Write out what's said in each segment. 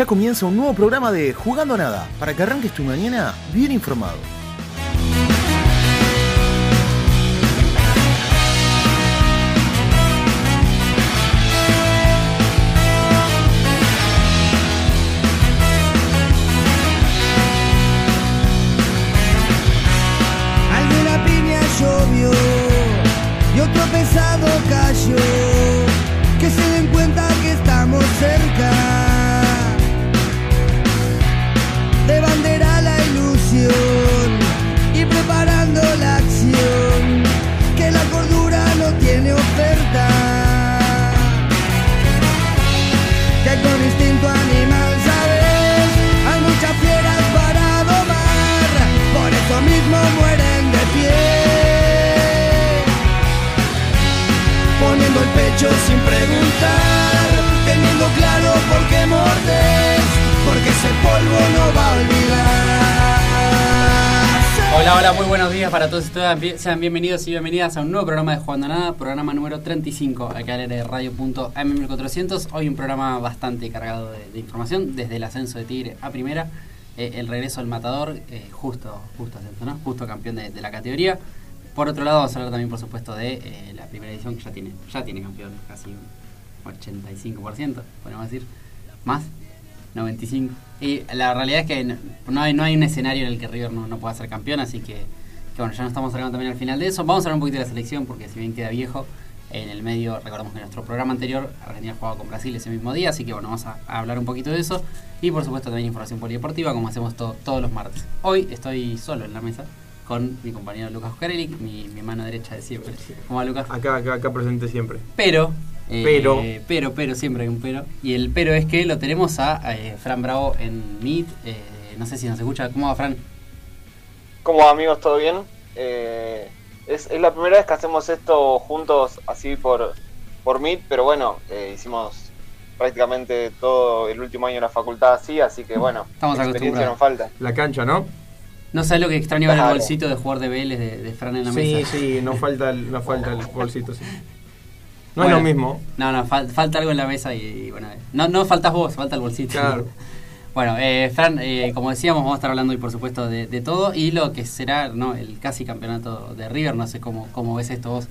Ya comienza un nuevo programa de Jugando Nada, para que arranques tu mañana bien informado. Algo la piña llovió y otro pesado cayó. Teniendo claro por qué mordes. Porque ese polvo no va a olvidar. Hola, hola, muy buenos días para todos y todas. Sean bienvenidos y bienvenidas a un nuevo programa de Jugando Nada, programa número 35, acá en el radio.am1400. Hoy un programa bastante cargado de, información, desde el ascenso de Tigre a primera, eh, el regreso del matador, eh, justo, justo ascenso, ¿no? Justo campeón de, la categoría. Por otro lado, vamos a hablar también, por supuesto, de eh, la primera edición que ya tiene, ya tiene campeón, casi 85%, podemos decir. ¿Más? 95. Y la realidad es que no- no hay, no hay un escenario en el que River no, no pueda ser campeón, así que, que bueno, ya nos estamos acercando también al final de eso. Vamos a hablar un poquito de la selección, porque si bien queda viejo, en el medio, recordamos que en nuestro programa anterior, Argentina jugaba con Brasil ese mismo día, así que bueno, vamos a, a hablar un poquito de eso. Y por supuesto también información polideportiva, como hacemos to- todos los martes. Hoy estoy solo en la mesa con mi compañero Lucas Oscarelli, mi, mi mano derecha de siempre. ¿Cómo va Lucas? Acá, acá, acá presente siempre. Pero, eh, Pero. pero, pero, siempre hay un pero. Y el pero es que lo tenemos a eh, Fran Bravo en Meet. eh, no sé si nos escucha. ¿Cómo va, Fran? ¿Cómo va, amigos? ¿Todo bien? Eh, es, es la primera vez que hacemos esto juntos así por, por Meet, pero bueno, eh, hicimos prácticamente todo el último año de la facultad así, así que bueno, Estamos experiencia falta. La cancha, ¿no? No sabes lo que extraño ver el Claro. bolsito de jugador de Vélez de, de Fran en la Sí, mesa. sí, no falta el, no falta el bolsito, sí. No Bueno. es lo mismo. No, no, fal- falta algo en la mesa y, y bueno. No, no faltas vos, falta el bolsito. Claro. Bueno, eh, Fran, eh, como decíamos, vamos a estar hablando hoy, por supuesto, de, de todo y lo que será no el casi campeonato de River. No sé cómo, cómo ves esto vos.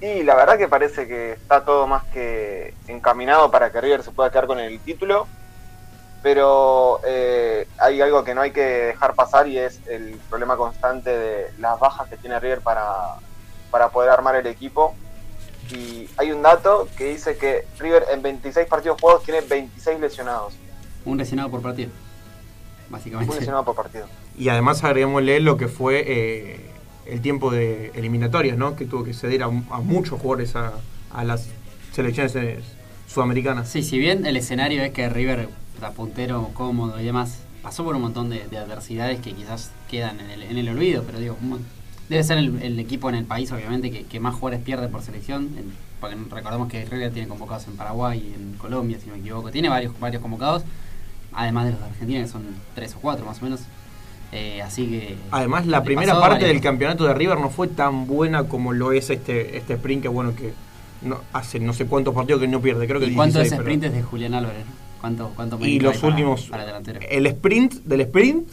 Y la verdad que parece que está todo más que encaminado para que River se pueda quedar con el título, pero eh, hay algo que no hay que dejar pasar y es el problema constante de las bajas que tiene River para, para poder armar el equipo. Y hay un dato que dice que River en 26 partidos jugados tiene 26 lesionados, Un lesionado por partido, un básicamente. lesionado por partido. Y además agreguémosle lo que fue eh, el tiempo de eliminatorias, ¿no? Que tuvo que ceder a, a muchos jugadores a, a las selecciones eh, sudamericanas. Sí, si bien el escenario es que River da puntero, cómodo y demás, pasó por un montón de, de adversidades que quizás quedan en el, en el olvido, pero digo, un mon- debe ser el, el equipo en el país, obviamente, que, que más jugadores pierde por selección, porque recordemos que River tiene convocados en Paraguay y en Colombia, si no me equivoco, tiene varios, varios convocados, además de los de Argentina, que son tres o cuatro más o menos. Eh, así que. Además, la primera pasó parte del campeonato de River no fue tan buena como lo es este, este sprint, que bueno, que no, hace no sé cuántos partidos que no pierde, creo que ¿Y cuántos 16, pero- sprints de Julián Álvarez? ¿Cuánto, cuánto Y los para- últimos. para? El sprint del sprint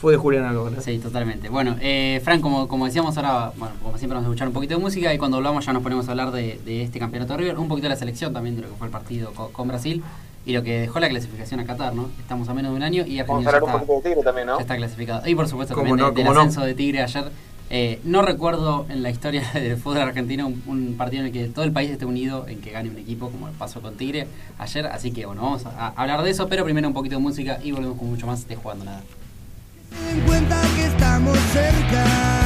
fue de Julián Álvarez. Sí, totalmente. Bueno, eh, Fran, como, como decíamos ahora, bueno, como siempre vamos a escuchar un poquito de música y cuando volvamos ya nos ponemos a hablar de, de este campeonato de River, un poquito de la selección también, de lo que fue el partido co- con, Brasil y lo que dejó la clasificación a Qatar, ¿no? Estamos a menos de un año y Vamos Argentina a ya está, poquito de Tigre también, ¿no? ya está clasificado. Y por supuesto también no, de- del cómo no. ascenso de Tigre ayer. Eh, no recuerdo en la historia del fútbol argentino un, un partido en el que todo el país esté unido en que gane un equipo, como pasó con Tigre ayer. Así que bueno, vamos a, a hablar de eso, pero primero un poquito de música y volvemos con mucho más de Jugando Nada. Den cuenta que estamos cerca.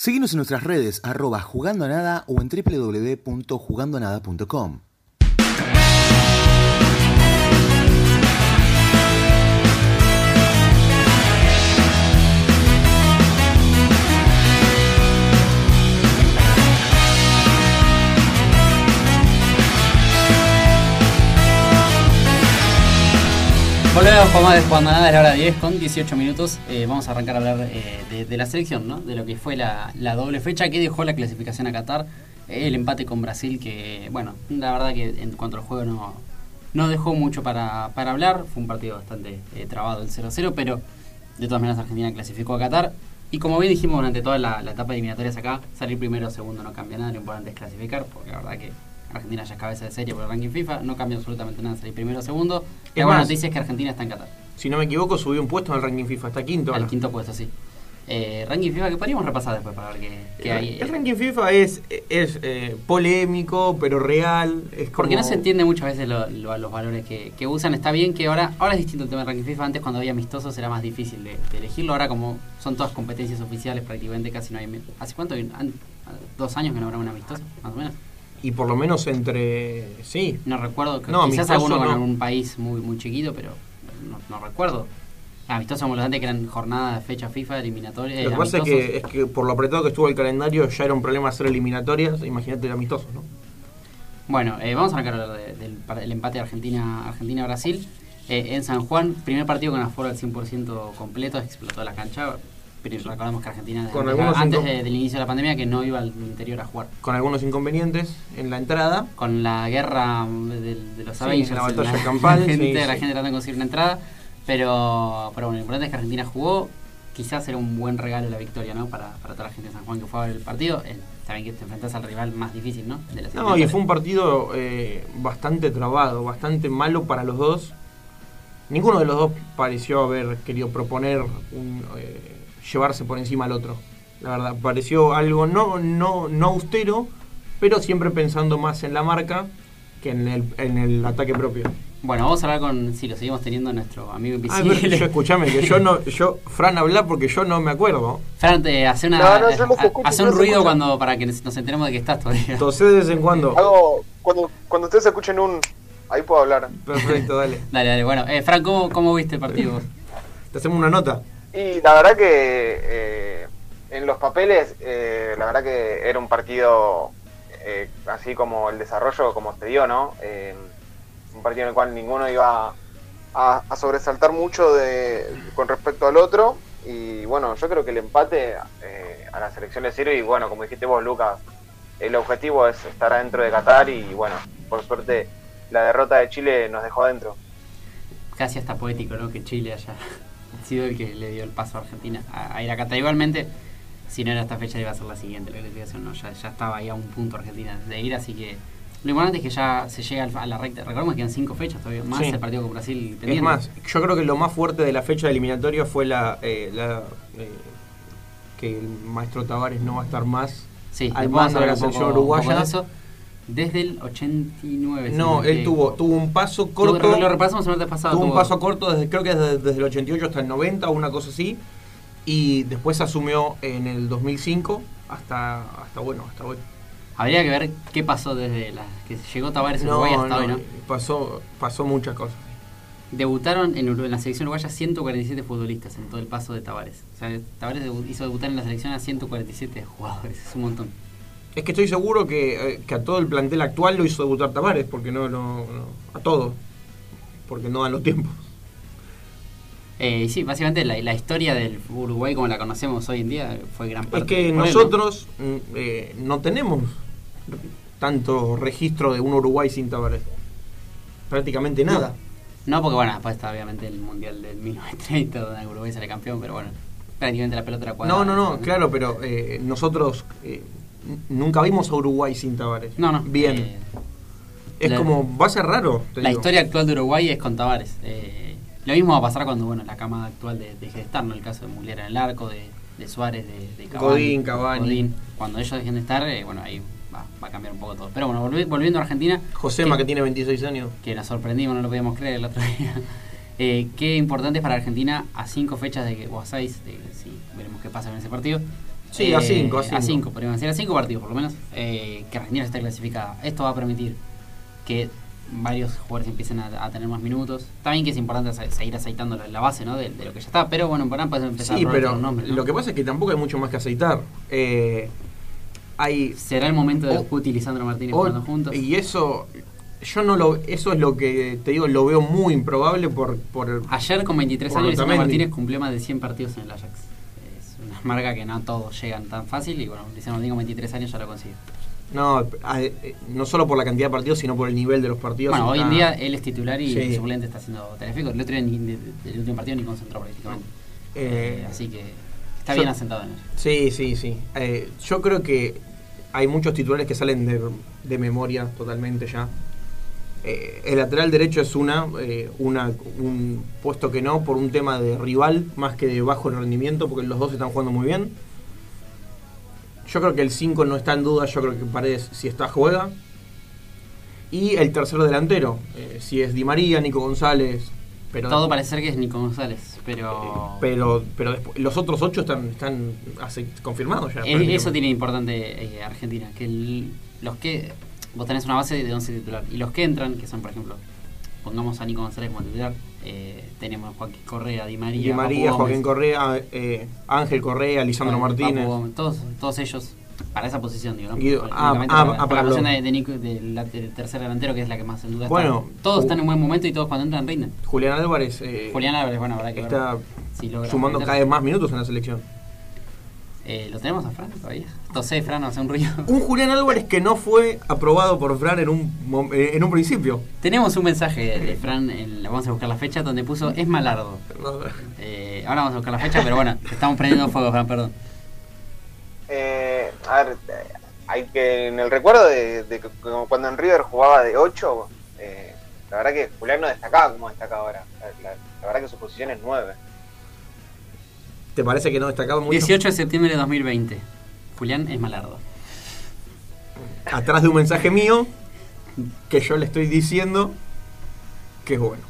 Seguimos en nuestras redes arroba jugando a nada o en www.jugandonada.com. Volvemos con más de Nada, es la hora 10 con 18 minutos. Eh, vamos a arrancar a hablar eh, de, la selección, ¿no? De lo que fue la, doble fecha que dejó la clasificación a Qatar. Eh, el empate con Brasil, que, bueno, la verdad que en cuanto al juego no, dejó mucho para, hablar. Fue un partido bastante trabado el 0-0, pero de todas maneras Argentina clasificó a Qatar. Y como bien dijimos durante toda la, la etapa de eliminatorias acá, salir primero o segundo no cambia nada, lo importante es clasificar, porque la verdad que Argentina ya es cabeza de serie por el ranking FIFA, no cambia absolutamente nada salir primero o segundo. La buena más, noticia es que Argentina está en Qatar. Si no me equivoco, subió un puesto en el ranking FIFA, está quinto. Al quinto puesto, sí. Eh, ranking FIFA que podríamos repasar después para ver qué, qué hay. El ranking FIFA es, es eh, polémico, pero real. Es Porque como- no se entiende muchas veces lo- lo- los valores que, que usan. Está bien que ahora, ahora es distinto el tema del ranking FIFA. Antes cuando había amistosos era más difícil de, de elegirlo. Ahora como son todas competencias oficiales prácticamente casi no hay... ¿Hace cuánto? ¿Dos años que no habrá un amistoso? Más o menos. Y por lo menos entre. Sí. No recuerdo, que No, quizás alguno con no. algún país muy muy chiquito, pero no, no recuerdo. Amistosos como los antes que eran jornadas de fecha FIFA, eliminatorias. Lo que pasa es que, es que por lo apretado que estuvo el calendario ya era un problema hacer eliminatorias. Imagínate el amistoso, ¿no? Bueno, eh, vamos a arrancar del, par- del empate de Argentina- Argentina-Brasil. Eh, en San Juan, primer partido con aforo al 100% completo, explotó la cancha. Pero recordamos que Argentina, Con antes, algunos antes incom- de- del inicio de la pandemia, que no iba al interior a jugar. Con algunos inconvenientes en la entrada. Con la guerra de, de los Sí, Avengers, la batalla la, campal, la gente, sí, la sí. gente tratando de conseguir una entrada. Pero, pero bueno, lo importante es que Argentina jugó. Quizás era un buen regalo la victoria, ¿no? Para, para toda la gente de San Juan que fue a ver el partido. Saben que te enfrentas al rival más difícil, ¿no? De las No, y fue un partido eh, bastante trabado, bastante malo para los dos. Ninguno de los dos pareció haber querido proponer un, eh, llevarse por encima al otro. La verdad, pareció algo no, no, no austero, pero siempre pensando más en la marca que en el, en el ataque propio. Bueno, vamos a hablar con. Si lo seguimos teniendo nuestro amigo Ah, invisible. pero yo escúchame, que yo no, yo, Fran, habla porque yo no me acuerdo. Fran, te hace, una, No, no, yo los ha- escucho, hace yo un ruido cuando para que nos enteremos de que estás todavía. Tosé de vez en cuando. Hago, cuando, cuando ustedes escuchen un... Ahí puedo hablar. Perfecto, dale. Dale, dale. Bueno, eh, Fran, ¿cómo, ¿cómo viste el partido vos? Te hacemos una nota. Y la verdad que eh, en los papeles, eh, la verdad que era un partido eh, así como el desarrollo como se dio, ¿no? Eh, un partido en el cual ninguno iba a, sobresaltar mucho de, con respecto al otro. Y bueno, yo creo que el empate eh, a la selección le sirve. Y bueno, como dijiste vos, Lucas, el objetivo es estar adentro de Qatar. Y bueno, por suerte, la derrota de Chile nos dejó adentro. Casi hasta poético, ¿no? Que Chile haya sido el que le dio el paso a Argentina a, a ir a Qatar. Igualmente, si no era esta fecha, iba a ser la siguiente, la clasificación. No, ya, ya estaba ahí a un punto Argentina de ir, así que. Lo importante es que ya se llega al- a la recta. Recordemos que quedan cinco fechas todavía, más Sí. el partido con Brasil pendiente. Es más, yo creo que lo más fuerte de la fecha de eliminatoria fue la, eh, la, eh, que el maestro Tavares no va a estar más Sí, al mando de la selección uruguaya. Desde el 89. si No, él tuvo, tuvo un paso Tuvo- corto. Lo, repasamos el pasado. tuvo un paso corto desde, creo que desde, desde el 88 hasta el 90 o una cosa así. Y después asumió en el 2005 hasta, hasta bueno, hasta hoy. Habría que ver qué pasó desde la que llegó Tavares No, Uruguay hasta no, hoy, ¿no? pasó, pasó muchas cosas. Debutaron en, en la selección uruguaya 147 futbolistas en todo el paso de Tavares. O sea, Tavares hizo debutar en la selección a 147 jugadores. Es un montón. Es que estoy seguro que, eh, que a todo el plantel actual lo hizo debutar Tavares, porque no, no, no a todo, porque no dan los tiempos. Eh, sí, básicamente la, la historia del Uruguay como la conocemos hoy en día fue gran parte. Es que por él, ¿no? nosotros mm, eh, no tenemos tanto registro de un Uruguay sin Tavares. Prácticamente nada. No, porque bueno, después está obviamente el Mundial del 1930 donde Uruguay sale campeón, pero bueno, prácticamente la pelota era cuadrada. No, no, no, claro, pero eh, nosotros eh, nunca vimos a Uruguay sin Tavares. No, no. Bien. eh, es la- como, va a ser raro. la digo. historia actual de Uruguay es con Tavares. Eh, lo mismo va a pasar cuando bueno la camada actual de- deje de estar, ¿no? El caso de Muslera en el arco, de, de Suárez, de, de Cavani, Godín, Cavani. Godín. Cuando ellos dejen de estar, eh, bueno, ahí va, va a cambiar un poco todo. Pero bueno, volvi- volviendo a Argentina. Josema, que- que tiene 26 años. que nos sorprendimos, no lo podíamos creer el otro día. Qué importante es para Argentina a cinco fechas de que, o a seis, de, veremos qué pasa en ese partido, Sí, a cinco, a A cinco. 5, podríamos decir, a 5 partidos por lo menos, eh, que Argentina esté clasificada. Esto va a permitir que varios jugadores empiecen a, a tener más minutos. También que es importante se- seguir aceitando la, la base ¿no? de, de lo que ya está, pero bueno, para empezar Sí, a pero nombres, ¿no? lo que pasa es que tampoco hay mucho más que aceitar. Eh, hay ¿Será el momento de Oh, Guti y Martínez Oh, jugando juntos? Y eso, yo no lo, eso es lo que te digo, lo veo muy improbable por, por Ayer con 23 Por años. Martínez cumplió más de 100 partidos en el Ajax. Marca que no todos llegan tan fácil y bueno, Lisandro Martínez con 23 años ya lo consiguió. no, eh, no solo por la cantidad de partidos, sino por el nivel de los partidos. Bueno, hoy en día él es titular y Sí. el suplente está haciendo Telefico. El otro día ni, último partido ni concentró prácticamente. Eh, Eh, así que está yo- bien asentado en eso. Sí, sí, sí. Eh, yo creo que hay muchos titulares que salen de, de memoria totalmente ya. Eh, el lateral derecho es una, eh, una, un puesto que no por un tema de rival más que de bajo rendimiento, porque los dos están jugando muy bien. Yo creo que el 5 no está en duda, yo creo que Paredes si está juega. Y el tercer delantero, eh, si es Di María, Nico González. Pero Todo parece ser que es Nico González, pero, pero, pero después- los otros ocho están, están confirmados ya. Eso tiene importante Argentina, que el- los que vos tenés una base de 11 titular y los que entran, que son por ejemplo, pongamos a Nico González como titular, eh, tenemos Joaquín Correa, Di María, Di María, Papu Joaquín Gómez, Correa, eh, Ángel Correa, Lisandro Papu Martínez. Gómez, todos, todos ellos para esa posición, digo, ¿no? Guido- ah, ah, para, ah, para para la posición de, de Nico- del la- del tercer delantero, que es la que más en duda Bueno, está. Todos uh, están en un buen momento y todos cuando entran rinden. Julián Álvarez eh, Julián Álvarez, bueno, habrá que está ver si logra sumando cada vez más minutos en la selección. Eh, ¿Lo tenemos a Fran todavía? Tosé, Fran, hace un ruido. Un Julián Álvarez que no fue aprobado por Fran en un, eh, en un principio. Tenemos un mensaje de, Fran, en, vamos a buscar la fecha, donde puso es malardo. Eh, ahora vamos a buscar la fecha, pero bueno, estamos prendiendo fuego, Fran, perdón. Eh, a ver, hay que en el recuerdo de, de cuando en River jugaba de 8, eh, la verdad que Julián no destacaba como destaca ahora. La, la- la verdad que su posición es 9. ¿Te parece que no destacaba mucho? 18 de septiembre de 2020. Julián es malardo. Atrás de un mensaje mío que yo le estoy diciendo que es bueno.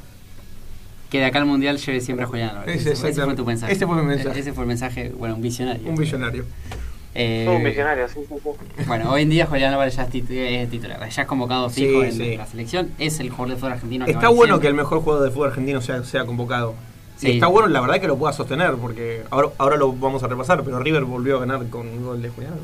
Que de acá al mundial lleve siempre a Julián Álvarez. Ese, Ese, ese fue tu mensaje. Ese fue mi mensaje. Ese fue el mensaje, bueno, un visionario. Un visionario. Eh, un visionario, sí, sí, sí. Bueno, hoy en día Julián Álvarez ya es, tit- es titular, ya es convocado Sí, fijo en, sí. la selección, es el jugador de fútbol argentino. Está bueno siempre. que el mejor jugador de fútbol argentino sea, sea convocado. Sí. Y está bueno, la verdad, que lo pueda sostener, porque ahora, ahora lo vamos a repasar, pero River volvió a ganar con un gol de Julián.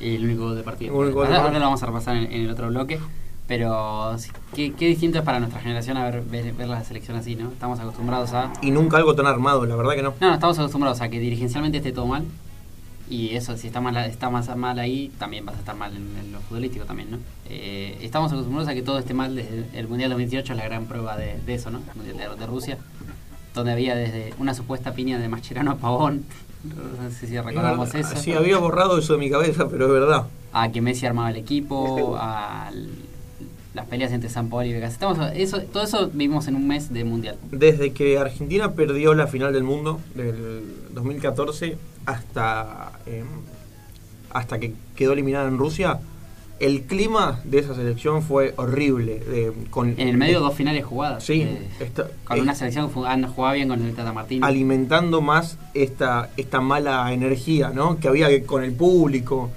Y el único de partido. Ahora, ahora lo vamos a repasar en, en el otro bloque. Pero qué, qué distinto es para nuestra generación a ver, ver, ver la selección así, ¿no? Estamos acostumbrados a. Y nunca algo tan armado, la verdad que no. No, no, estamos acostumbrados a que dirigencialmente esté todo mal. Y eso, si está mal, está más mal ahí, también vas a estar mal en, en lo futbolístico también, ¿no? Eh, estamos acostumbrados a que todo esté mal desde el Mundial 2018, es la gran prueba de, de eso, ¿no? El Mundial de, de Rusia, donde había desde una supuesta piña de Mascherano a Pavón, no sé si recordamos eso, Sí, había borrado eso de mi cabeza, pero es verdad. a que Messi armaba el equipo, a l- las peleas entre San Paolo y Vegas. Estamos, eso, todo eso vivimos en un mes de Mundial. Desde que Argentina perdió la final del mundo del 2014 hasta, eh, hasta que quedó eliminada en Rusia, el clima de esa selección fue horrible. de- con, En el medio dos finales jugadas. Sí, eh, con eh, una selección que jugaba, bien con el Tata Martínez. alimentando más esta, esta mala energía ¿no? que había con el público.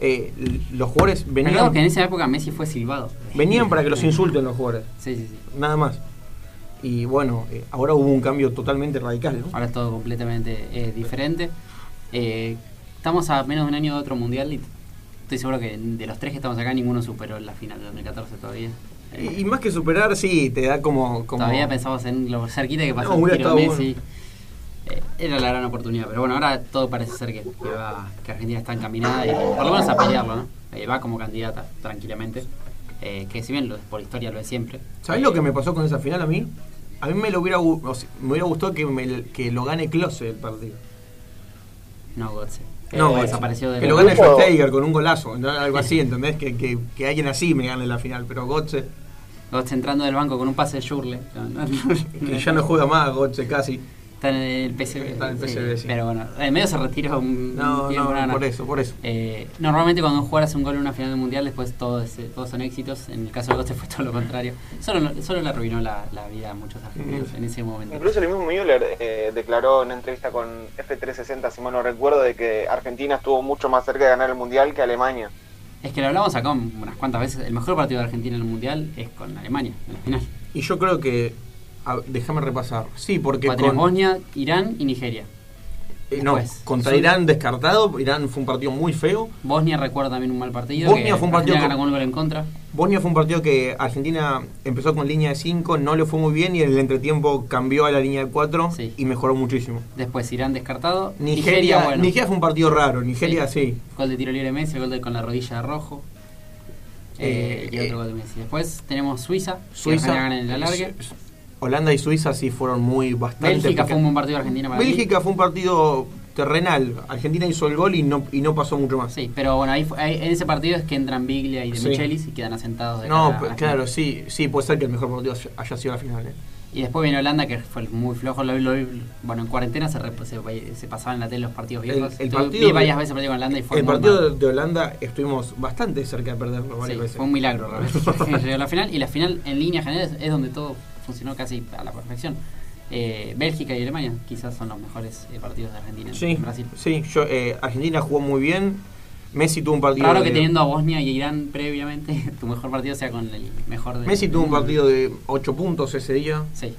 Eh, los jugadores venían, que en esa época Messi fue silbado. venían para que los insulten los jugadores, Sí, sí, sí. nada más. Y bueno, eh, ahora hubo un cambio totalmente radical. ¿no? Ahora es todo completamente eh, diferente. Eh, estamos a menos de un año de otro mundial y estoy seguro que de los tres que estamos acá ninguno superó la final de 2014 todavía. Y, y más que superar, sí, te da como... como Todavía pensamos en lo cerquita que pasó No, el Messi. Eh, era la gran oportunidad, pero bueno, ahora todo parece ser que, que va- que Argentina está encaminada y por lo menos a pelearlo, ¿no? Eh, va como candidata tranquilamente. Eh, que si bien lo, por historia lo es siempre. ¿Sabes lo que me pasó con esa final a mí? A mí me, lo hubiera, o sea, me hubiera gustado que, me- que lo gane Klose el partido. No, No, Eh, que- desapareció de que lo gane Schweinsteiger con un golazo, ¿no? algo así, ¿entendés? Que, que, que alguien así me gane la final, pero Gotze, Götze entrando del banco con un pase de Schurle. No, no, no. que ya no juega más Gotze casi. Está en el PSV. Está en el sí, sí. Pero bueno, en medio se retiró un No, no, por eso, por eso. Eh, normalmente cuando un jugador hace un gol en una final del mundial, después todo ese- todos son éxitos. En el caso de Goste fue todo lo contrario. Solo, solo le arruinó la, la vida a muchos argentinos Mm. en ese momento. Incluso el mismo Müller eh, declaró en una entrevista con F360, si mal no recuerdo, de que Argentina estuvo mucho más cerca de ganar el Mundial que Alemania. Es que lo hablamos acá unas cuantas veces. El mejor partido de Argentina en el mundial es con Alemania, en la final. Y yo creo que. A- déjame repasar. Sí, porque. Va a tener con- Bosnia, Irán y Nigeria. eh, no, contra Irán descartado. Irán fue un partido muy feo. Bosnia recuerda también un mal partido. Bosnia fue un partido con- con en contra. Bosnia fue un partido que Argentina empezó con línea de 5, no le fue muy bien y en el entretiempo cambió a la línea de 4 Sí. y mejoró muchísimo. Después Irán descartado. Nigeria, bueno. Nigeria fue un partido raro, Nigeria sí. Gol de tiro libre Messi, gol de con la rodilla de rojo. Eh, Eh, y otro eh, gol de Messi. Después tenemos Suiza. Suiza, Que gana en el alargue. Holanda y Suiza sí fueron muy bastante. Bélgica fue un buen partido Argentina para mí. Bélgica fue un partido terrenal. Argentina hizo el gol y no, y no pasó mucho más. Sí, pero bueno, ahí, ahí- en ese partido es que entran Biglia y de Sí. Michelis y quedan asentados de No, cara pues, la claro, sí, sí, puede ser que el mejor partido haya- sido la final. ¿eh? Y después viene Holanda, que fue muy flojo. Lo, lo- bueno, en cuarentena se, se, se pasaban en la tele los partidos viejos. el partido vi varias veces partido con Holanda y fue El partido mal. de, Holanda estuvimos bastante cerca de perderlo varias Sí, veces. fue un milagro realmente. Llegó a la final y la final en líneas generales es donde todo funcionó casi a la perfección. Eh, Bélgica y Alemania quizás son los mejores eh, partidos de Argentina en Sí, Brasil. sí yo, eh, Argentina jugó muy bien. Messi tuvo un partido. De- que teniendo a Bosnia y Irán previamente, tu mejor partido sea con el mejor de. Messi tuvo un partido de 8 puntos ese día. Sí.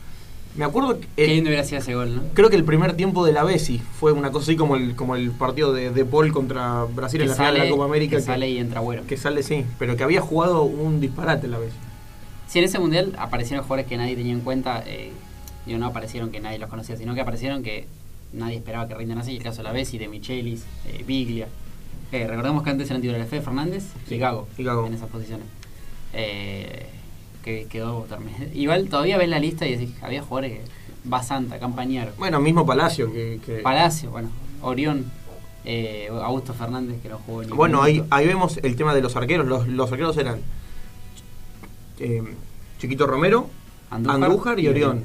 Me acuerdo que. Qué lindo hubiera sido ese gol, ¿no? creo que el primer tiempo de la Bessi fue una cosa así como el, como el partido de, de Paul contra Brasil en la final de la Copa América. que Que, sale y entra Agüero. que sale, sí, pero que había jugado un disparate la Bessi. Sí, en ese mundial aparecieron jugadores que nadie tenía en cuenta. Eh, digo, no aparecieron que nadie los conocía, sino que aparecieron que nadie esperaba que rindan así. El caso de la Bessi, de Michelis, eh, Biglia. Eh, recordemos que antes eran titulares Fede Fernández y Gago, y Gago. en esas posiciones. Eh, que quedó. Igual todavía ves la lista y decís, había jugadores que. Basanta, Campañaro, Bueno, mismo Palacio que. que- Palacio, bueno, Orión, eh, Augusto Fernández que no jugó ni Bueno, ahí, ahí vemos el tema de los arqueros. Los, los arqueros eran eh, Chiquito Romero, Andújar, y Orión.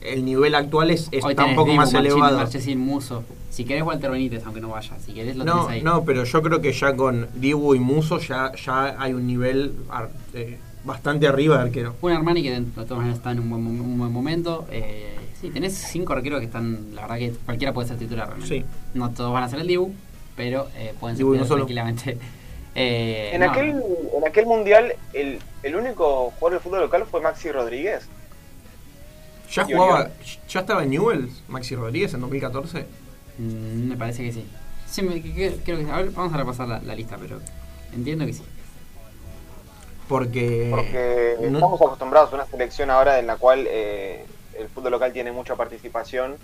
El nivel actual es, Hoy está un poco más elevado. Marchesín, Muso. Si querés Walter Benítez, aunque no vaya. Si querés lo No, tenés ahí. no, pero yo creo que ya con Dibu y Muso ya, ya hay un nivel ar- eh, bastante arriba de arquero. Un Armani que de todas maneras está en un buen, un buen momento. Eh, sí, tenés cinco arqueros que están, la verdad que cualquiera puede ser titular realmente. Sí. No todos van a ser el Dibu, pero eh, pueden ser Dibu no solo. Eh, En, no, aquel, en aquel mundial, el, el único jugador de fútbol local fue Maxi Rodríguez. ¿Ya Y jugaba, ya estaba en Newell's Maxi Rodríguez en 2014? mm, me parece que sí. Sí, me- que- que- creo que sí. A ver, vamos a repasar la, la lista, pero entiendo que sí. Porque, Porque no- estamos acostumbrados a una selección ahora en la cual eh, el fútbol local tiene mucha participación.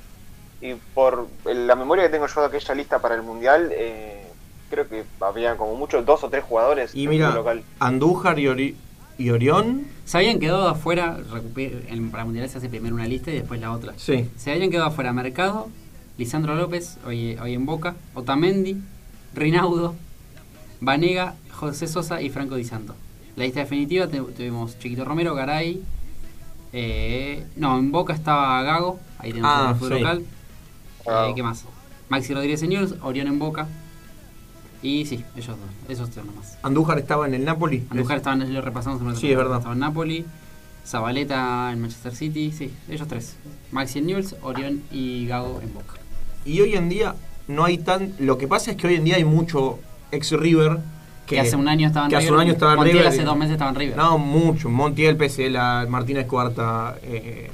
Y por la memoria que tengo yo de aquella lista para el mundial, eh, creo que había como mucho dos o tres jugadores y mira, fútbol local. Andújar y, Ori- y Orión, Se habían quedado afuera, en, para Mundial se hace primero una lista y después la otra. sí. Se habían quedado afuera Mercado, Lisandro López, hoy, hoy en Boca, Otamendi, Rinaudo, Vanega, José Sosa y Franco Di Santo. La lista definitiva te- tuvimos Chiquito Romero, Garay. eh, no, en Boca estaba Gago, ahí tenemos Ah, el fútbol sí. local. Ah. Eh, ¿Qué más? Maxi Rodríguez News, Orión en Boca. Y sí, ellos dos, esos tres nomás. Andújar estaba en el Napoli. Andújar estaban, lo repasamos en Sí, es verdad. Estaba en Napoli, Zabaleta en Manchester City, sí, ellos tres. Maxi en Newell's, Orión y Gago en Boca. Y hoy en día no hay tan... Lo que pasa es que hoy en día hay mucho ex River Que, hace un año estaban que hace un año estaba en Montiel River hace y- dos meses estaba en River. No, mucho. Montiel, PSL, Martínez Cuarta, eh,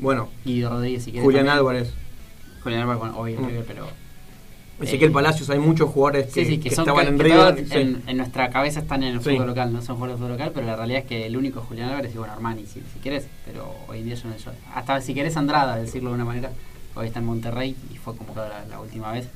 bueno, Guido Rodríguez, si. Julián también. Álvarez, Julián Álvarez, bueno, hoy en Mm. River, pero. Ezequiel Eh, Palacios, hay muchos jugadores que, Sí, sí, que, que son estaban que- en River. en, en nuestra cabeza están en el fútbol local, no son jugadores de fútbol local, pero la realidad es que el único es Julián Álvarez y bueno, Armani, si, si querés, pero hoy en día yo no yo- Hasta si querés Andrada, decirlo de una manera, hoy está en Monterrey y fue convocado la, la última vez,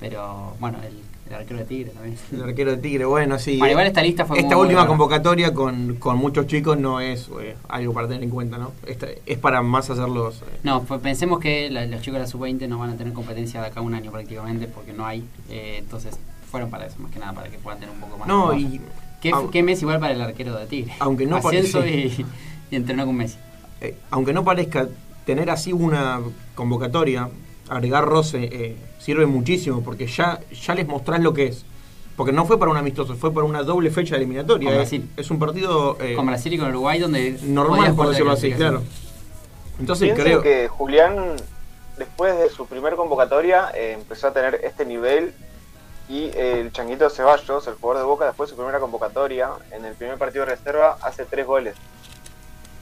pero bueno, el, el arquero de Tigre también. El arquero de Tigre, bueno, sí. Bueno, igual esta lista fue Esta última buena. convocatoria con, con muchos chicos no es eh, algo para tener en cuenta, ¿no? Esta- es para más hacerlos... eh, No, pues pensemos que la- los chicos de la sub-20 no van a tener competencia de acá un año prácticamente porque no hay. eh, entonces fueron para eso, más que nada, para que puedan tener un poco más No, de y ¿Qué, au- qué mes igual para el arquero de Tigre? Aunque no parece- y, y entrenó con Messi. eh, aunque no parezca, tener así una convocatoria, agregar roce, eh, sirve muchísimo porque ya, ya les mostrás lo que es. Porque no fue para un amistoso, fue para una doble fecha eliminatoria. Con eh. Brasil. Es un partido eh, Con Brasil y con Uruguay, donde. normal, por decirlo así, claro. Entonces creo que Julián, después de su primer convocatoria, eh, empezó a tener este nivel y el Changuito Ceballos, el jugador de Boca, después de su primera convocatoria, en el primer partido de reserva, hace tres goles.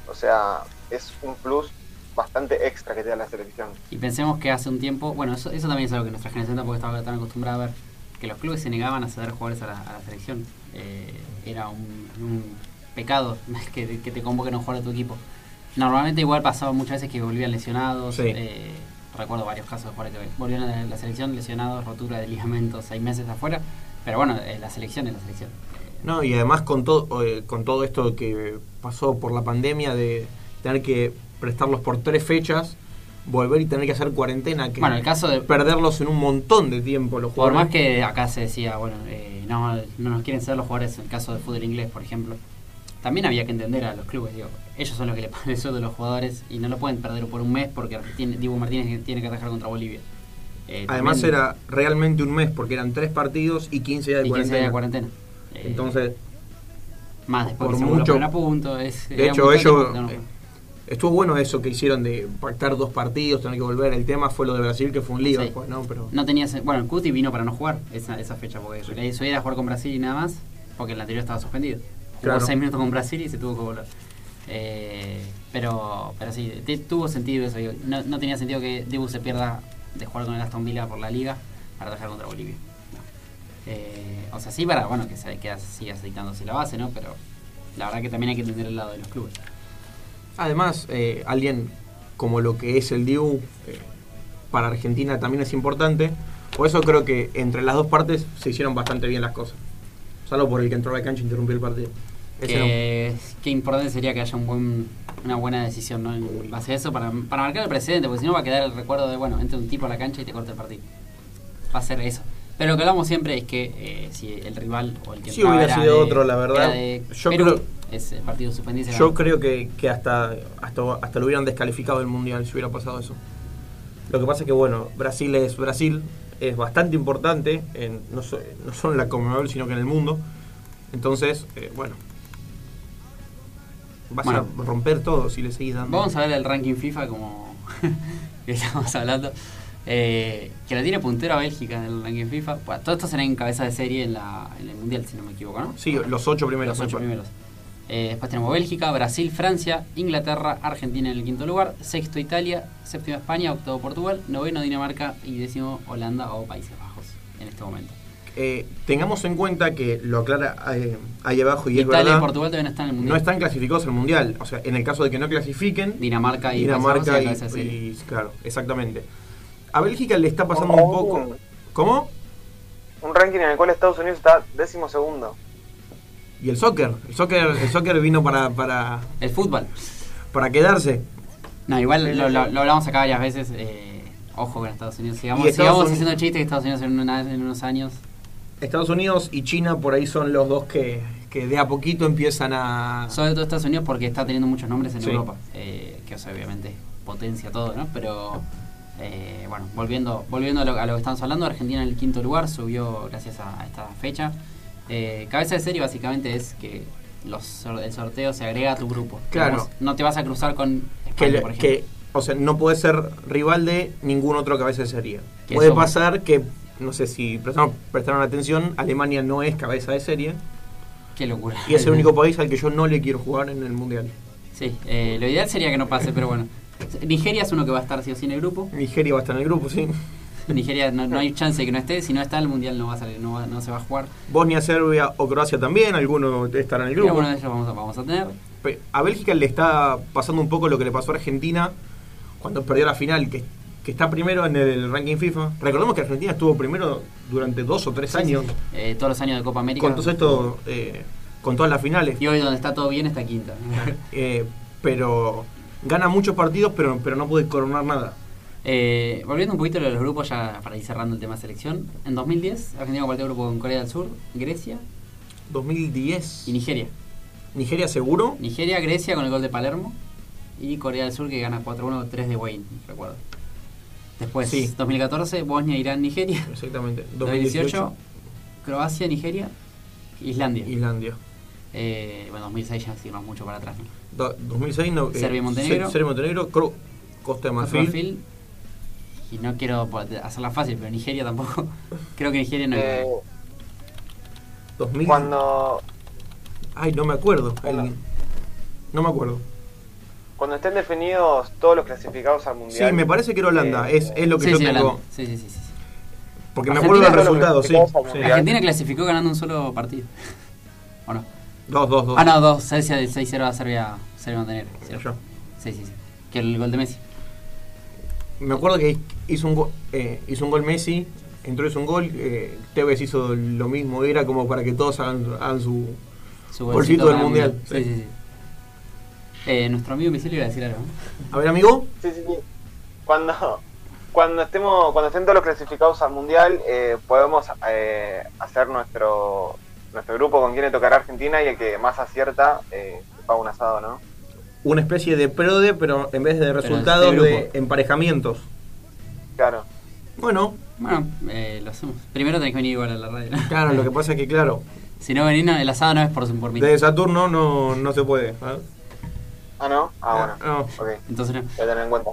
O sea, es un plus bastante extra que te da la selección. Y pensemos que hace un tiempo, bueno, eso, eso también es algo que nuestra generación tampoco estaba tan acostumbrada a ver, que los clubes se negaban a ceder jugadores a la, a la selección. Eh, era un, un pecado que, que te convoquen a un jugador de tu equipo. Normalmente igual pasaba muchas veces que volvían lesionados. Sí. eh, recuerdo varios casos de jugadores que volvían a la, la selección lesionados, rotura de ligamentos, seis meses afuera. Pero bueno, eh, la selección es la selección. No, y además con todo, eh, con todo esto que pasó por la pandemia de tener que prestarlos por tres fechas, volver y tener que hacer cuarentena, que Bueno, el caso de, perderlos en un montón de tiempo los Por más jugadores. que acá se decía, bueno, eh, no, no nos quieren ser los jugadores, en el caso de fútbol inglés, por ejemplo, también había que entender a los clubes, digo, ellos son los que le pagan el sueldo a los jugadores y no lo pueden perder por un mes porque tiene, Dibu Martínez tiene que atajar contra Bolivia. Eh, Además también- era realmente un mes, porque eran tres partidos y 15 días de y 15 días cuarentena. de cuarentena. Eh, Entonces, más después por mucho- punto. Es, de hecho, ellos... no- eh, estuvo bueno eso que hicieron de pactar dos partidos, tener que volver. El tema fue lo de Brasil, que fue un lío Sí. después, ¿no? Pero No tenía bueno, el Cuti vino para no jugar esa, esa fecha porque la idea era jugar con Brasil y nada más, porque el anterior estaba suspendido. Jugó Claro. seis minutos con Brasil y se tuvo que volver. Eh, pero, pero sí, te- tuvo sentido eso. digo, No, no tenía sentido que Dibu se pierda de jugar con el Aston Villa por la liga para atajar contra Bolivia. No. Eh, o sea, sí para, bueno, que se queda siga aceitándose la base, ¿no? Pero la verdad que también hay que entender el lado de los clubes. Además, eh, alguien como lo que es el Dibu eh, para Argentina también es importante. Por eso creo que entre las dos partes se hicieron bastante bien las cosas. Salvo por el que entró a la cancha e interrumpió el partido. No. que, qué importante sería que haya un buen, una buena decisión ¿no? en base a eso para, para marcar el precedente, porque si no va a quedar el recuerdo de, bueno, entra un tipo a la cancha y te corta el partido. Va a ser eso. Pero lo que hablamos siempre es que eh, si el rival o el que Si entraba hubiera era sido de- otro, la verdad, yo Perú, creo- ese partido suspendido. se Yo creo que, que hasta, hasta, hasta lo hubieran descalificado del Mundial si hubiera pasado eso. Lo que pasa es que, bueno, Brasil es Brasil, es bastante importante, en, no, so- no solo en la Conmebol, sino que en el mundo. Entonces, eh, bueno, vas Bueno. a romper todo si le seguís dando. Vamos a ver el ranking FIFA como que estamos hablando. Eh, que lo tiene puntero a Bélgica en el ranking FIFA. Bueno, todo esto será en cabeza de serie en, la, en el Mundial, si no me equivoco, ¿no? Sí, los ocho primeros. los ocho me primeros. Eh, después tenemos Bélgica, Brasil, Francia, Inglaterra, Argentina en el quinto lugar, sexto Italia, séptimo España, octavo Portugal, noveno Dinamarca y décimo Holanda o Países Bajos en este momento. Eh, tengamos en cuenta que lo aclara eh, ahí abajo y es Italia verdad. y Portugal todavía no están en el Mundial. no están clasificados al mundial. O sea, en el caso de que no clasifiquen, Dinamarca y Dinamarca y, y- claro, exactamente. A Bélgica le está pasando un poco. ¿Cómo? Un ranking en el cual Estados Unidos está décimo segundo. Y el soccer. El soccer, el soccer vino para, para, El fútbol. para quedarse. No, igual lo, lo- hablamos acá varias veces. eh, ojo con Estados Unidos. Sigamos, Estados haciendo chistes que Estados Unidos en, una- en unos años. Estados Unidos y China por ahí son los dos que, que de a poquito empiezan a. Sobre todo Estados Unidos porque está teniendo muchos nombres en Sí. Europa. eh, que obviamente potencia todo, ¿no? Pero eh, bueno, volviendo, volviendo a, lo, a lo que estamos hablando, Argentina en el quinto lugar subió gracias a, a esta fecha. Eh, cabeza de serie básicamente es que los, el sorteo se agrega a tu grupo. Claro. No te vas a cruzar con que, España, le- por ejemplo. que, o sea, no puede ser rival de ningún otro cabeza de serie. Que Puede somos. pasar que, no sé si prestaron, prestaron atención, Alemania no es cabeza de serie Qué locura. y es el único país al que yo no le quiero jugar en el mundial. Sí, eh, lo ideal sería que no pase, pero bueno. Nigeria es uno que va a estar sí o sí en el grupo. Nigeria va a estar en el grupo, sí. Nigeria no, no hay chance de que no esté. Si no está, el mundial no va a salir, no, va- no se va a jugar. Bosnia, Serbia o Croacia también, alguno estará en el grupo. alguno de ellos vamos a, vamos a tener. A Bélgica le está pasando un poco lo que le pasó a Argentina cuando perdió la final, que, que está primero en el ranking FIFA. Recordemos que Argentina estuvo primero durante dos o tres Sí, años, sí, sí. Eh, todos los años de Copa América. con todo esto, eh, con todas las finales. Y hoy donde está todo bien está quinta. Eh, pero gana muchos partidos, pero, pero no puede coronar nada. Eh, volviendo un poquito a los grupos, ya para ir cerrando el tema selección. En 2010, Argentina compartió grupo con Corea del Sur, Grecia 2010. y Nigeria. Nigeria seguro. Nigeria, Grecia con el gol de Palermo. y Corea del Sur que gana 4-1, 3 de Wayne, recuerdo. Después, Sí. 2014, Bosnia, Irán, Nigeria. Exactamente. 2018, Croacia, Nigeria, Islandia. Islandia. Eh, bueno, 2006 ya seguimos mucho para atrás. ¿no? Do- 2006, no, eh, Serbia y Montenegro. Se- Serbia y Montenegro, Cro- Costa de Marfil. Marfil. Y no quiero hacerla fácil, pero Nigeria tampoco. Creo que Nigeria no Eh, 2000. cuando, Ay, no me acuerdo. No me acuerdo. cuando estén definidos todos los clasificados al Sí, mundial. me parece que era Holanda. eh, es, es lo que Sí, yo sí, tengo. Holanda. Sí, sí, sí, sí. Porque me Argentina acuerdo del resultado, sí. sí. Argentina clasificó ganando un solo partido. ¿O no? Dos, dos, dos. Ah, no, dos. Serbia del 6-0 a Serbia, Serbia Montenegro. Ya. Sí, sí, sí. Que el gol de Messi. Me acuerdo que hizo un, go- eh, hizo un gol Messi, entró hizo un gol, eh, Tevez hizo lo mismo, era como para que todos hagan, hagan su... Golcito del Mundial, Sí, sí. sí, sí. Eh, nuestro amigo invisible iba a decir algo. ¿no? A ver, amigo. Sí, sí, sí. Cuando, cuando estemos, cuando estén todos los clasificados al mundial, eh, podemos eh, hacer nuestro nuestro grupo con quien le tocará Argentina y el que más acierta eh, se paga un asado, ¿no? Una especie de prode, pero en vez de resultados, este de emparejamientos. Claro. Bueno, Bueno, eh, lo hacemos. Primero tenés que venir igual a la radio. ¿no? claro, lo que pasa es que, claro, Si no venís, no, el asado no es por, por mí. de Saturno no, no se puede. ¿ah? Ah, ¿no? Ah, bueno. No. Ok, Entonces no. voy a tener en cuenta.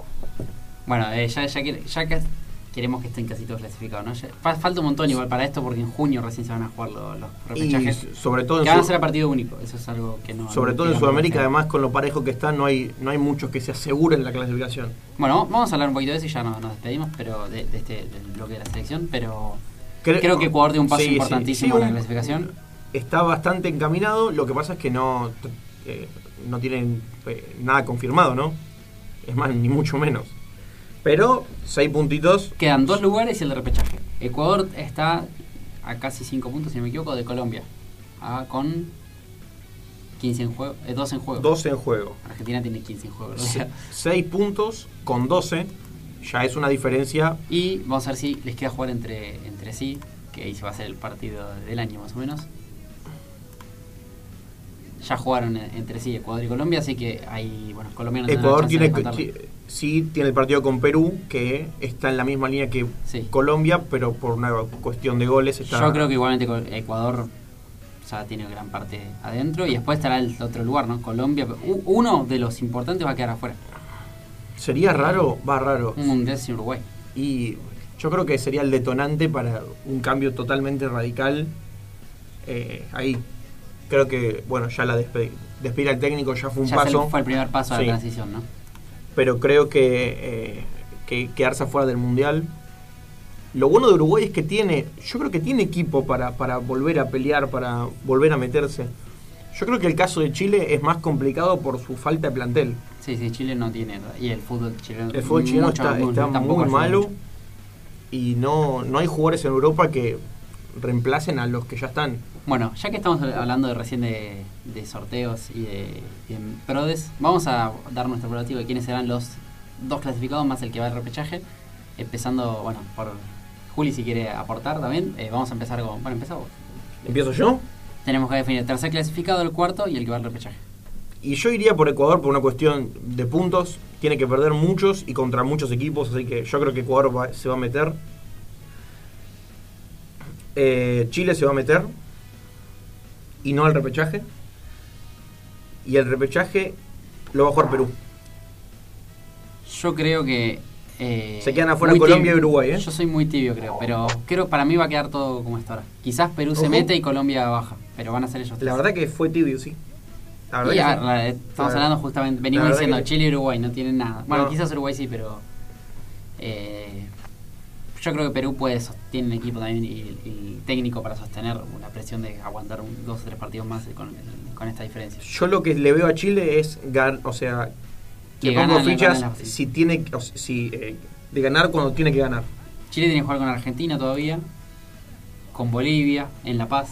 Bueno, eh, ya, ya, ya que queremos que estén casi todos clasificados, ¿no? Falta un montón igual para esto porque en junio recién se van a jugar los, los Y repechajes. s- sobre todo que van a ser a partido único, eso es algo que no... sobre no todo en Sudamérica, además con lo parejo que está, no hay, no hay muchos que se aseguren la clasificación. Bueno, vamos a hablar un poquito de eso y ya nos, nos despedimos pero de, de este del bloque de la selección, pero Cre- creo que Ecuador dio un paso Sí, sí, importantísimo en la clasificación. Está bastante encaminado, lo que pasa es que no, eh, no tienen eh, nada confirmado, ¿no? Es más, ni mucho menos. Pero seis puntitos, Quedan dos lugares y el de repechaje. Ecuador está a casi 5 puntos, si no me equivoco, de Colombia. Ah, con 15 en juego, eh, 2 en juego. 12 en juego. Argentina tiene 15 en juego. o Se- sea, Seis puntos con 12, ya es una diferencia. y vamos a ver si les queda jugar entre, entre sí, que ahí se va a hacer el partido del año más o menos. Ya jugaron entre sí Ecuador y Colombia, así que hay, bueno, colombianos Ecuador tiene, sí tiene el partido con Perú, que está en la misma línea que Sí. Colombia, pero por una cuestión de goles está... Yo creo que igualmente Ecuador ya tiene gran parte adentro y después estará el otro lugar, ¿no? Colombia. Uno de los importantes va a quedar afuera. Sería raro, va raro. Un mundial sin Uruguay. Y yo creo que sería el detonante para un cambio totalmente radical eh, ahí. Creo que, bueno, ya la despe- despedir al técnico ya fue un ya paso, fue el primer paso Sí. la transición, ¿no? Pero creo que, eh, que quedarse afuera del Mundial. Lo bueno de Uruguay es que tiene, yo creo que tiene equipo para, para volver a pelear, para volver a meterse. Yo creo que el caso de Chile es más complicado por su falta de plantel. Sí, sí, Chile no tiene. Y el fútbol chileno. El fútbol chileno está, está muy malo mucho. y no, no hay jugadores en Europa que reemplacen a los que ya están. Bueno, ya que estamos hablando de recién de, de sorteos y de, de prodes, vamos a dar nuestro probativo de quiénes serán los dos clasificados más el que va al repechaje. Empezando, bueno, por Juli si quiere aportar también. Eh, vamos a empezar con. Bueno, empezamos. ¿Empiezo yo? Tenemos que definir el tercer clasificado, el cuarto y el que va al repechaje. Y yo iría por Ecuador por una cuestión de puntos. Tiene que perder muchos y contra muchos equipos, así que yo creo que Ecuador va- se va a meter. Eh, Chile se va a meter. Y no al repechaje. Y el repechaje lo va a jugar Perú. Yo creo que. eh, Se quedan afuera Colombia tibio. y Uruguay, ¿eh? Yo soy muy tibio, creo. Pero creo para mí va a quedar todo como está ahora. Quizás Perú se mete y Colombia baja. Pero van a ser ellos tres. La verdad que fue tibio, sí. La verdad Y, que sí. la- estamos La- hablando justamente, venimos diciendo que- Chile y Uruguay no tienen nada. Bueno, No. quizás Uruguay sí, pero eh, yo creo que Perú puede tiene un equipo también y técnico para sostener la presión de aguantar un- dos o tres partidos más con, con esta diferencia. Yo lo que le veo a Chile es gan o sea, Que le pongo la- fichas la- si tiene, o sea, si, eh, de ganar cuando tiene que ganar. Chile tiene que jugar con Argentina todavía, con Bolivia, en La Paz.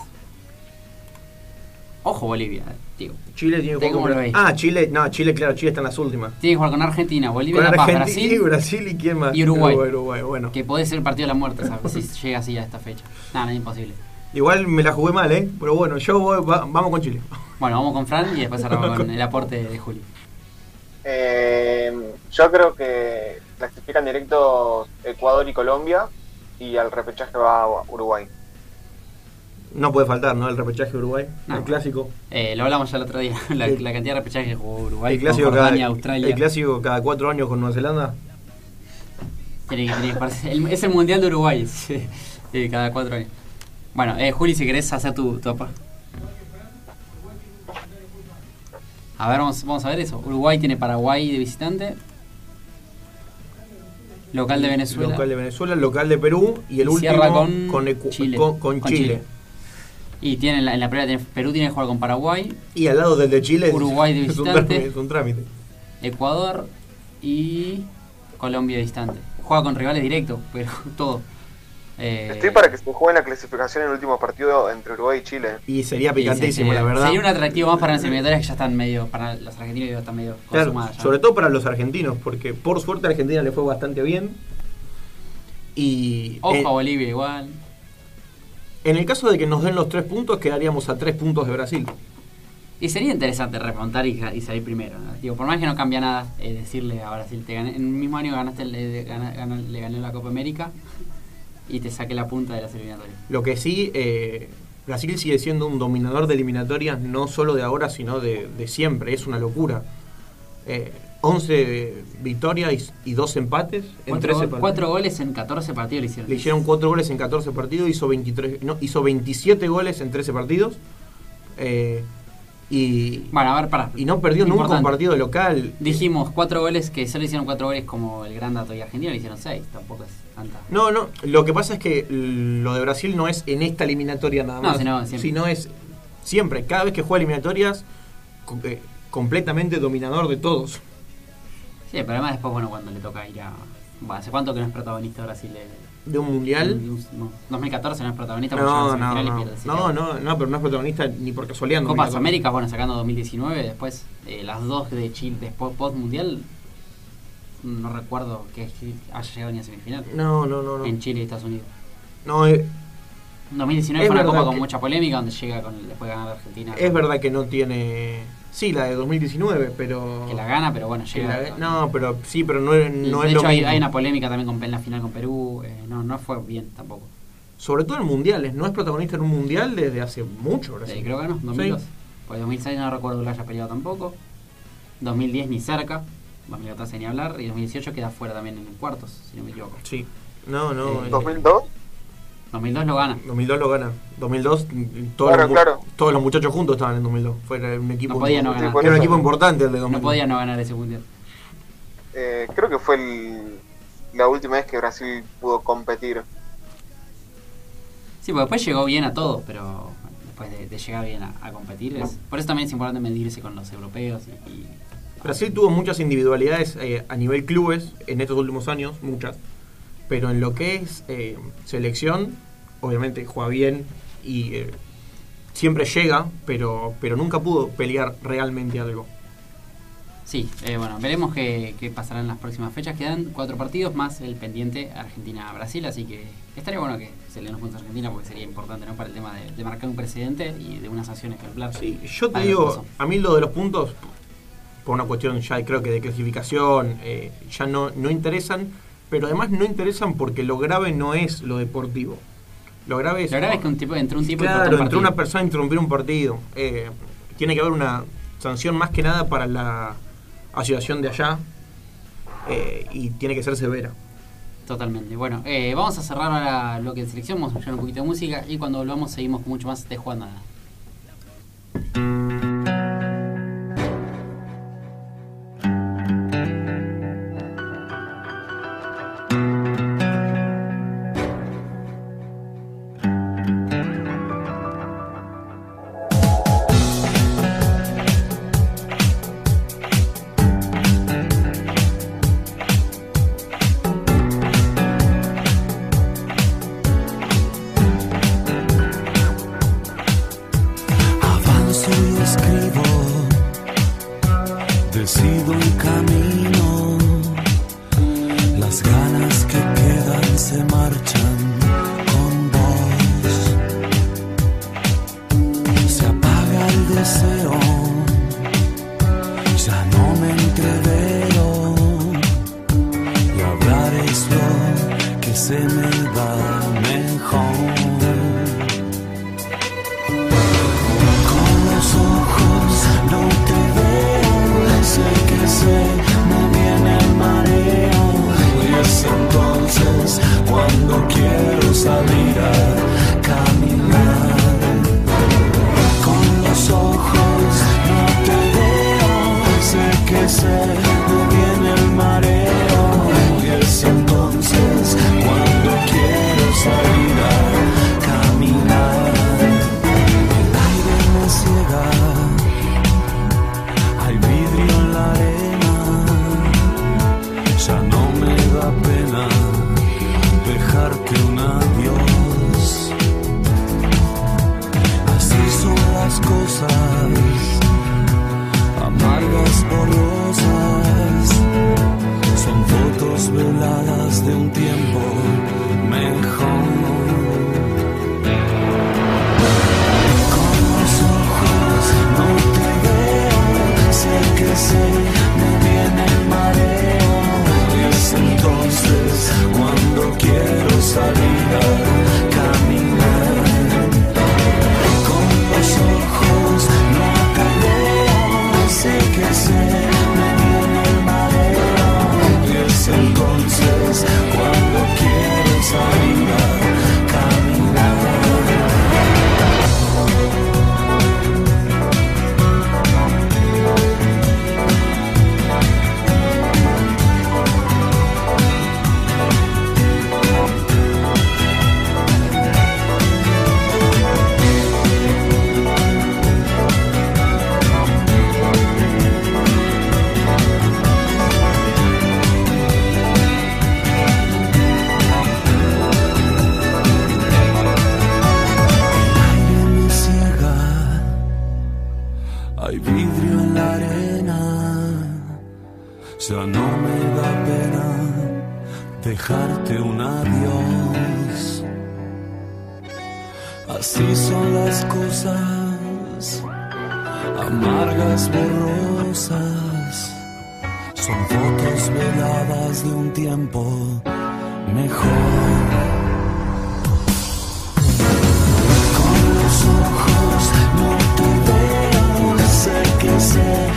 Ojo Bolivia, digo. Chile tiene que ¿Usted jugar con-? Ah, Chile, no, Chile, claro, Chile está en las últimas. Tiene que jugar con Argentina, Bolivia, Con La Paz, Argentina y Brasil, y quién más. y Uruguay. Uruguay, bueno. que puede ser el partido de la muerte, ¿sabes? si llega así a esta fecha. Nada, no es imposible. Igual me la jugué mal, ¿eh? Pero bueno, yo voy- va- vamos con Chile. Bueno, vamos con Fran y después cerramos con el aporte de Juli. Eh, yo creo que clasifican directo Ecuador y Colombia y al repechaje va Uruguay. No puede faltar, ¿no? El repechaje Uruguay, No. el clásico. Eh, lo hablamos ya el otro día, la, El- la cantidad de repechajes que jugó Uruguay, el, clásico con cada, Jordania, Australia. el clásico cada cuatro años con Nueva Zelanda. Tiene que- tiene que parecer- el- es el Mundial de Uruguay, sí, cada cuatro años. Bueno, eh, Juli, si querés hacer tu, tu apa- A ver, vamos, vamos a ver eso. Uruguay tiene Paraguay de visitante. Local de Venezuela. Local de Venezuela, local de Perú y el Y último con con, Ecu- Chile. con- con Con Chile. Chile. Y tiene en la, en la primera tiene- Perú tiene que jugar con Paraguay, Y al lado del de Chile Uruguay de es un visitante. trámite, es un trámite. Ecuador y Colombia distante. Juega con rivales directos, pero todo. Eh, Estoy para que se juegue la clasificación en el último partido entre Uruguay y Chile. Y sería sí, picantísimo, sería- la verdad. Sería un atractivo más para las eliminatorias que ya están medio, para los argentinos que ya están medio Claro, consumadas. ya. sobre todo para los argentinos, porque por suerte a Argentina le fue bastante bien. Y Ojo eh, a Bolivia igual. En el caso de que nos den los tres puntos, quedaríamos a tres puntos de Brasil. Y sería interesante remontar y, y salir primero. ¿no? Digo, por más que no cambia nada, eh, decirle a Brasil, te gané, en el mismo año ganaste, le, gané la Copa América y te saqué la punta de las eliminatorias. Lo que sí, eh, Brasil sigue siendo un dominador de eliminatorias, no solo de ahora, sino de, de siempre. Es una locura. Eh, 11 victorias y, y 2 empates en Cuatro, 13 go- partidos. cuatro goles en 14 partidos le hicieron. Le hicieron 4 goles en 14 partidos, hizo, 23, no, hizo 27 goles en 13 partidos. eh, y, Bueno, a ver, pará. y no perdió nunca un Importante. partido local. Dijimos cuatro goles, que solo hicieron cuatro goles como el Gran Dato y Argentina le hicieron seis. Tampoco es tanta. No, no, lo que pasa es que lo de Brasil no es en esta eliminatoria nada No, más, sino siempre. sino es siempre, cada vez que juega eliminatorias, eh, completamente dominador de todos. Sí, pero además después, bueno, cuando le toca ir a... Bueno, ¿Hace cuánto que no es protagonista Brasil? de- un mundial. un- no, 2014 no es protagonista No, no, semifinal y no, no, no, no, pero no es protagonista ni por casualidad. en Copas 2014. Américas, bueno, sacando 2019, después eh, las dos de Chile, después post-mundial, no recuerdo que haya llegado ni a semifinal. No, no, no, no. En Chile y Estados Unidos. No, eh, 2019 Es fue una copa con mucha polémica donde llega con después de ganar Argentina. es verdad que no tiene. Sí, la de 2019, pero. Que la gana, pero bueno, llega. la- no, pero sí, pero no, es- no de es hecho, lo hay, mismo. hay una polémica también con, en la final con Perú. eh, no, no fue bien tampoco. Sobre todo en mundiales. No es protagonista en un mundial desde hace mucho, Brasil. Eh, creo que no, 2002. Pues 2006 no recuerdo que lo haya peleado tampoco. 2010 ni cerca. 2014 ni hablar. Y 2018 queda fuera también en cuartos, si no me equivoco. Sí. No, no. Eh, 2002, 2002 lo gana. 2002 lo gana. 2002, mm, todos, Claro, los, mu- claro. todos los muchachos juntos estaban en 2002. Fue un equipo, No podía no Sí, ganar. por era un equipo importante el de 2002. No podía no ganar ese mundial. eh, creo que fue el- la última vez que Brasil pudo competir. Sí, porque después llegó bien a todo, pero después de, de llegar bien a, a competir, es, por eso también es importante medirse con los europeos y, y- Brasil tuvo muchas individualidades eh, a nivel clubes en estos últimos años, muchas. Pero en lo que es eh, selección, obviamente juega bien y eh, siempre llega, pero, pero nunca pudo pelear realmente algo. Sí, eh, bueno, veremos qué, qué pasará en las próximas fechas. Quedan cuatro partidos más el pendiente Argentina-Brasil, así que estaría bueno que se le den los puntos a Argentina porque sería importante ¿no? para el tema de, de marcar un precedente y de una sanción ejemplar. Sí, yo te digo, a mí lo de los puntos, por una cuestión ya creo que de clasificación, eh, ya no, no interesan, pero además no interesan porque lo grave no es lo deportivo. Lo grave es, Lo grave es que un tipo, entre un tipo y claro, un entre una persona a interrumpir un partido. Eh, tiene que haber una sanción más que nada para la asociación de allá eh, y tiene que ser severa. Totalmente. Bueno, eh, vamos a cerrar ahora lo que es selección, vamos a escuchar un poquito de música y cuando volvamos seguimos con mucho más de Nada. Son fotos veladas de un tiempo mejor. Con los ojos no te veo, sé que sé,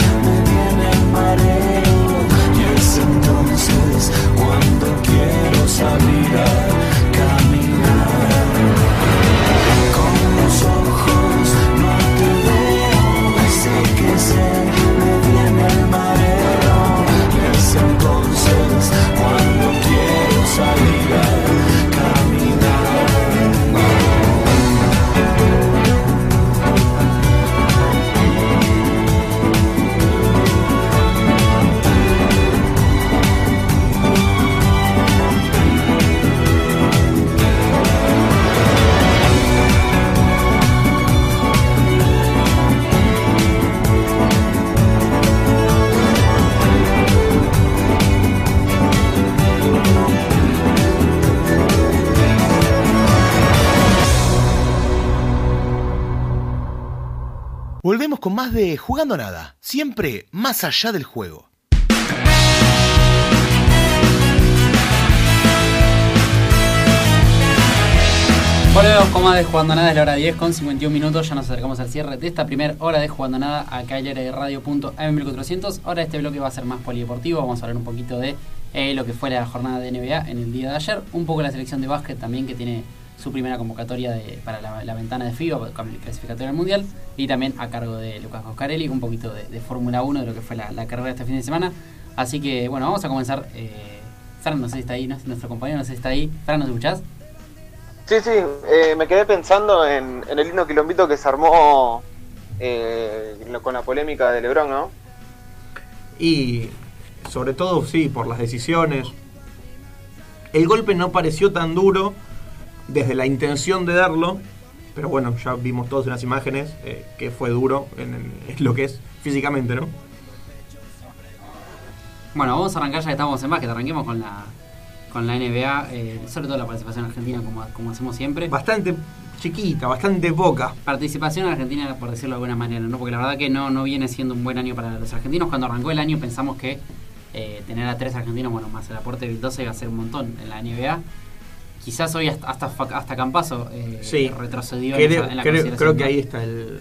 con más de Jugando Nada, siempre más allá del juego. Volvemos con más de Jugando Nada, es la hora 10 con 51 minutos, ya nos acercamos al cierre de esta primera hora de Jugando Nada acá en de radio.am1400. Ahora este bloque va a ser más polideportivo, vamos a hablar un poquito de eh, lo que fue la jornada de NBA en el día de ayer, un poco la selección de básquet también que tiene su primera convocatoria de- para la, la ventana de FIBA con el clasificatorio al Mundial y también a cargo de Lucas Coscarelli, un poquito de, de Fórmula 1 de lo que fue la, la carrera este fin de semana. Así que bueno, vamos a comenzar. Eh, Fran, no sé si está ahí, ¿no? nuestro compañero no sé si está ahí. Fran, ¿nos escuchás? Sí, sí, eh, me quedé pensando en, en el lindo quilombito que se armó eh, con la polémica de Lebron, ¿no? Y sobre todo, sí, por las decisiones. El golpe no pareció tan duro desde la intención de darlo, pero bueno, ya vimos todos en las imágenes eh, que fue duro en, en- en lo que es físicamente, ¿no? Bueno, vamos a arrancar ya que estamos en básquet, arranquemos con la con la NBA, eh, sobre todo la participación argentina como, como hacemos siempre. Bastante chiquita, bastante poca. Participación argentina, por decirlo de alguna manera, ¿no? Porque la verdad que no, no viene siendo un buen año para los argentinos. Cuando arrancó el año pensamos que eh, tener a tres argentinos, bueno, más el aporte de Vildosa iba a ser un montón en la NBA. Quizás hoy hasta hasta, hasta Campazo eh, Sí. retrocedió en, Creo, en la creo- creo que ahí está el,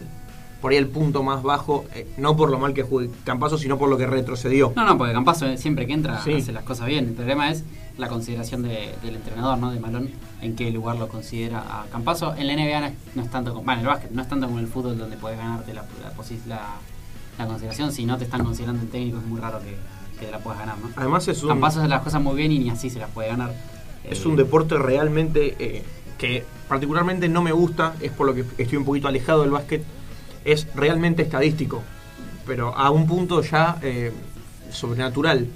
por ahí el punto más bajo, eh, no por lo mal que juegue Campazo, sino por lo que retrocedió. No, no, porque Campazo eh, siempre que entra Sí. hace las cosas bien. El problema es la consideración de- del entrenador, ¿no? De Malón, en qué lugar lo considera a Campazo. En la NBA no es, no es tanto como, bueno, en el básquet no es tanto como en el fútbol donde podés ganarte la, la, la- la consideración. Si no te están considerando el técnico es muy raro que, que te la puedas ganar, ¿no? Además es un, Campazo hace las cosas muy bien y ni así se las puede ganar. Es un deporte realmente eh, que particularmente no me gusta, es por lo que estoy un poquito alejado del básquet, es realmente estadístico, pero a un punto ya eh, sobrenatural.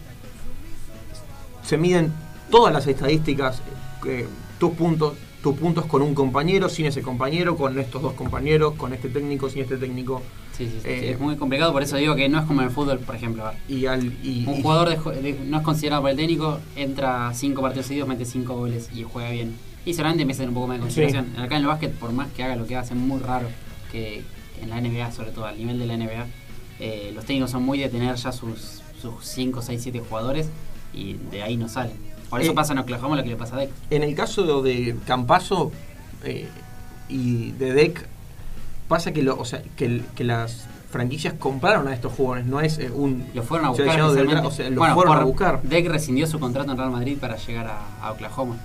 Se miden todas las estadísticas, eh, tus puntos, tus puntos con un compañero, sin ese compañero, con estos dos compañeros, con este técnico, sin este técnico. Sí, sí, sí, eh, sí, es muy complicado, por eso digo que no es como en el fútbol, por ejemplo. Y al y, Un jugador de de- no es considerado por el técnico, entra cinco partidos seguidos, mete cinco goles y juega bien. Y seguramente empieza a tener un poco más de consideración. Acá en el básquet, por más que haga lo que hace, es muy raro que en la NBA, sobre todo al nivel de la NBA, eh, los técnicos son muy de tener ya sus, sus 5, 6, 7 jugadores y de ahí no salen. Por eso Eh, pasa en Oklahoma lo que le pasa a Deck. En el caso de Campazo eh, y de Deck, pasa que, lo, o sea, que, el- que las franquicias compraron a estos jugadores, no es eh, un. Lo fueron a buscar. del o sea, lo Bueno, fueron a buscar. Deck rescindió su contrato en Real Madrid para llegar a, a Oklahoma.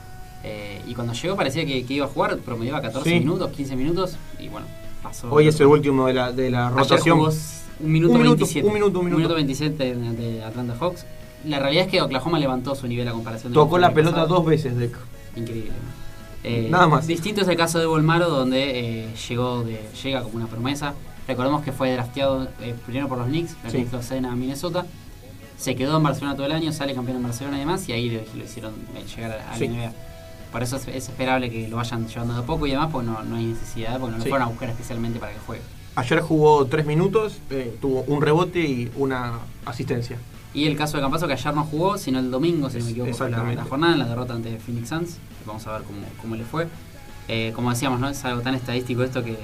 Eh, y cuando llegó parecía que, que iba a jugar, promediaba 14 Sí. minutos, 15 minutos y bueno, pasó. Hoy es el último de la, de la Ayer rotación. jugó un minuto Un minuto, 27. un minuto, un minuto. 27 de, de Atlanta Hawks. La realidad es que Oklahoma levantó su nivel a comparación de Tocó la pelota pasado. dos veces, Deck. Increíble. ¿no? Eh, Nada más. Distinto es el caso de Volmaro, donde eh, llegó de, llega como una promesa. Recordemos que fue drafteado eh, primero por los Knicks, los Sí. Knicks a Minnesota. Se quedó en Barcelona todo el año, sale campeón en Barcelona y demás, y ahí lo, lo hicieron eh, llegar a, a Sí. la NBA. Por eso es, es esperable que lo vayan llevando de a poco y demás, porque no, no hay necesidad, porque no lo Sí. fueron a buscar especialmente para que juegue. Ayer jugó tres minutos, tuvo un rebote y una asistencia. Y el caso de Campazo, que ayer no jugó, sino el domingo, si no me equivoco, fue la, jornada, en la derrota ante Phoenix Suns. Vamos a ver cómo, cómo le fue. Eh, como decíamos, ¿no? Es algo tan estadístico esto que...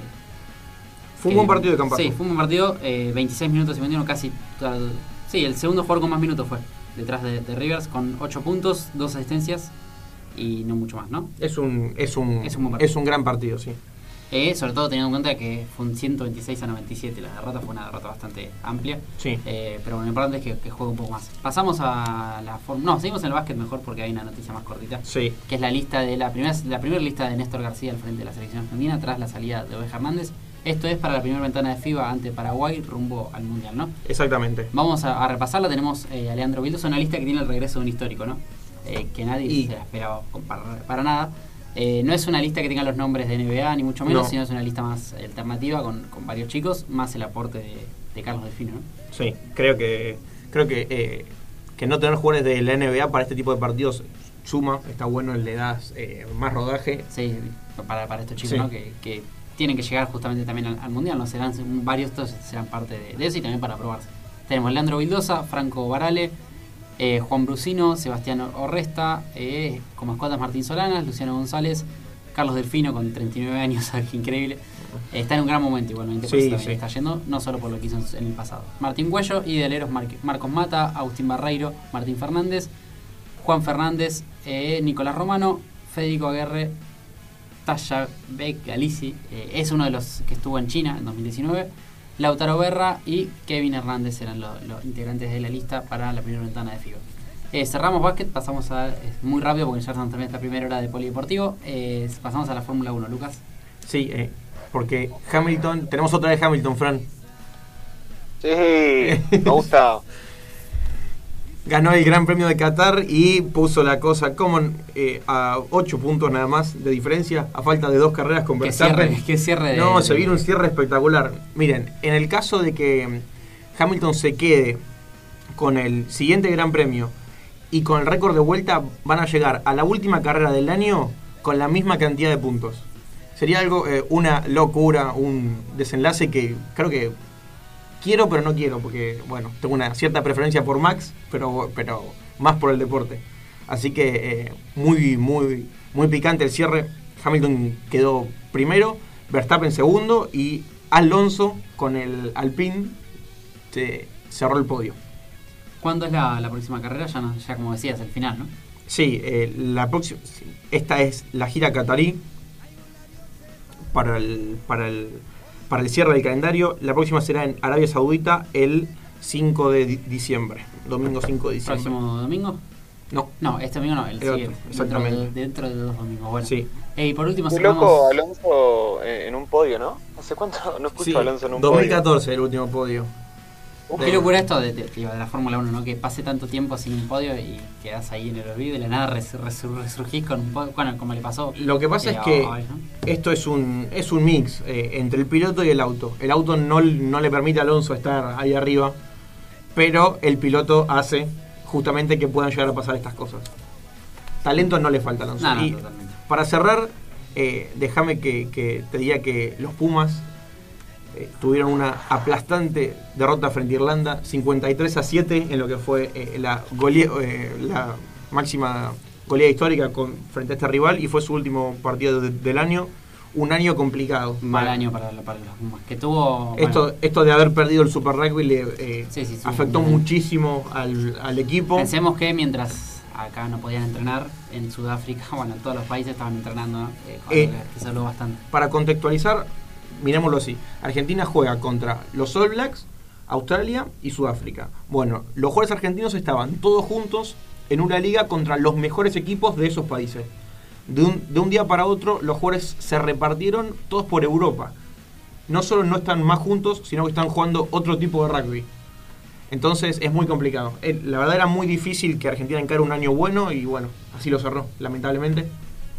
Fue un buen partido de Campazo. Sí, fue un buen partido. eh, 26 minutos y medio, casi... al- sí, el segundo jugador con más minutos fue. Detrás de, de Rivers, con 8 puntos, 2 asistencias y no mucho más, ¿no? Es un, es un, Es un buen partido. es un gran partido, sí. Eh, sobre todo teniendo en cuenta que fue un 126 a 97. La derrota fue una derrota bastante amplia. Sí. Eh, pero bueno, lo importante es que, que juegue un poco más. Pasamos a la forma. No, seguimos en el básquet mejor porque hay una noticia más cortita. Sí. Que es la lista de la primera la primera lista de Néstor García al frente de la selección argentina tras la salida de Oveja Hernández. Esto es para la primera ventana de FIBA ante Paraguay rumbo al Mundial, ¿no? Exactamente. Vamos a, a repasarla. Tenemos eh, a Leandro Vildoso, una lista que tiene el regreso de un histórico, ¿no? Eh, que nadie Y- se la esperaba para nada. Eh, no es una lista que tenga los nombres de NBA, ni mucho menos, No. sino es una lista más alternativa con, con varios chicos, más el aporte de, de Carlos Delfino, ¿no? Sí, creo que creo que, eh, que no tener jugadores de la NBA para este tipo de partidos suma, está bueno, le das eh, más rodaje. Sí, para, para estos chicos, Sí. ¿no? Que, que tienen que llegar justamente también al, al Mundial, ¿no? Serán varios, estos serán parte de, de eso y también para probarse. Tenemos Leandro Vildosa, Franco Barale, eh, Juan Brusino, Sebastián Orresta, eh, como escuadras Martín Solanas, Luciano González, Carlos Delfino con 39 años, increíble. Eh, está en un gran momento igualmente, por Sí, sí. está yendo, no solo por lo que hizo en, el pasado. Martín Cuello y de aleros Mar- Marcos Mata, Agustín Barreiro, Martín Fernández, Juan Fernández, eh, Nicolás Romano, Federico Aguerre, Tasha Beck Galici, es uno de los que estuvo en China en 2019. Lautaro Berra y Kevin Hernández eran lo- los integrantes de la lista para la primera ventana de FIBA. Eh, cerramos básquet, pasamos a. es muy rápido porque ya estamos también esta primera hora de polideportivo. Eh, pasamos a la Fórmula 1, Lucas. Sí, eh, porque Hamilton, tenemos otra de Hamilton, Fran. Sí, me gusta. Ganó el Gran Premio de Qatar y puso la cosa como eh, a 8 puntos nada más de diferencia, a falta de dos carreras con Verstappen. que cierre de- No, se viene un cierre espectacular. Miren, en el caso de que Hamilton se quede con el siguiente Gran Premio y con el récord de vuelta, van a llegar a la última carrera del año con la misma cantidad de puntos. Sería algo, eh, una locura, un desenlace que creo que quiero pero no quiero, porque bueno, tengo una cierta preferencia por Max, pero, pero más por el deporte. Así que eh, muy, muy, muy picante el cierre. Hamilton quedó primero, Verstappen segundo y Alonso con el Alpine se cerró el podio. ¿Cuándo es la, la próxima carrera? Ya, no- ya como decías, el final, ¿no? Sí, eh, la próxima, esta es la gira catarí para el, para el para el cierre del calendario. La próxima será en Arabia Saudita el 5 de di- diciembre, domingo 5 de diciembre. ¿Próximo domingo? No, No, este domingo no, el, El siguiente. otro, exactamente. Dentro de, dentro de dos domingos. Bueno. sí. Eh, y por último, Muy loco Alonso en un podio, ¿no? ¿Hace cuánto no escucho Sí, a Alonso en un 2014 el último podio. Qué locura esto de, de- digo, de la Fórmula 1, ¿no? Que pase tanto tiempo sin un podio y quedas ahí en el olvido y de la nada res- res- resurgís con un podio. Bueno, como le pasó. Lo que pasa eh, es que esto es un, es un mix eh, entre el piloto y el auto. El auto no, no le permite a Alonso estar ahí arriba, pero el piloto hace justamente que puedan llegar a pasar estas cosas. Talento no le falta a Alonso. No, no, Y para cerrar, eh, déjame que, que te diga que los Pumas eh, tuvieron una aplastante derrota frente a Irlanda, 53 a 7 en lo que fue eh, la, eh, la máxima goleada histórica con, frente a este rival y fue su último partido de- del año. Un año complicado. Mal Para- año para, para los Pumas. Que tuvo. Esto, bueno, esto de haber perdido el Super Rugby le Sí, sí, sí, afectó muchísimo al, al equipo. Pensemos que mientras acá no podían entrenar, en Sudáfrica, bueno, en todos los países estaban entrenando, eh, Eh, que se habló bastante. Para contextualizar, mirémoslo así. Argentina juega contra los All Blacks, Australia y Sudáfrica. Bueno, los jugadores argentinos estaban todos juntos en una liga contra los mejores equipos de esos países. De un, de un día para otro, los jugadores se repartieron todos por Europa. No solo no están más juntos, sino que están jugando otro tipo de rugby. Entonces es muy complicado. Eh, La verdad era muy difícil que Argentina encare un año bueno y bueno, así lo cerró, lamentablemente.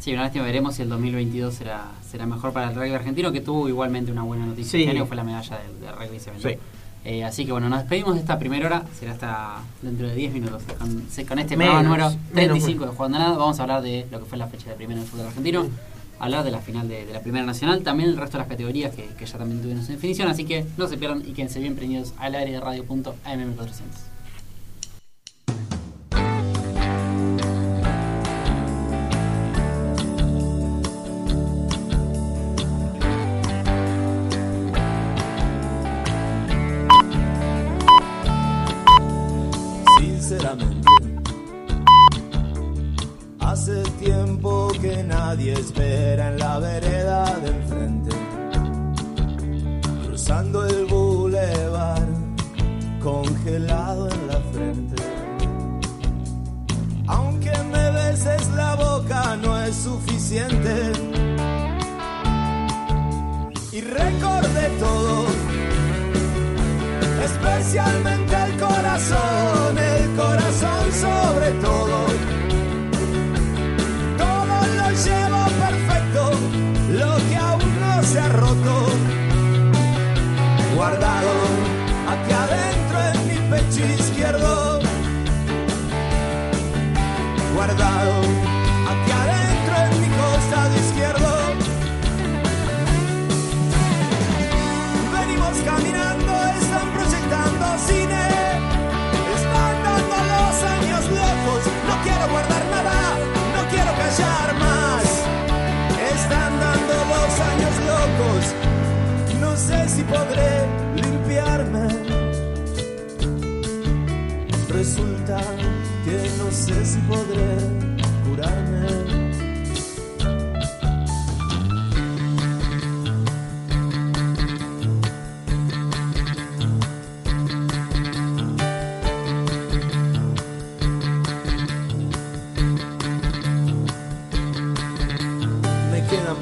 Sí, una lástima veremos si el 2022 será, será mejor para el rugby argentino, que tuvo igualmente una buena noticia. Sí. Este año fue la medalla de, de rugby se Sí. Eh, así que bueno, nos despedimos de esta primera hora, será hasta dentro de 10 minutos. Con, este Menos, programa número menos, 35 de Jugando a Nada, vamos a hablar de lo que fue la fecha de primero del fútbol argentino, hablar de la final de, de la Primera Nacional, también el resto de las categorías que, que ya también tuvieron su definición, así que no se pierdan y quédense bien prendidos al área de radio.amm400. nadie espera en la vereda de enfrente, cruzando el bulevar, congelado en la frente. Aunque me beses la boca, no es suficiente. Y recordé todo especialmente el corazón, el corazón sobre todo. Podré limpiarme. Resulta que no sé si podré curarme.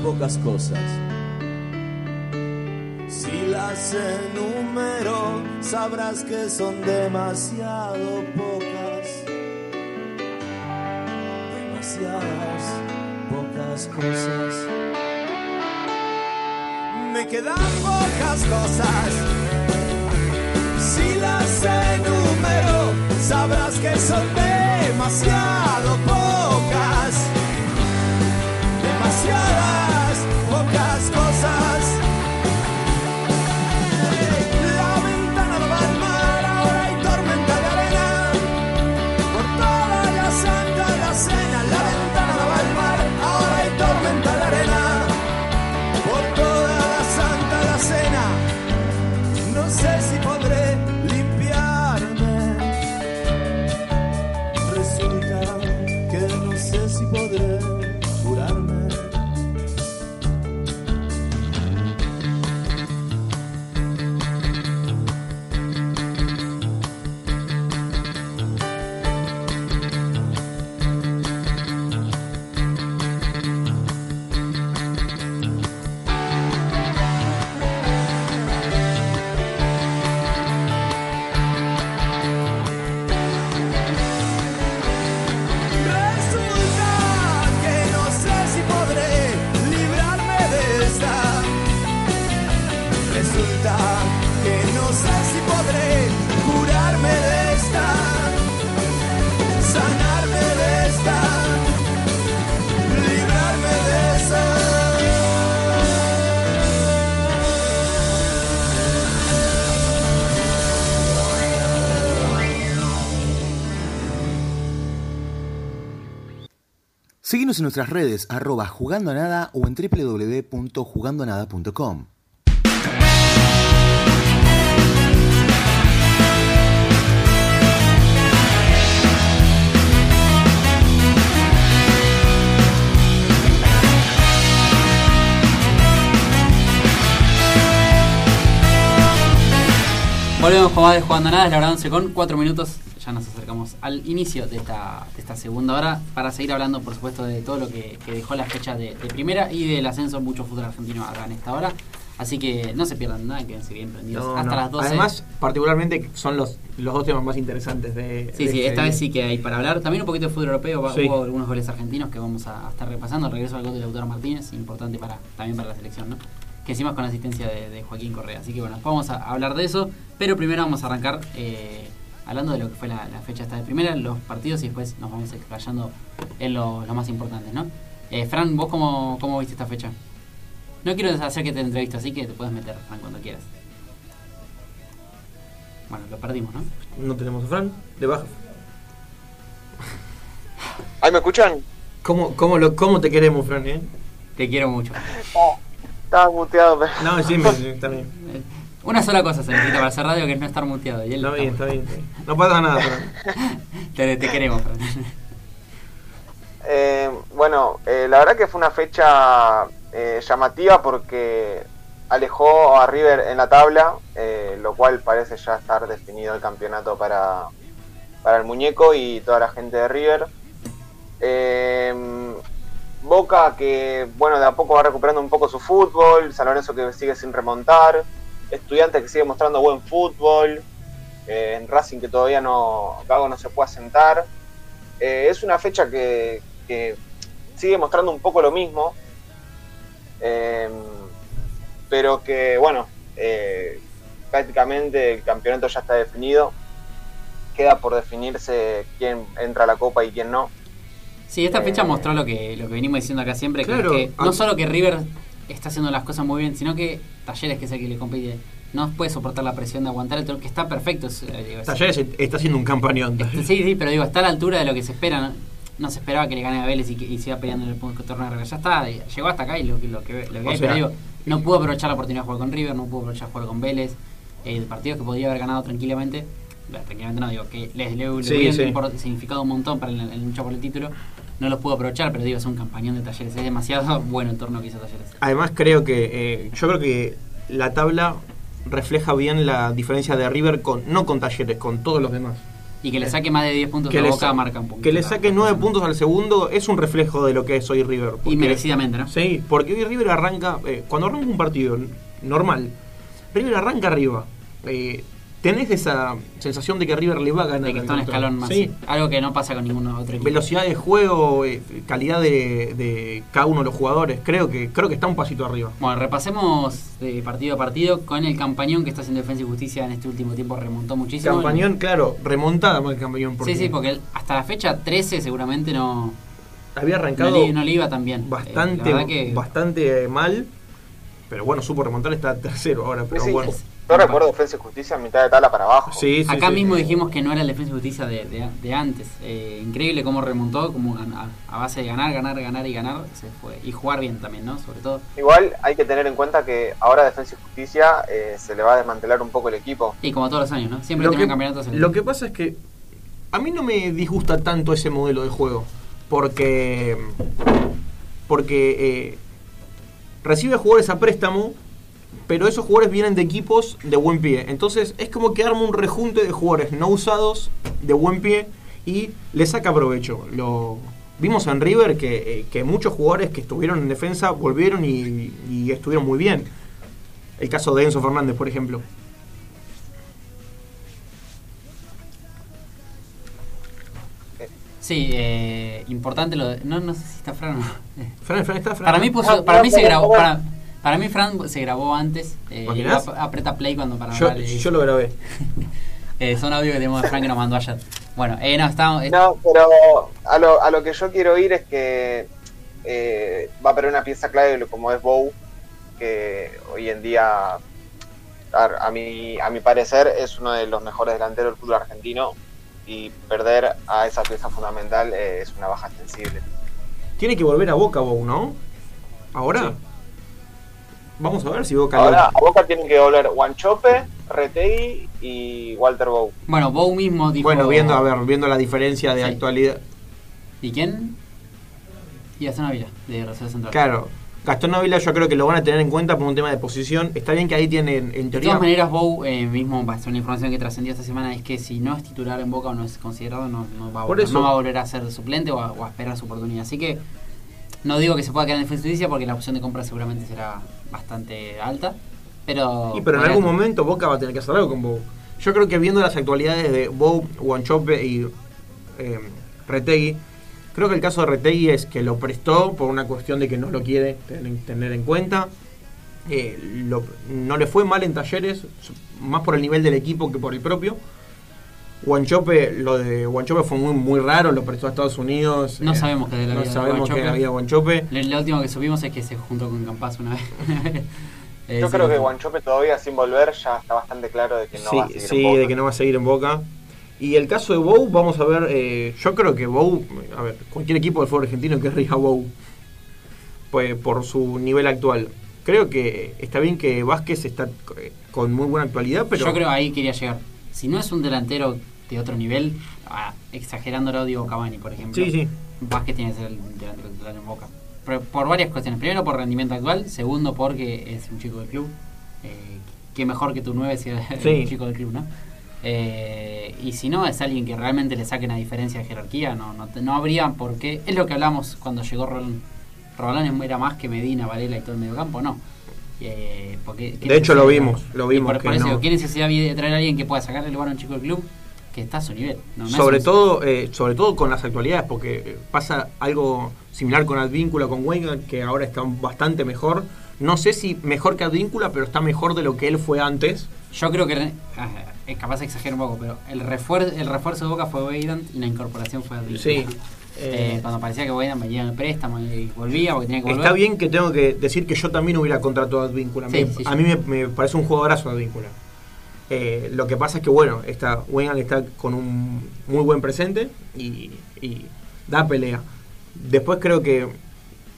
pocas cosas. Si las enumero, sabrás que son demasiado pocas. Demasiadas pocas cosas. Me quedan pocas cosas. Si las enumero, sabrás que son demasiado pocas En nuestras redes arroba jugando a nada o en www.jugandoanada.com. Volvemos con más de Jugando a Nada, es la hora 11 con 4 minutos. Ya nos acercamos al inicio de esta, de esta segunda hora para seguir hablando, por supuesto, de todo lo que, que dejó la fecha de, de primera y del ascenso mucho fútbol argentino acá en esta hora. Así que no se pierdan nada, quédense bien prendidos No, hasta no. las 12. Además, particularmente son los, los dos temas más interesantes de. Sí, de sí, este esta vez sí que hay para hablar. También un poquito de fútbol europeo, Sí. hubo algunos goles argentinos que vamos a estar repasando. El regreso al gol de Lautaro Martínez, importante para también para la selección, ¿no? Que encima es con asistencia de, de Joaquín Correa. Así que bueno, vamos a hablar de eso. Pero primero vamos a arrancar eh, hablando de lo que fue la, la fecha esta de primera, los partidos y después nos vamos explayando en lo- los más importantes, ¿no? Eh, Fran, ¿vos cómo, cómo viste esta fecha? No quiero hacer que te entreviste, así que te puedes meter, Fran, cuando quieras. Bueno, lo perdimos, ¿no? No tenemos a Fran, de baja. ¿Ahí me escuchan? ¿Cómo, cómo, lo, ¿Cómo te queremos, Fran? Eh? Te quiero mucho. Estaba muteado, pero... No, sí, me. Eh, Una sola cosa se necesita para hacer radio que es no estar muteado. Y él Está bien, está- bien. está bien. No pasa nada. Te, te queremos. Eh, bueno, eh, la verdad que fue una fecha eh, llamativa porque alejó a River en la tabla, eh, lo cual parece ya estar definido el campeonato para, para el muñeco y toda la gente de River. Eh, Boca que, bueno, de a poco va recuperando un poco su fútbol, San Lorenzo que sigue sin remontar, Estudiantes que sigue mostrando buen fútbol, eh, en Racing que todavía no, Gago no se puede asentar. Eh, es una fecha que, que sigue mostrando un poco lo mismo, eh, pero que, bueno, eh, prácticamente el campeonato ya está definido. Queda por definirse quién entra a la Copa y quién no. Sí, esta fecha Eh, mostró lo que, lo que venimos diciendo acá siempre, que, Claro, que no solo que River está haciendo las cosas muy bien, sino que Talleres, que es el que le compite, no puede soportar la presión de aguantar el toro, que está perfecto. eh, digo, Talleres está haciendo un campañón. Este, sí, sí, pero digo, está a la altura de lo que se espera. No, No se esperaba que le gane a Vélez y, que, y siga peleando en el punto torneo de River. Ya está, llegó hasta acá y lo, que- lo que, lo que hay, sea, pero digo, no pudo aprovechar la oportunidad de jugar con River, no pudo aprovechar jugar con Vélez. Eh, partidos que podría haber ganado tranquilamente. tranquilamente no, digo, que les, le, le Sí, import- significado un montón para el, el lucha por el título. No los pudo aprovechar, pero digo, es un campañón de talleres. Es demasiado bueno el torneo que hizo talleres. Además creo que eh, yo creo que la tabla refleja bien la diferencia de River con no con Talleres, con todos los demás. Y que le saque más de 10 puntos Que a Boca marca un poquito. que le saque la 9 cosa. puntos al segundo es un reflejo de lo que es hoy River. Y porque- merecidamente, ¿no? Sí, porque hoy River arranca, eh, cuando arranca un partido normal, River arranca arriba. Eh, tenés esa sensación de que River le va a ganar. De que está un escalón más. Sí. Algo que no pasa con ningún otro equipo. Velocidad de juego, eh, calidad de, de cada uno de los jugadores. Creo que creo que está un pasito arriba. Bueno, repasemos de partido a partido con el campañón que está haciendo Defensa y Justicia en este último tiempo. Remontó muchísimo. Campañón, claro, remontada más que campañón. Porque Sí, sí, porque el- hasta la fecha 13 seguramente no, había no, arrancado le, no le iba tan bien. Eh, bastante, que bastante eh, mal. Pero bueno, supo remontar, está tercero ahora. Pero Sí, bueno. Yo recuerdo Defensa y Justicia en mitad de tabla para abajo. Sí, sí, acá sí. mismo dijimos que no era el Defensa y Justicia de, de- de antes. Eh, increíble cómo remontó, como a, a base de ganar, ganar, ganar y ganar se fue. Y jugar bien también, ¿no? Sobre todo. Igual hay que tener en cuenta que ahora Defensa y Justicia eh, se le va a desmantelar un poco el equipo. Y como todos los años, ¿no? Siempre Lo tienen que, campeonatos en el lo que pasa es que a mí no me disgusta tanto ese modelo de juego. Porque. Porque eh, recibe jugadores a préstamo. Pero esos jugadores vienen de equipos de buen pie. Entonces es como que arma un rejunte de jugadores no usados, de buen pie, y le saca provecho. Lo vimos en River que, eh, que muchos jugadores que estuvieron en defensa volvieron y, y estuvieron muy bien. El caso de Enzo Fernández, por ejemplo. Sí, eh, importante lo de. No, no sé si está Fran o no. Fran, Fran, está Fran. Para mí, puso- para mí se grabó. Para, Para mí, Fran se grabó antes. Eh, ap- aprieta play cuando para Yo, hablar, yo lo grabé. eh, son audios que tenemos de Fran que nos mandó ayer. Bueno, eh, no, estábamos. eh, No, pero a lo, a lo que yo quiero ir es que eh, va a haber una pieza clave como es Bow, que hoy en día, a, a mi, a mi parecer, es uno de los mejores delanteros del fútbol argentino y perder a esa pieza fundamental eh, es una baja sensible. Tiene que volver a Boca, Bow, ¿no? ¿Ahora? Sí. Vamos a ver si Boca Ahora lo- a Boca tienen que volver Guanchope, Retegui y Walter Bow. Bueno, Bow mismo dijo. Bueno, viendo, a ver, viendo la diferencia de Sí. actualidad. ¿Y quién? Y Gastón Ávila, de Rosario Central. Claro, Gastón Ávila yo creo que lo van a tener en cuenta por un tema de posición. Está bien que ahí tienen, en De teoría... todas maneras, Bow, eh, mismo, va a ser una información que trascendió esta semana, es que si no es titular en Boca o no es considerado, no, no va, a volver, eso. no va a volver a ser suplente o a, o a esperar su oportunidad. Así que no digo que se pueda quedar en y justicia porque la opción de compra seguramente será bastante alta. Pero, Sí, pero en algún momento Boca va a tener que hacer algo con Bow. Yo creo que viendo las actualidades de Bow, Guanchope y eh, Retegui, creo que el caso de Retegui es que lo prestó por una cuestión de que no lo quiere tener, tener en cuenta. Eh, lo- no le fue mal en talleres, más por el nivel del equipo que por el propio. Guanchope, lo de Guanchope fue muy, muy raro, lo prestó a Estados Unidos. No eh, sabemos qué de la no vida de sabemos Guanchope. qué había Guanchope. Lo, lo último que supimos es que se juntó con Campaz una vez. Eh, Yo sí, creo que. Guanchope todavía sin volver ya está bastante claro de que no sí, va a seguir en sí, Boca. de que no va a seguir en Boca. Y el caso de Bow, vamos a ver, eh, yo creo que Bow, a ver, cualquier equipo del fútbol argentino querría a Bow, pues por su nivel actual. Creo que está bien que Vázquez está eh, con muy buena actualidad, pero Yo creo ahí quería llegar. Si no es un delantero de otro nivel, ah, exagerándolo, digo Cavani, por ejemplo. sí, sí, Vázquez tiene que ser el delantero titular en Boca. Pero por varias cuestiones. Primero, por rendimiento actual. Segundo, porque es un chico del club. Eh, qué mejor que tu 9 sea Sí. un chico del club, ¿no? Eh, y si no, es alguien que realmente le saque una diferencia de jerarquía. No, no, no habría por qué. Es lo que hablamos cuando llegó Rolón. Rolón era más que Medina, Varela y todo el mediocampo, no. Eh, porque, ¿qué De hecho, lo vimos, lo vimos Por, que por eso, no. ¿qué necesidad de traer a alguien que pueda sacarle el lugar a un chico del club que está a su nivel? No, sobre todo eh, sobre todo con las actualidades, porque eh, pasa algo similar con Advíncula, con Wenger, que ahora está bastante mejor. No sé si mejor que Advíncula, pero está mejor de lo que él fue antes. Yo creo que ah, es capaz de exagerar un poco, pero el refuerzo, el refuerzo de Boca fue Weidand y la incorporación fue Advíncula. Sí. Eh, Eh, cuando parecía que Weidand venía en el préstamo y volvía porque tenía que volver. Está bien que tengo que decir que yo también hubiera contratado a Advíncula. Sí, Me- sí, a mí me, me parece un jugadorazo Advíncula. Eh, lo que pasa es que, bueno, está, está con un muy buen presente y, y da pelea. Después creo que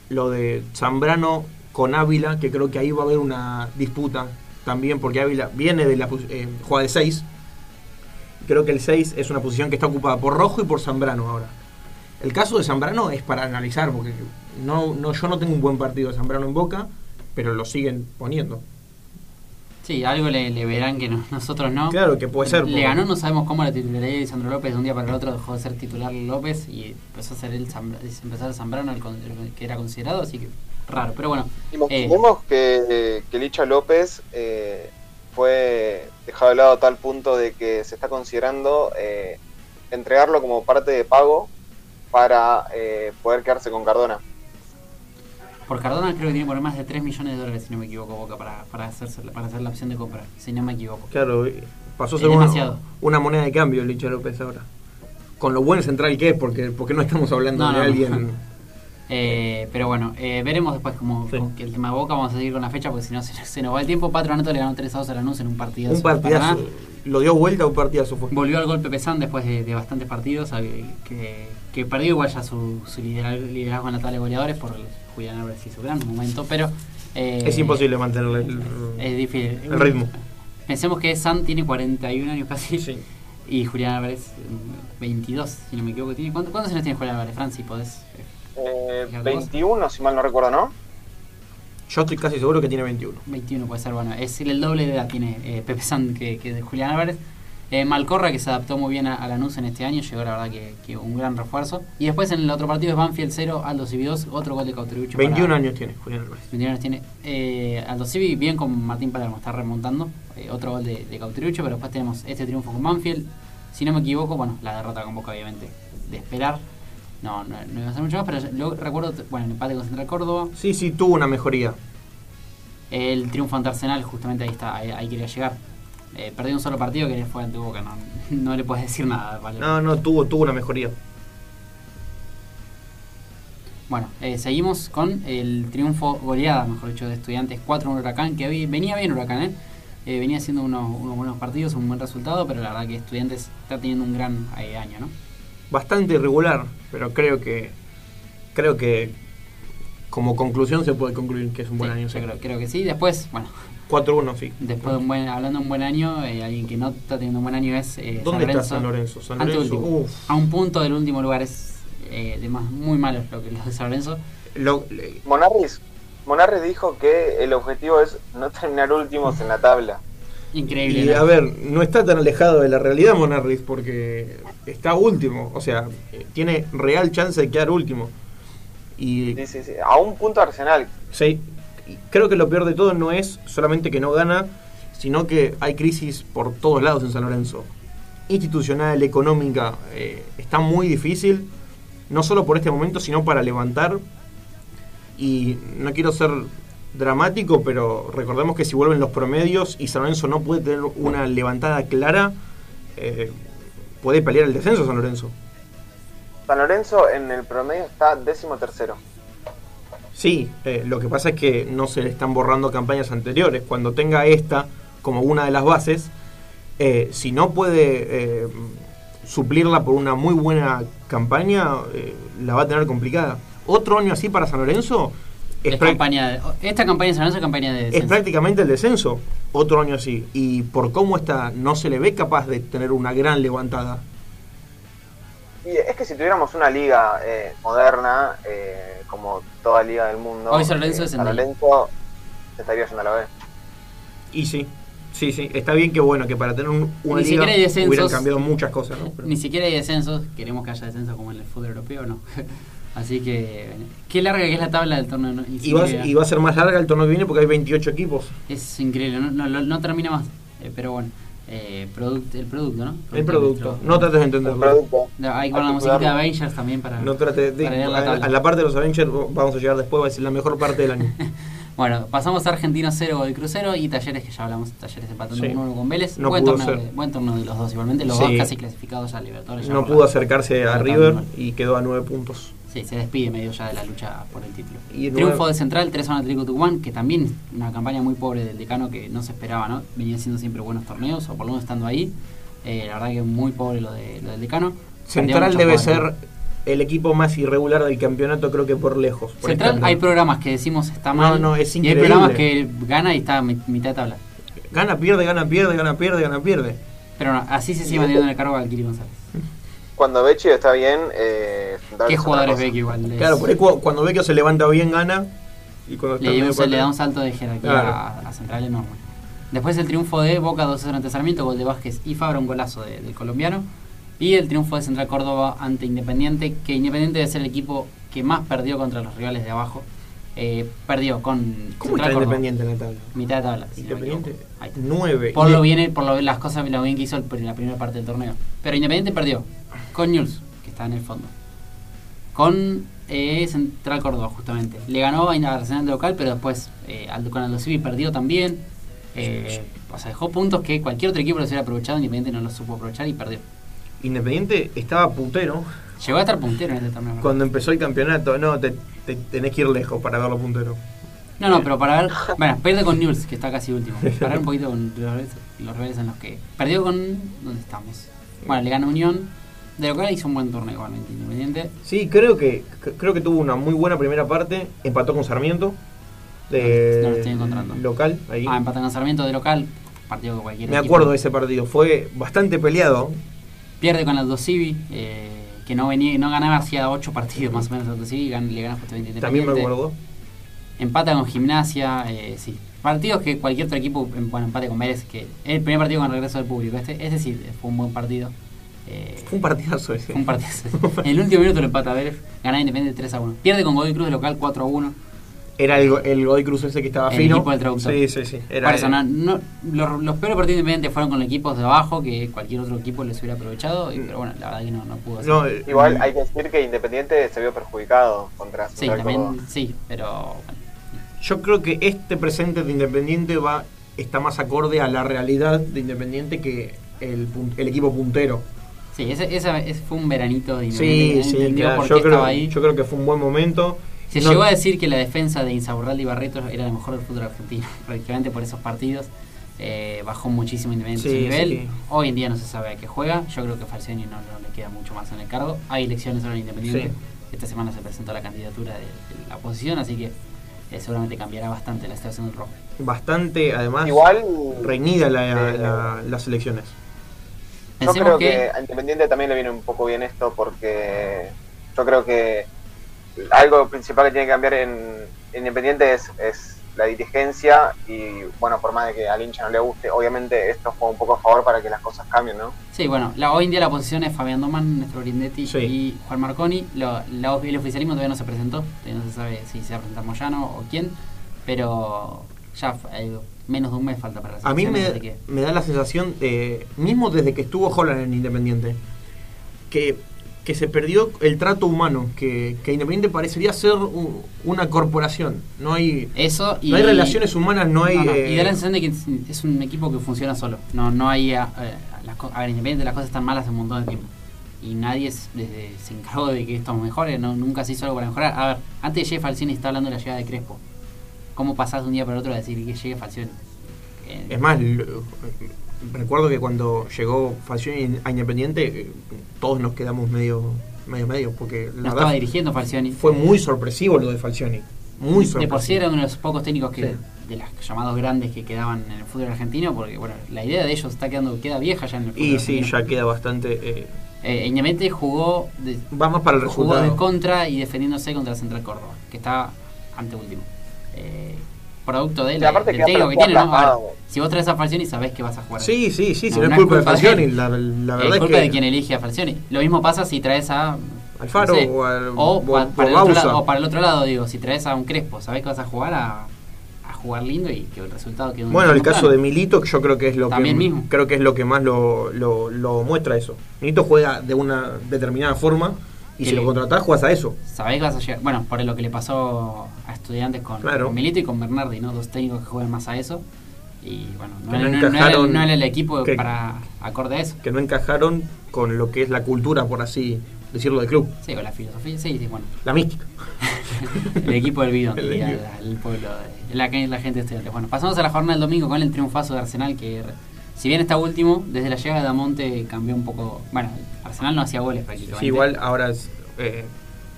lo de Zambrano con Ávila, que creo que ahí va a haber una disputa también, porque Ávila viene de la eh, juega de 6. Creo que el 6 es una posición que está ocupada por Rojo y por Zambrano ahora. El caso de Zambrano es para analizar, porque no, no, yo no tengo un buen partido de Zambrano en Boca, pero lo siguen poniendo. Sí, algo le, le verán que no- nosotros no. Claro que puede ser. Le porque- ganó, no sabemos cómo la titularidad de Lisandro López. De un día para el otro dejó de ser titular López y empezó a ser el empezó a Zambrano, el, con- el que era considerado, así que raro. Pero bueno, eh, Imaginemos que, que Licha López eh, fue dejado de lado a tal punto de que se está considerando eh, entregarlo como parte de pago para eh, poder quedarse con Cardona. por Cardona creo que tiene por más de 3 millones de dólares, si no me equivoco, Boca, para, para, hacerse, para hacer la opción de compra, si no me equivoco. Claro, pasó a ser una, moneda de cambio Licha López ahora. Con lo buen central que es, porque, porque no estamos hablando No, de no, no. alguien. Eh, pero bueno, eh, veremos después cómo Sí. con que el tema de Boca. Vamos a seguir con la fecha porque si no se, se nos va el tiempo. Patronato le ganó 3 a 2 a Lanús en un partidazo. Un partidazo. Lo dio vuelta, un partidazo fue. Volvió al golpe pesán después de, de bastantes partidos. Que, que perdió igual ya su, su liderazgo, en la tabla de goleadores por Julián Álvarez y su gran momento. Pero eh, Es imposible mantener el, Es difícil. el ritmo. Pensemos que San tiene 41 años casi. Sí. Y Julián Álvarez, mm, 22, si no me equivoco. Tiene, ¿cuánto- ¿Cuántos años tiene Julián Álvarez, Franci? ¿Podés? Eh, Fíjate vos. 21, si mal no recuerdo, ¿no? Yo estoy casi seguro que tiene 21. 21 puede ser, bueno, es el doble de edad tiene eh, Pepe San que, que de Julián Álvarez. Eh, Malcorra, que se adaptó muy bien a, a Lanús en este año, llegó la verdad que, que un gran refuerzo. Y después en el otro partido es Banfield 0, Aldo Civi 2, otro gol de Cauterucho. 21 para- años tiene Julián Álvarez. 21 años tiene. Eh, Aldo Civi bien con Martín Palermo, está remontando. Eh, otro gol de, de Cauterucho, pero después tenemos este triunfo con Banfield. Si no me equivoco, bueno, la derrota con Boca obviamente de esperar. No, no, no iba a ser mucho más, pero luego recuerdo, bueno, el empate con Central Córdoba. Sí, sí, tuvo una mejoría. El triunfo ante Arsenal, justamente ahí está, ahí, ahí quería llegar. Eh, perdió un solo partido que fue ante Boca, no, no le puedes decir nada. Vale. No, no, tuvo, tuvo una mejoría. Bueno, eh, seguimos con el triunfo goleada, mejor dicho, de Estudiantes 4 en Huracán, que venía bien Huracán, ¿eh? Eh, venía haciendo unos, unos buenos partidos, un buen resultado, pero la verdad que Estudiantes está teniendo un gran eh, año, ¿no? Bastante irregular, pero creo que creo que como conclusión se puede concluir que es un buen Sí, año. yo creo, creo que sí. Después, bueno, 4-1, sí. después de un buen, hablando de un buen año, eh, alguien que no está teniendo un buen año es eh, ¿Dónde está San Lorenzo? San Lorenzo, uf. A un punto del último lugar es eh, de más muy malo lo que los de San Lorenzo. Lo- le- Monarris, Monarris dijo que el objetivo es no terminar últimos en la tabla. Increíble. y ¿no? a ver, no está tan alejado de la realidad Monarris porque está último, o sea, tiene real chance de quedar último. Y Sí, sí, sí. A un punto Arsenal. Sí, creo que lo peor de todo no es solamente que no gana, sino que hay crisis por todos lados en San Lorenzo. Institucional, económica, eh, está muy difícil, no solo por este momento, sino para levantar. Y no quiero ser dramático, pero recordemos que si vuelven los promedios y San Lorenzo no puede tener una levantada clara, eh, puede pelear el descenso San Lorenzo. San Lorenzo en el promedio está décimo tercero. Sí, eh, lo que pasa es que no se le están borrando campañas anteriores. Cuando tenga esta como una de las bases, eh, si no puede eh, suplirla por una muy buena campaña, eh, la va a tener complicada. Otro año así para San Lorenzo es, Es campaña esta campaña de San Lorenzo es campaña de es descenso. prácticamente el descenso. Otro año así. Y por cómo está, no se le ve capaz de tener una gran levantada. Y es que si tuviéramos una liga eh, moderna, eh, como toda liga del mundo, Hoy San Lorenzo eh, San Lorenzo estaría yendo a la B. Y sí, sí, sí. Está bien que bueno, que para tener un- una Ni liga siquiera hay descensos. hubieran cambiado muchas cosas. ¿no? Pero- Ni siquiera hay descensos, queremos que haya descensos como en el fútbol europeo, no. Así que, qué larga que es la tabla del torneo. ¿no? Y va, Increíble. y va a ser más larga el torneo que viene porque hay 28 equipos. Es increíble, no, no, no- no termina más. Eh, pero bueno, eh, product- el producto, ¿no? El producto. No trates de entenderlo. producto. No, hay Hay con la que musiquita de. Avengers también para, No trates de. para leer la a, la parte de los Avengers vamos a llegar después, va a ser la mejor parte del año. Bueno, pasamos a Argentino 0 Godoy Crucero y Talleres, que ya hablamos, Talleres empatando Sí. 1-1 con Vélez. No buen, pudo torneo, ser. de- buen torneo de los dos, igualmente, los Sí. dos casi clasificados a Libertadores. No pudo acercarse a River y quedó a 9 puntos. Sí, se despide medio ya de la lucha por el título. Y Triunfo de Central, 3 a 1 Atlético Tucumán, que también una campaña muy pobre del decano que no se esperaba, ¿no? Venía haciendo siempre buenos torneos, o por lo menos estando ahí. Eh, la verdad que muy pobre lo, de, lo del decano. Central debe ser el equipo más irregular del campeonato, creo que por lejos. por Central hay programas que decimos está No, mal. no, es y hay increíble. programas que gana y está a mi- mitad de tabla. Gana, pierde, gana, pierde, gana, pierde, gana, pierde. Pero no, así se sigue manteniendo en el cargo Valkyrie González. Cuando Becci está bien, eh, ¿Qué es otra jugadores cosa. ve que igual? es- Claro, por ahí cu- cuando Vecchio se levanta bien, gana. Y cuando está le, le da un salto de jerarquía Claro. a, a Central enorme. Después el triunfo de Boca 2-0 ante Sarmiento, gol de Vázquez y Fabra, un golazo de- del colombiano. Y el triunfo de Central Córdoba ante Independiente, que Independiente debe ser el equipo que más perdió contra los rivales de abajo. Eh, perdió con ¿Cómo Central está. Independiente en la tabla? Mitad de tabla. si Independiente, equivoco. Ahí está. 9. Por lo bien, por lo, las cosas lo bien que hizo el- en la primera parte del torneo. Pero Independiente perdió con News, que está en el fondo. Con eh, Central Córdoba, justamente. Le ganó a Arsenal de local, pero después eh, con Aldo Civi perdió también. Eh, o sea, dejó puntos que cualquier otro equipo los hubiera aprovechado. Independiente no los supo aprovechar y perdió. Independiente estaba puntero Llegó a estar puntero en este torneo. cuando empezó el campeonato. No, te, te- tenés que ir lejos para verlo puntero. No, no, pero para ver. Bueno, pierde con News, que está casi último. Para ver un poquito con los los rivales en los que. Perdió con. ¿Dónde estamos? Bueno, le gana Unión. De local hizo un buen torneo igualmente, Independiente. Sí, creo que creo que tuvo una muy buena primera parte. Empató con Sarmiento. De No lo estoy encontrando. local, ahí. Ah, empatan con Sarmiento de local. Partido que cualquier Me equipo. acuerdo de ese partido. Fue bastante peleado. Pierde con Aldo Civi, eh, que no venía, no ganaba hacía 8 partidos más o menos Aldo Civi, gan- le gana justamente También me acuerdo. Empata con Gimnasia, eh, sí. Partidos que cualquier otro equipo, bueno, empate con Vélez, que es el primer partido con regreso del público. Este, este sí fue un buen partido. Eh, Fue un partidazo ese. fue un partido. en el último minuto lo empata Vélez, gana Independiente 3 a 1. Pierde con Godoy Cruz de local 4 a 1. Era el, el Godoy Cruz ese que estaba El fino. equipo del traductor. Sí, sí, sí. Era Por eso, él. no- no- los, los peores partidos de Independiente fueron con equipos de abajo que cualquier otro equipo les hubiera aprovechado, y- pero bueno, la verdad que no, no pudo. No, eh, Igual hay que decir que Independiente se vio perjudicado contra Sí, Córdoba. también, sí, pero bueno, yo creo que este presente de Independiente va está más acorde a la realidad de Independiente que el, el equipo puntero. Sí, ese, fue un veranito de Sí, Independiente. sí, claro, yo creo, estaba ahí. yo creo que fue un buen momento. Se No- llegó a decir que la defensa de Insaurralde y Barreto era la mejor del fútbol argentino, prácticamente por esos partidos. Eh, bajó muchísimo Independiente Sí, su nivel. sí. Hoy en día no se sabe a qué juega. Yo creo que Falcioni no, no le queda mucho más en el cargo. Hay elecciones ahora en Independiente. Sí. Esta semana se presentó la candidatura de, de la oposición, así que eh, seguramente cambiará bastante la situación del rojo. Bastante, además, Igual, reñida la- Eh, la- las elecciones. Yo creo que, que a Independiente también le viene un poco bien esto porque yo creo que algo principal que tiene que cambiar en Independiente es, es la dirigencia y bueno, por más de que al hincha no le guste, obviamente esto juega un poco a favor para que las cosas cambien, ¿no? Sí, bueno, la, hoy en día la posición es Fabián Doman, Néstor Grindetti Sí. y Juan Marconi. Lo- la- el oficialismo todavía no se presentó, todavía no se sabe si se va a presentar Moyano o quién, pero ya eh, menos de un mes falta para las A mí me, que- me da la sensación, de, mismo desde que estuvo Holland en Independiente, que, que se perdió el trato humano, que, que Independiente parecería ser un- una corporación. No hay, Eso y... no hay relaciones humanas, no hay... No, no, eh, Y da la sensación de que es, un equipo que funciona solo. No, no hay... eh, las a ver, independiente las cosas están malas hace un montón de tiempo. Y nadie es- desde, se encargó de que esto mejore, no, nunca se hizo algo para mejorar. A ver, antes de llegue Falcioni está hablando de la llegada de Crespo. ¿Cómo pasás de un día para otro a decir que llegue Falcioni? Eh, Es más, lo- recuerdo que cuando llegó Falcioni a Independiente, eh, todos nos quedamos medio medio medio, porque no la estaba dirigiendo Falcioni. fue muy sorpresivo lo de Falcioni. Muy sorpresivo. de por sí era uno de los pocos técnicos que Sí. de los llamados grandes que quedaban en el fútbol argentino, porque bueno, la idea de ellos está quedando queda vieja ya en el fútbol Y sí, ya queda bastante... eh, Eh, Independiente jugó de, va más para el jugó resultado. de contra y defendiéndose contra Central Córdoba, que está anteúltimo. Eh, producto de la, aparte del técnico que tiene, si vos traes a Falcioni sabés que vas a jugar. Sí, sí, sí, si No, no, no es es culpa de Falcioni, él. la, la es verdad culpa es que... de quien elige a Falcioni. Lo mismo pasa si traes a Alfaro no sé, o al- o, o- pa- o para el otro lado, o para el otro lado, digo, si traes a un Crespo, sabés que vas a jugar a, a jugar lindo y que el resultado quede un Bueno, el caso de. Milito, que yo creo que es lo También que mismo. creo que es lo que más lo, lo, lo muestra eso. Milito juega de una determinada forma y si lo contratás juegas a eso. Sabés que vas a llegar. Bueno, por lo que le pasó a estudiantes con, Claro. con Milito y con Bernardi, ¿no? Dos técnicos que juegan más a eso. Y bueno, no, no no- era, encajaron- no era el equipo que- para acorde a eso. Que no encajaron con lo que es la cultura, por así decirlo, del club. Sí, con la filosofía. Sí, sí, bueno. La mística. el equipo del bidón, El el pueblo, de- la, la gente de estudiantes. Bueno, pasamos a la jornada del domingo con el triunfazo de Arsenal, que si bien está último, desde la llegada de Amonte cambió un poco. Bueno, Arsenal no hacía goles prácticamente. Sí, igual ahora es, eh,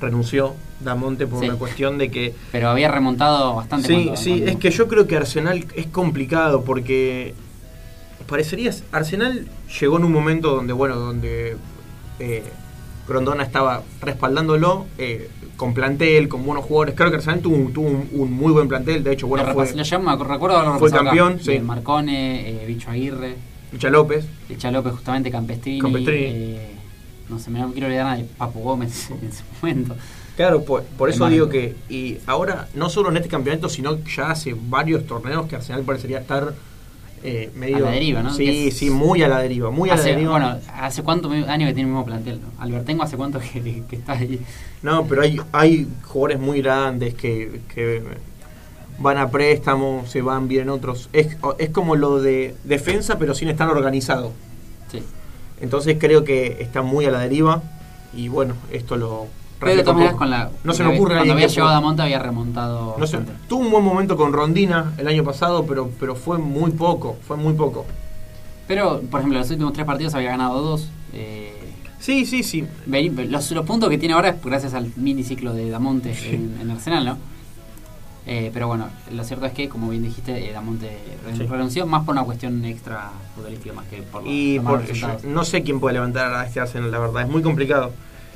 renunció Damonte por Sí. una cuestión de que Pero había remontado bastante. Sí, cuando- sí, cuando- es que yo creo que Arsenal es complicado porque parecería Arsenal llegó en un momento donde bueno, donde eh, Grondona estaba respaldándolo eh, con plantel, con buenos jugadores. Creo que Arsenal tuvo, un, tuvo un, un muy buen plantel, de hecho, bueno, lo, fue repas- lo llamo, me recuerdo haberlo fue campeón, sí. Eh, Marcone, eh, Bicho Aguirre, Micha López. Licha López, justamente Campestrini. Campestrini. No sé, me no quiero olvidar nada de Papu Gómez en su momento. Claro, por, por eso digo que y ahora no solo en este campeonato, sino ya hace varios torneos que Arsenal parecería estar eh, medio A la deriva, ¿no? Sí, es- sí, muy a la deriva, muy a la Hace, deriva. bueno, ¿hace cuánto años que tiene el mismo plantel? Albertengo hace cuánto que, que está ahí. No, pero hay, hay jugadores muy grandes que, que van a préstamo, se van, vienen otros. Es, es como lo de defensa, pero sin estar organizado. Sí. Entonces creo que está muy a la deriva y bueno, esto lo... Pero con la. No se me ocurre Cuando había llegado a Monta había remontado. No sé, bastante. tuvo un buen momento con Rondina el año pasado, pero, pero fue muy poco, fue muy poco. Pero, por ejemplo, los últimos tres partidos había ganado dos. Eh, Sí, sí, sí. los, los puntos que tiene ahora es gracias al miniciclo de Damonte en, en Arsenal, ¿no? Eh, pero bueno, lo cierto es que, como bien dijiste, eh, Damonte Sí. renunció más por una cuestión extra futbolística más que por los, Y los por- yo no sé quién puede levantar a este Arsenal, la verdad, es muy complicado.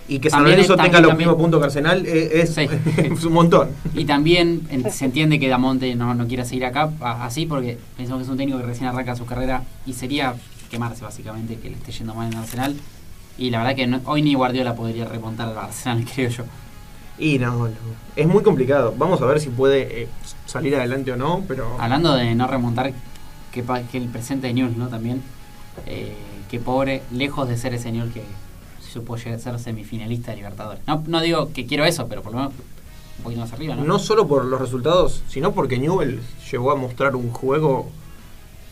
Y que San También Lorenzo tenga los mismos puntos que Arsenal eh, es, Sí. es un montón. Y también en- se entiende que Damonte no, no quiera seguir acá a- así porque pensamos que es un técnico que recién arranca su carrera y sería quemarse básicamente que le esté yendo mal en Arsenal. Y la verdad que no- hoy ni Guardiola podría remontar al Arsenal, creo yo. Y no, no, es muy complicado. Vamos a ver si puede eh, salir adelante o no, pero Hablando de no remontar, que, el presente de Newell's, ¿no? También, eh, que pobre, lejos de ser ese Newell's que supo llegar a ser semifinalista de Libertadores. No, no digo que quiero eso, pero por lo menos un poquito más arriba, ¿no? No solo por los resultados, sino porque Newell llegó a mostrar un juego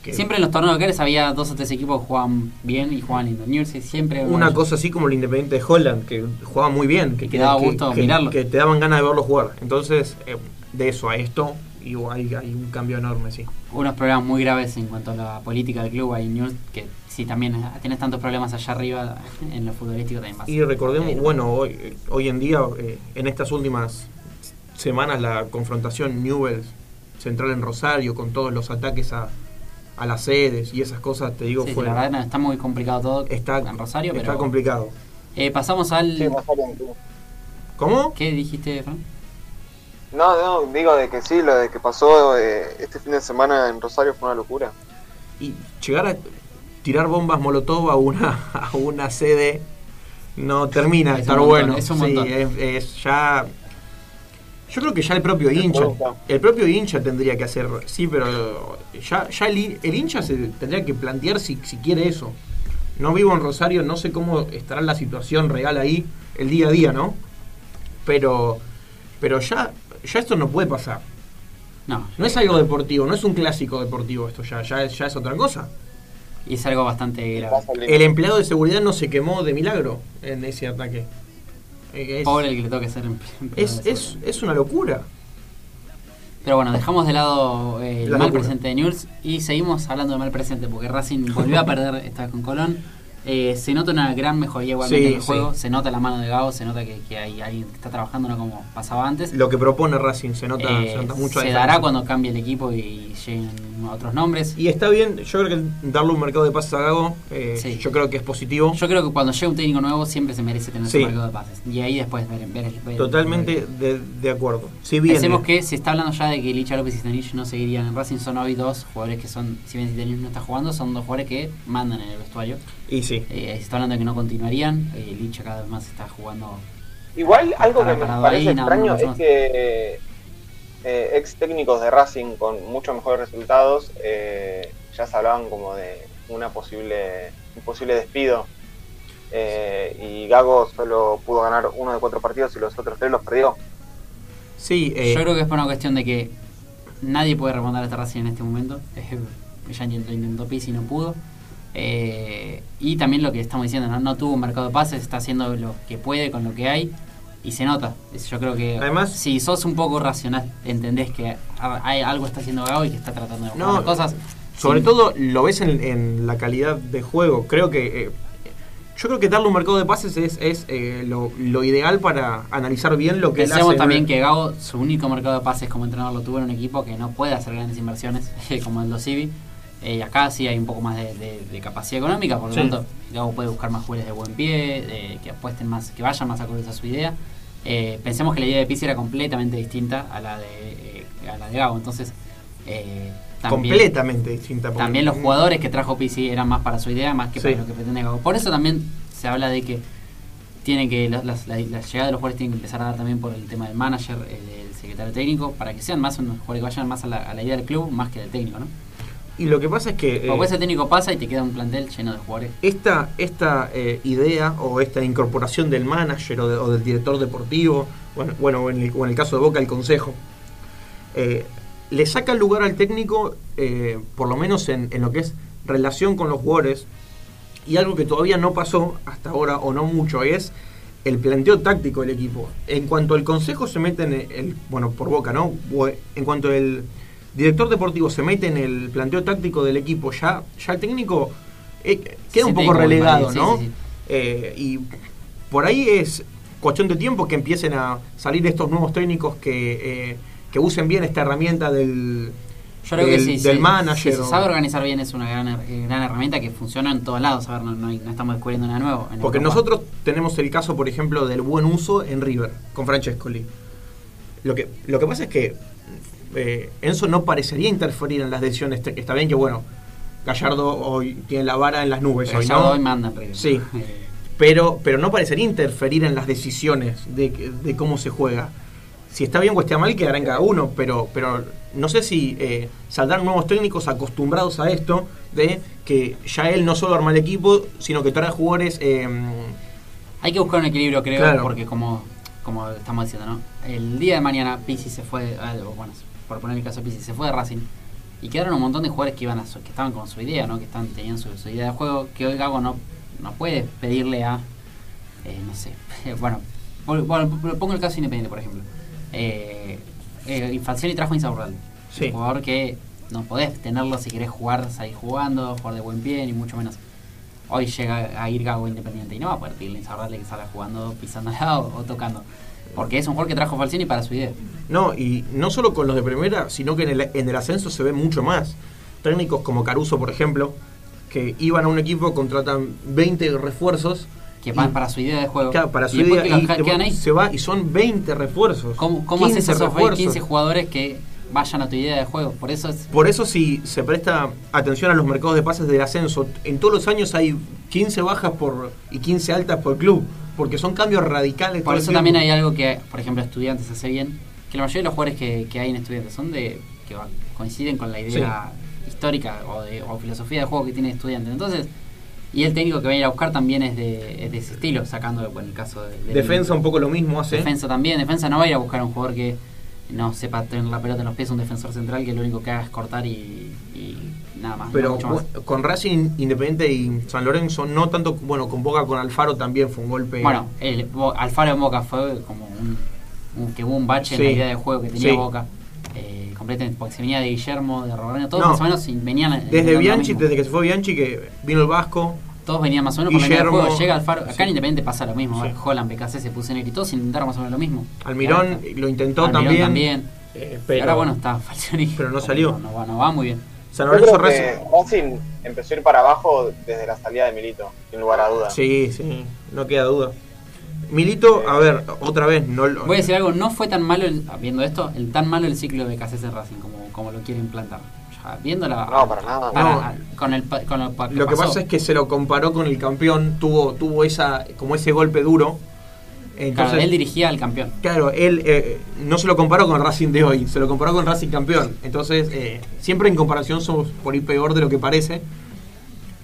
que Siempre en los torneos locales había dos o tres equipos que jugaban bien y jugaban lindo. New Jersey siempre. una cosa así como el Independiente de Holland, que jugaba muy bien, que, Que daba gusto que, mirarlo. que te daban ganas de verlo jugar. Entonces, eh, de eso a esto, y hay, hay un cambio enorme, sí. unos problemas muy graves en cuanto a la política del club. Hay News que si también tienes tantos problemas allá arriba en lo futbolístico también vas Y recordemos, Eh, bueno, hoy, hoy en día, eh, en estas últimas semanas, la confrontación Newell Central en Rosario, con todos los ataques a, a las sedes y esas cosas, te digo, sí, sí, fue, la verdad no, está muy complicado todo está, en Rosario, está pero complicado. eh, pasamos al Sí. ¿Cómo? ¿Qué dijiste, Fran? No, no, digo de que sí, lo de que pasó eh, este fin de semana en Rosario fue una locura. Y llegar a tirar bombas molotov a una, a una sede no termina de Es estar montón, bueno. es un Sí, es ya. Yo creo que ya el propio hincha, el propio hincha tendría que hacer, sí, pero ya, ya el, el hincha se tendría que plantear si, si quiere eso. No vivo en Rosario, no sé cómo estará la situación real ahí, el día a día, ¿no? Pero, pero ya, ya esto no puede pasar. No, No es algo deportivo, no es un clásico deportivo esto ya, ya es, ya es otra cosa. y es algo bastante grave. El empleado de seguridad no se quemó de milagro en ese ataque. Es, Pobre el que le toque ser es, es, es una locura. Pero bueno, dejamos de lado eh, el La mal locura. presente de Newell's y seguimos hablando de mal presente porque Racing volvió a perder esta vez con Colón. Eh, se nota una gran mejoría igualmente Sí, en el sí. juego, se nota la mano de Gao, se nota que, que hay alguien que está trabajando, no como pasaba antes. Lo que propone Racing se nota, Eh, se nota mucho. se dará cuando cambie el equipo y lleguen otros nombres. Y está bien, yo creo que darle un mercado de pases a Gago, eh, Sí. yo creo que es positivo. Yo creo que cuando llega un técnico nuevo siempre se merece tener su mercado de pases. Y ahí después ver, ver- ver- Totalmente de, de acuerdo. Si bien Pensemos que se está hablando ya de que Licha López y Stanich no seguirían en Racing. Son hoy dos jugadores que son, si bien Stanich no está jugando, son dos jugadores que mandan en el vestuario. Y sí. Eh, se está hablando de que no continuarían. Eh, Licha cada vez más está jugando. Igual algo que Para- me parece ahí, extraño es que eh, ex técnicos de Racing con muchos mejores resultados eh, ya se hablaban como de una posible un posible despido Eh, y Gago solo pudo ganar uno de cuatro partidos y los otros tres los perdió. Sí, eh, Yo creo que es por una cuestión de que nadie puede remontar a este Racing en este momento. Ya lo intentó Pizzi y no pudo. Eh, y también lo que estamos diciendo, ¿no? no tuvo un mercado de pases, está haciendo lo que puede con lo que hay y se nota. Yo creo que Además- si sos un poco racional, entendés que hay, algo está haciendo Gago y que está tratando de buscar No, cosas. Sobre sin- todo lo ves en, en la calidad de juego. Creo que. eh, yo creo que darle un mercado de pases es, es eh, lo, lo ideal para analizar bien lo que él Pensemos hace. también que Gago, su único mercado de pases como entrenador lo tuvo en un equipo que no puede hacer grandes inversiones, como el Dosivi. Eh, acá sí hay un poco más de, de- de capacidad económica, por lo Sí. tanto, Gago puede buscar más jugadores de buen pie, de- que apuesten más, que vayan más acordes a su idea. Eh, pensemos que la idea de Pizzi era completamente distinta a la de, eh, a la de Gago, entonces eh, también, completamente distinta. también los jugadores que trajo Pizzi eran más para su idea, más que Sí. para lo que pretende Gago. Por eso también se habla de que tiene que las, las- la, la llegada de los jugadores tienen que empezar a dar también por el tema del manager, eh, del secretario técnico, para que sean más unos jugadores que vayan más a la, a la idea del club más que del técnico, ¿no? Y lo que pasa es que. eh, Porque ese técnico pasa y te queda un plantel lleno de jugadores. esta, esta eh, idea o esta incorporación del manager o, de- o del director deportivo, bueno, bueno o, en el, o en el caso de Boca, el consejo, eh, le saca el lugar al técnico, eh, por lo menos en, en lo que es relación con los jugadores, y algo que todavía no pasó hasta ahora, o no mucho, es el planteo táctico del equipo. En cuanto el consejo se mete en el, bueno, por Boca, ¿no? O En cuanto el director deportivo se mete en el planteo táctico del equipo, ya, ya el técnico eh, queda Sí, un poco relegado, ¿no? sí, sí. Eh, y por ahí es cuestión de tiempo que empiecen a salir estos nuevos técnicos que, eh, que usen bien esta herramienta del, Yo creo del, que sí, del sí, manager. si se o- sabe organizar bien es una gran, gran herramienta que funciona en todos lados. A ver, no, no hay- no estamos descubriendo nada nuevo. en Porque Europa. nosotros tenemos el caso, por ejemplo, del buen uso en River, con Francescoli. Lo que, lo que pasa es que eh, Enzo no parecería interferir en las decisiones. Te- Está bien que, bueno, Gallardo hoy tiene la vara en las nubes. hoy, Gallardo ¿no? hoy manda. Sí. Eh, pero, pero no parecería interferir en las decisiones de, de cómo se juega. Si está bien o está mal, quedará en cada uno, pero, pero no sé si eh, saldrán nuevos técnicos acostumbrados a esto, de que ya él no solo arma el equipo, sino que trae jugadores... eh, Hay que buscar un equilibrio, creo, Claro. porque como como estamos diciendo, ¿no? El día de mañana Pizzi se fue, bueno, por poner el caso de Pizzi, se fue de Racing. Y quedaron un montón de jugadores que iban a su- que estaban con su idea, ¿no? Que estaban, tenían su, su idea de juego, que hoy Gago no, no puede pedirle a, eh, no sé, bueno, pongo el caso Independiente, por ejemplo. Eh, eh, Falcioni trajo a Insaurralde. Sí. Un jugador que no podés tenerlo si querés jugar, salir jugando, jugar de buen pie, ni mucho menos. Hoy llega a ir Gago Independiente y no va a poder pedirle a Insaurralde que salga jugando, pisándola o, o tocando. Porque es un jugador que trajo Falcioni para su idea. No, y no solo con los de primera, sino que en el, en el ascenso se ve mucho más. Técnicos como Caruso, por ejemplo, que iban a un equipo, contratan 20 refuerzos. Que van para su idea de juego. Claro, para su y idea, que y los quedan ahí. se va y son 20 refuerzos. ¿Cómo, cómo haces 15 esos refuerzos. 15 jugadores que vayan a tu idea de juego? Por eso es. Por eso si se presta atención a los mercados de pases del ascenso, en todos los años hay 15 bajas por y 15 altas por club, porque son cambios radicales. Por eso también hay algo que, por ejemplo, estudiantes hace bien. Que la mayoría de los jugadores que, que hay en estudiantes son de. que coinciden con la idea histórica o, de, o filosofía de juego que tiene estudiantes. Entonces. Y el técnico que va a ir a buscar también es de, es de ese estilo, sacando bueno, el caso de, de- Defensa un poco lo mismo hace. Defensa también, defensa no va a ir a buscar a un jugador que no sepa tener la pelota en los pies, un defensor central que lo único que haga es cortar y, y nada más. no Pero mucho más. con Racing Independiente y San Lorenzo, no tanto, bueno, con Boca, con Alfaro también fue un golpe. Bueno, el, Alfaro en Boca fue como un, un- que hubo un bache en Sí. la idea de juego que tenía Sí. Boca. Eh, completamente, porque se venía de Guillermo, de Roberto, todos No. más o menos venían. desde Bianchi, desde que se fue Bianchi, que vino el Vasco. Todos venían más o menos con la idea de Guillermo, juego. Llega Alfaro, acá sí. en Independiente pasa lo mismo. Sí. Holland, BKC se puso en y todos intentaron más o menos lo mismo. Almirón lo intentó Almirón también. también. eh, Y pero ahora bueno, está Falcioni. pero no salió. No, no va, no va muy bien. San Lorenzo Racing. empezó a ir para abajo desde la salida de Milito, sin lugar a dudas. Sí, sí, no queda duda. Milito, a ver, otra vez, no lo- Voy a decir algo, no fue tan malo, el- viendo esto, el tan malo el ciclo de BKC en Racing como, como lo quieren plantar. Viéndola. No, para nada. para- con el, con lo, pa- Lo que pasó. pasa es que se lo comparó con el campeón, tuvo, tuvo esa, como ese golpe duro. Entonces, Claro, él dirigía al campeón. Claro, él eh, no se lo comparó con Racing de hoy, se lo comparó con Racing campeón. Entonces, eh, siempre en comparación somos por ir peor de lo que parece.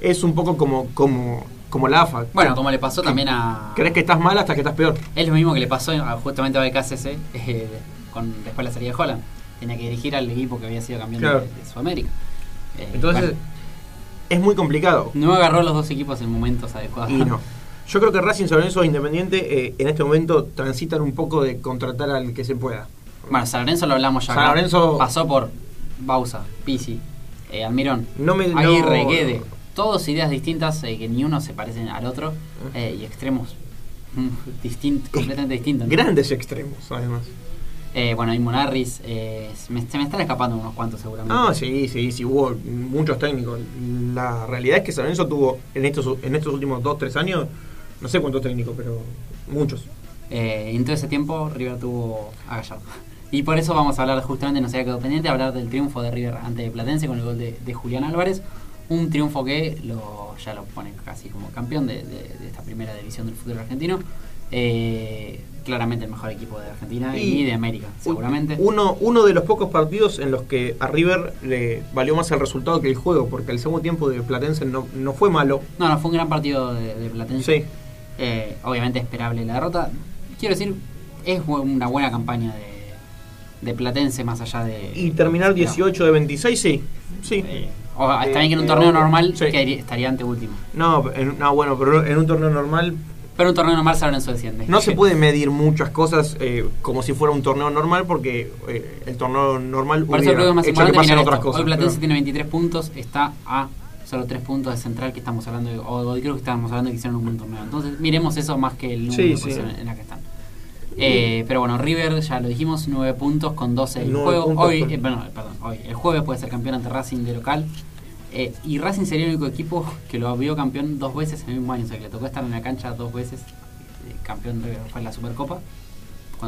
Es un poco como, como, como la AFA. Bueno, como le pasó también a. Crees que estás mal hasta que estás peor. Es lo mismo que le pasó justamente a BKCC eh, con, después de la salida de Holland. Tenía que dirigir al equipo que había sido campeón de- Claro. de, Sudamérica. Eh, Entonces, bueno, es muy complicado. no agarró los dos equipos en momentos adecuados. Y no. Yo creo que Racing, San Lorenzo e Independiente eh, en este momento transitan un poco de contratar al que se pueda. Bueno, San Lorenzo lo hablamos ya. San acá. Lorenzo- Pasó por Bausa, Pisi, eh, Almirón, No me- Aguirre, no- Guede. Todos ideas distintas eh, que ni uno se parecen al otro Ah. y extremos mm, distin- completamente distintos. ¿no? Grandes extremos, además. Eh, bueno, y Monarris, eh, se, me, se me están escapando unos cuantos seguramente. No, sí, sí, sí, hubo muchos técnicos. La realidad es que San Lorenzo tuvo en estos, en estos últimos 2-3 años, no sé cuántos técnicos, pero muchos. Eh, y en todo ese tiempo River tuvo a Gallardo. Y por eso vamos a hablar justamente, no había quedado pendiente, hablar del triunfo de River ante Platense con el gol de, de Julián Álvarez. Un triunfo que lo, ya lo pone casi como campeón de, de- de esta primera división del fútbol argentino. Eh, claramente el mejor equipo de Argentina y, Y- de América, seguramente. Uno, uno de los pocos partidos en los que a River le valió más el resultado que el juego, porque el segundo tiempo de Platense no, no fue malo. No, no, fue un gran partido de, de Platense. Sí. Eh, obviamente esperable la derrota. Quiero decir, es una buena campaña de, de Platense más allá de... Y terminar 18 de 26, sí. Sí. Eh, o- está bien que en un eh, torneo normal Sí. estaría ante último. No, en- no, bueno, pero en un torneo normal Pero un torneo normal San Lorenzo desciende. no se puede medir muchas cosas eh, como si fuera un torneo normal, porque eh, el torneo normal Por eso hubiera más hecho que importante pasen otras cosas. Hoy Platense claro. tiene 23 puntos, está a solo 3 puntos de central que estamos hablando, de- o, creo que estábamos hablando de que hicieron un buen torneo. Entonces miremos eso más que el número Sí, de sí. en la que están. Eh, pero bueno, River, ya lo dijimos, 9 puntos con 12 el juego. Hoy, con- eh, bueno, perdón, hoy, el jueves puede ser campeón ante Racing de local. Eh, y Racing sería el único equipo que lo vio campeón dos veces en el mismo año. O sea, que le tocó estar en la cancha dos veces. eh, campeón fue en la Supercopa.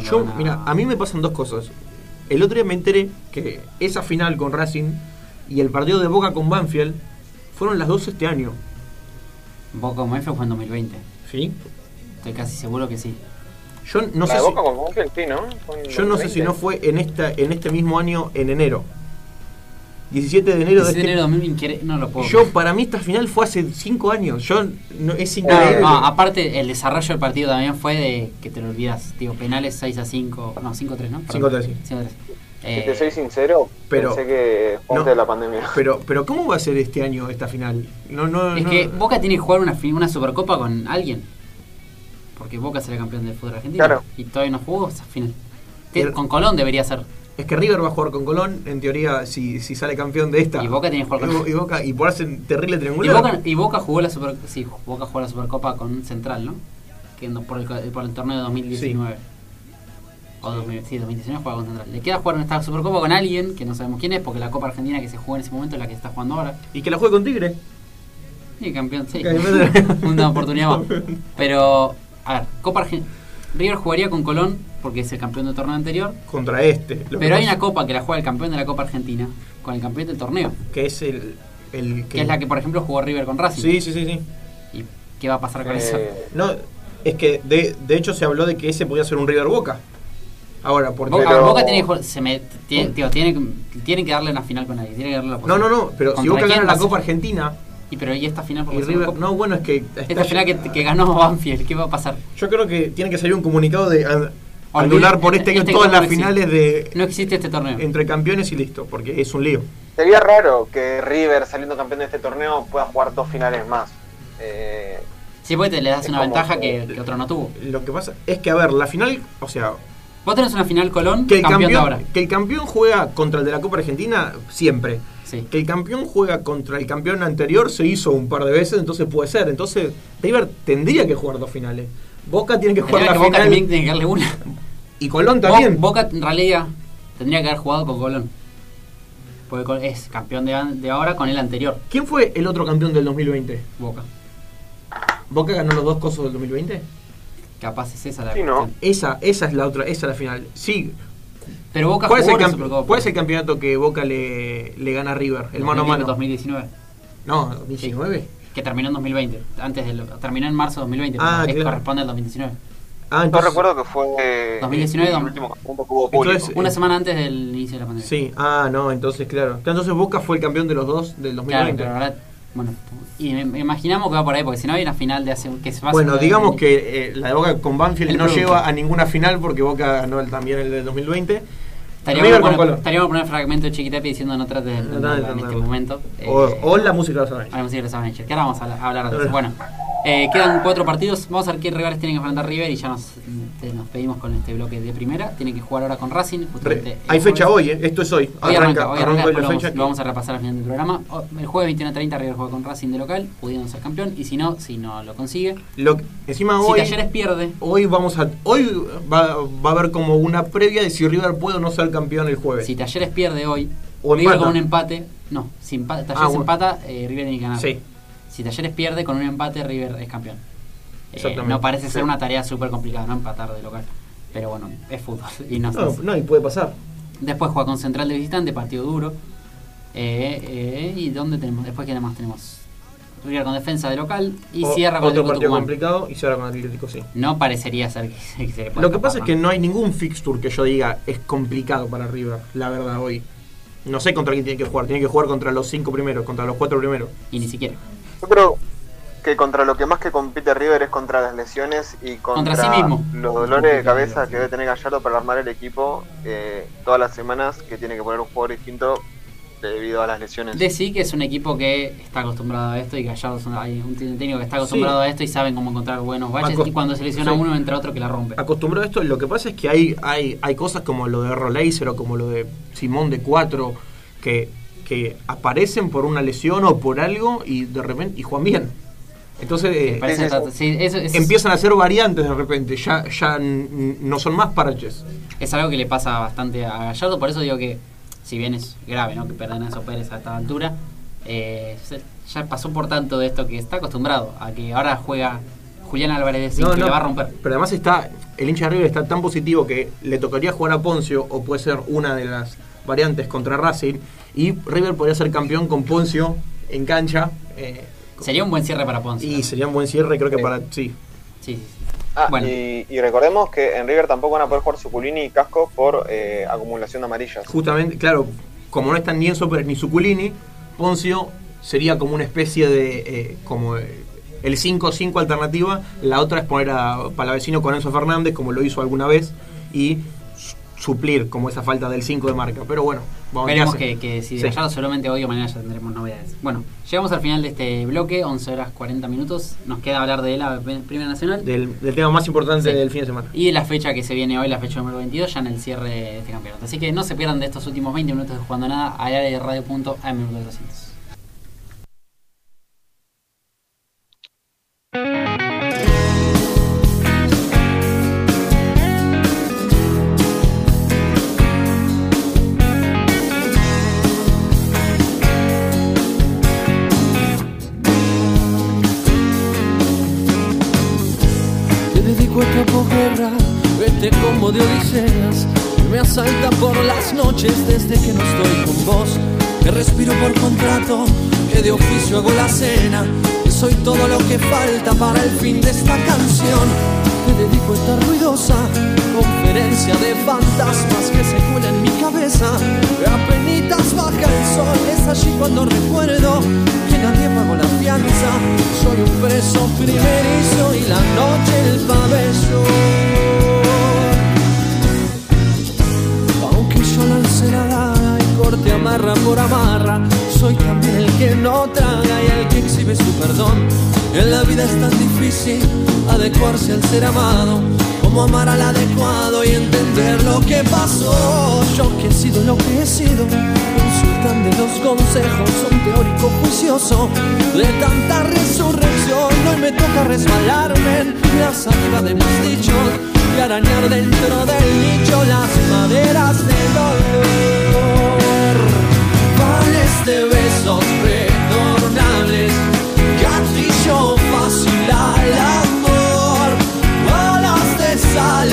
Yo, van mira, a mí me pasan dos cosas. El otro día me enteré que esa final con Racing y el partido de Boca con Banfield fueron las dos este año. Boca como F fue en 2020. ¿Sí? Estoy casi seguro que sí. Yo no la sé de si, Boca con Banfield, sí, ¿no? Yo no sé si 2020. no fue en esta en este mismo año en enero. 17 de enero de 17 de este enero de 2020, no lo puedo Yo, para mí, esta final fue hace 5 años. Yo, no, es No, increíble. no, aparte, el desarrollo del partido también fue de que te lo olvidas. Digo, penales 6 a 5. No, 5 a 3, ¿no? Perdón. 5-3, sí. 5 a 3. Si Eh, te soy sincero, pero- pensé que fue no. de la pandemia. Pero, pero ¿cómo va a ser este año esta final? No, no, es no- que Boca tiene que jugar una, una supercopa con alguien. Porque Boca será campeón del fútbol argentino. Claro. Y todavía no jugó esa final. Pero- con Colón debería ser. Es que River va a jugar con Colón, en teoría, si, si sale campeón de esta. Y Boca tiene que jugar con- y, y Boca, y por hacer terrible Y triangular. Boca, y Boca jugó la super, sí, Boca jugó la supercopa con Central, ¿no? Que por, el, por el torneo de 2019. O 2000, sí, 2019 juega con Central. Le queda jugar esta supercopa con alguien que no sabemos quién es, porque la Copa Argentina que se jugó en ese momento es la que está jugando ahora. Y que la juegue con Tigre. Sí, campeón, sí. Una oportunidad más. Pero, a ver, Copa Argentina. River jugaría con Colón porque es el campeón del torneo anterior. Contra este. Lo que Pero hay una copa que la juega el campeón de la Copa Argentina con el campeón del torneo. Que es el. el Que es la que, por ejemplo, jugó River con Racing. Sí, sí, sí, sí. ¿Y qué va a pasar con eso? Eh, No, es que de, de hecho se habló de que ese podía ser un River Boca. Ahora, porque. Boca, Pero- Boca tiene que jugar- se me, tiene, tío, tiene, que- tienen que darle una final con alguien. Tiene que darle la No, no, no, pero si ¿Contra Boca gana la? Copa Argentina Y pero ¿y esta final por y River. No, bueno, es que. Esta final que, que ganó Banfield, ¿qué va a pasar? Yo creo que tiene que salir un comunicado de anular por este año este todas torneo las finales de No existe este torneo. entre campeones y listo, porque es un lío. sería raro que River, saliendo campeón de este torneo, pueda jugar dos finales más. Eh, Sí, porque te le das una ventaja que- que, otro no tuvo. Lo que pasa es que, a ver, la final, o sea, Vos tenés una final Colón, que el campeón, de ahora. campeón, que el campeón juega contra el de la Copa Argentina siempre. Sí. Que el campeón juega contra el campeón anterior se hizo un par de veces, entonces puede ser. Entonces, River tendría que jugar dos finales. Boca tiene que jugar la que Boca final también tiene que darle una. y Colón Bo- también. Boca en realidad tendría que haber jugado con Colón. Porque es campeón de, ahora con el anterior, ¿Quién fue el otro campeón del 2020? Boca. ¿Boca ganó los dos cosos del 2020? Capaz es esa la Sí, ¿no? Esa, esa es la otra, esa es la final. Sí, Pero Boca ¿cuál es, el la Supercopa. cuál es el campeonato que Boca le, le gana a River? El mano a mano. 2019. No, 2019. Que terminó en 2020. Antes de lo- terminó en marzo de 2020. Ah, claro. corresponde al 2019. Ah, yo entonces. recuerdo que fue 2019, el dom- último campeonato que hubo. Entonces, Una Eh, semana antes del inicio de la pandemia. Sí, ah, no, entonces claro. Claro, Entonces Boca fue el campeón de los dos del Claro, 2020. pero ahora. Bueno, y imaginamos que va por ahí, porque si no hay una final de hace. que se va a Bueno, digamos que eh, la de Boca con Banfield El no producto. lleva a ninguna final porque Boca ganó el- también el del 2020. Estaría River bueno, con poner, Colón. estaría bueno poner fragmento de Chiquitepi diciendo no trates de No en este momento. O, Eh, o la música de los a la Avengers. música de los Avengers, que ahora vamos a hablar- a hablar de eso. Bueno, eh, quedan cuatro partidos. Vamos a ver qué rivales tienen que enfrentar River y ya nos, pedimos con este bloque de primera. Tienen que jugar ahora con Racing. Re- Hay fecha hoy, eh, esto es hoy. Hoy arranca, hoy arranca, hoy la fecha. vamos, lo vamos a repasar al final del programa. El jueves 21.30 River juega con Racing de local, pudiendo ser campeón. Y si no, si no lo consigue. Lo encima Si hoy, Talleres pierde, hoy vamos a hoy va, va a haber como una previa de si River puede o no ser campeón el jueves. si Talleres pierde hoy, O River empata. con un empate. No, si empa- Talleres Ah, bueno. empata, eh, River tiene que ganar. Sí. Si Talleres pierde con un empate, River es campeón. Eh, no parece ser una tarea súper complicada, no empatar de local. Pero bueno, es fútbol. Y no, No, no, y puede pasar. Después juega con Central de visitante, partido duro. Eh, eh, ¿Y dónde tenemos? Después, ¿qué más tenemos? River con defensa de local y O- cierra con otro partido Tucumán. complicado y cierra con Atlético, sí. No parecería ser que, que se le pueda Lo que pasa es que no hay ningún fixture que yo diga es complicado para River, la verdad, hoy. No sé contra quién tiene que jugar. Tiene que jugar contra los cinco primeros, contra los cuatro primeros. Y ni siquiera. Yo creo que contra lo que más que compite River es contra las lesiones y contra, Contra sí mismo. los dolores de cabeza que debe tener Gallardo para armar el equipo eh, todas las semanas que tiene que poner un jugador distinto debido a las lesiones. Decí que es un equipo que está acostumbrado a esto y Gallardo es un, hay un técnico que está acostumbrado a esto y saben cómo encontrar buenos baches Acos- y cuando se lesiona sí. uno entra otro que la rompe. Acostumbrado a esto, lo que pasa es que hay, hay, hay cosas como lo de Roleiser o como lo de Simón de Cuatro que, que aparecen por una lesión o por algo y de repente y juegan bien. Entonces eh, sí, eso empiezan a hacer variantes de repente, ya, ya no son más paraches. es algo que le pasa bastante a Gallardo, por eso digo que si bien es grave ¿no? que perdan a esos Pérez a esta altura, eh, ya pasó por tanto de esto que está acostumbrado a que ahora juega Julián Álvarez de no, le va a romper. Pero además está, el hincha de River está tan positivo que le tocaría jugar a Poncio, o puede ser una de las variantes contra Racing, y River podría ser campeón con Poncio en cancha. eh, Sería un buen cierre para Ponce. y sería un buen cierre, creo que Sí. para. Sí. Sí. Ah, Bueno. y, y recordemos que en River tampoco van a poder jugar Suculini y Casco por eh, acumulación de amarillas. Justamente, claro, como no están ni Enzo Pérez ni Zuculini, Poncio sería como una especie de. eh, como el 5-5 alternativa. La otra es poner a Palavecino con Enzo Fernández, como lo hizo alguna vez, y suplir como esa falta del 5 de marca. Pero bueno, vamos a ver Veremos hace. que, que si Sí. de allá solamente hoy o mañana ya tendremos novedades. Bueno, llegamos al final de este bloque, 11 horas 40 minutos. Nos queda hablar de la Primera Nacional Del, del tema más importante Sí. del fin de semana. y de la fecha que se viene hoy, la fecha número 22, ya en el cierre de este campeonato. Así que no se pierdan de estos últimos 20 minutos de Jugando Nada área de radio.am200. vete como de odiseas. Me asalta por las noches desde que no estoy con vos. Que respiro por contrato, que de oficio hago la cena. Que soy todo lo que falta para el fin de esta canción. Te dedico esta ruidosa conferencia de fantasmas que se cuela en mi cabeza. Que apenitas baja el sol, es allí cuando recuerdo que nadie pagó la fianza. Soy un preso primerizo y la noche el pabellón. Amarra por amarra, soy también el que no traga y el que exhibe su perdón. En la vida es tan difícil adecuarse al ser amado, como amar al adecuado y entender lo que pasó. Yo que he sido lo que he sido, consultan de los consejos, un teórico juicioso de tanta resurrección. Hoy me toca resbalarme en la saliva de mis dichos y arañar dentro del nicho las maderas del dolor. De besos retornables, gatillo fácil al amor, balas de sal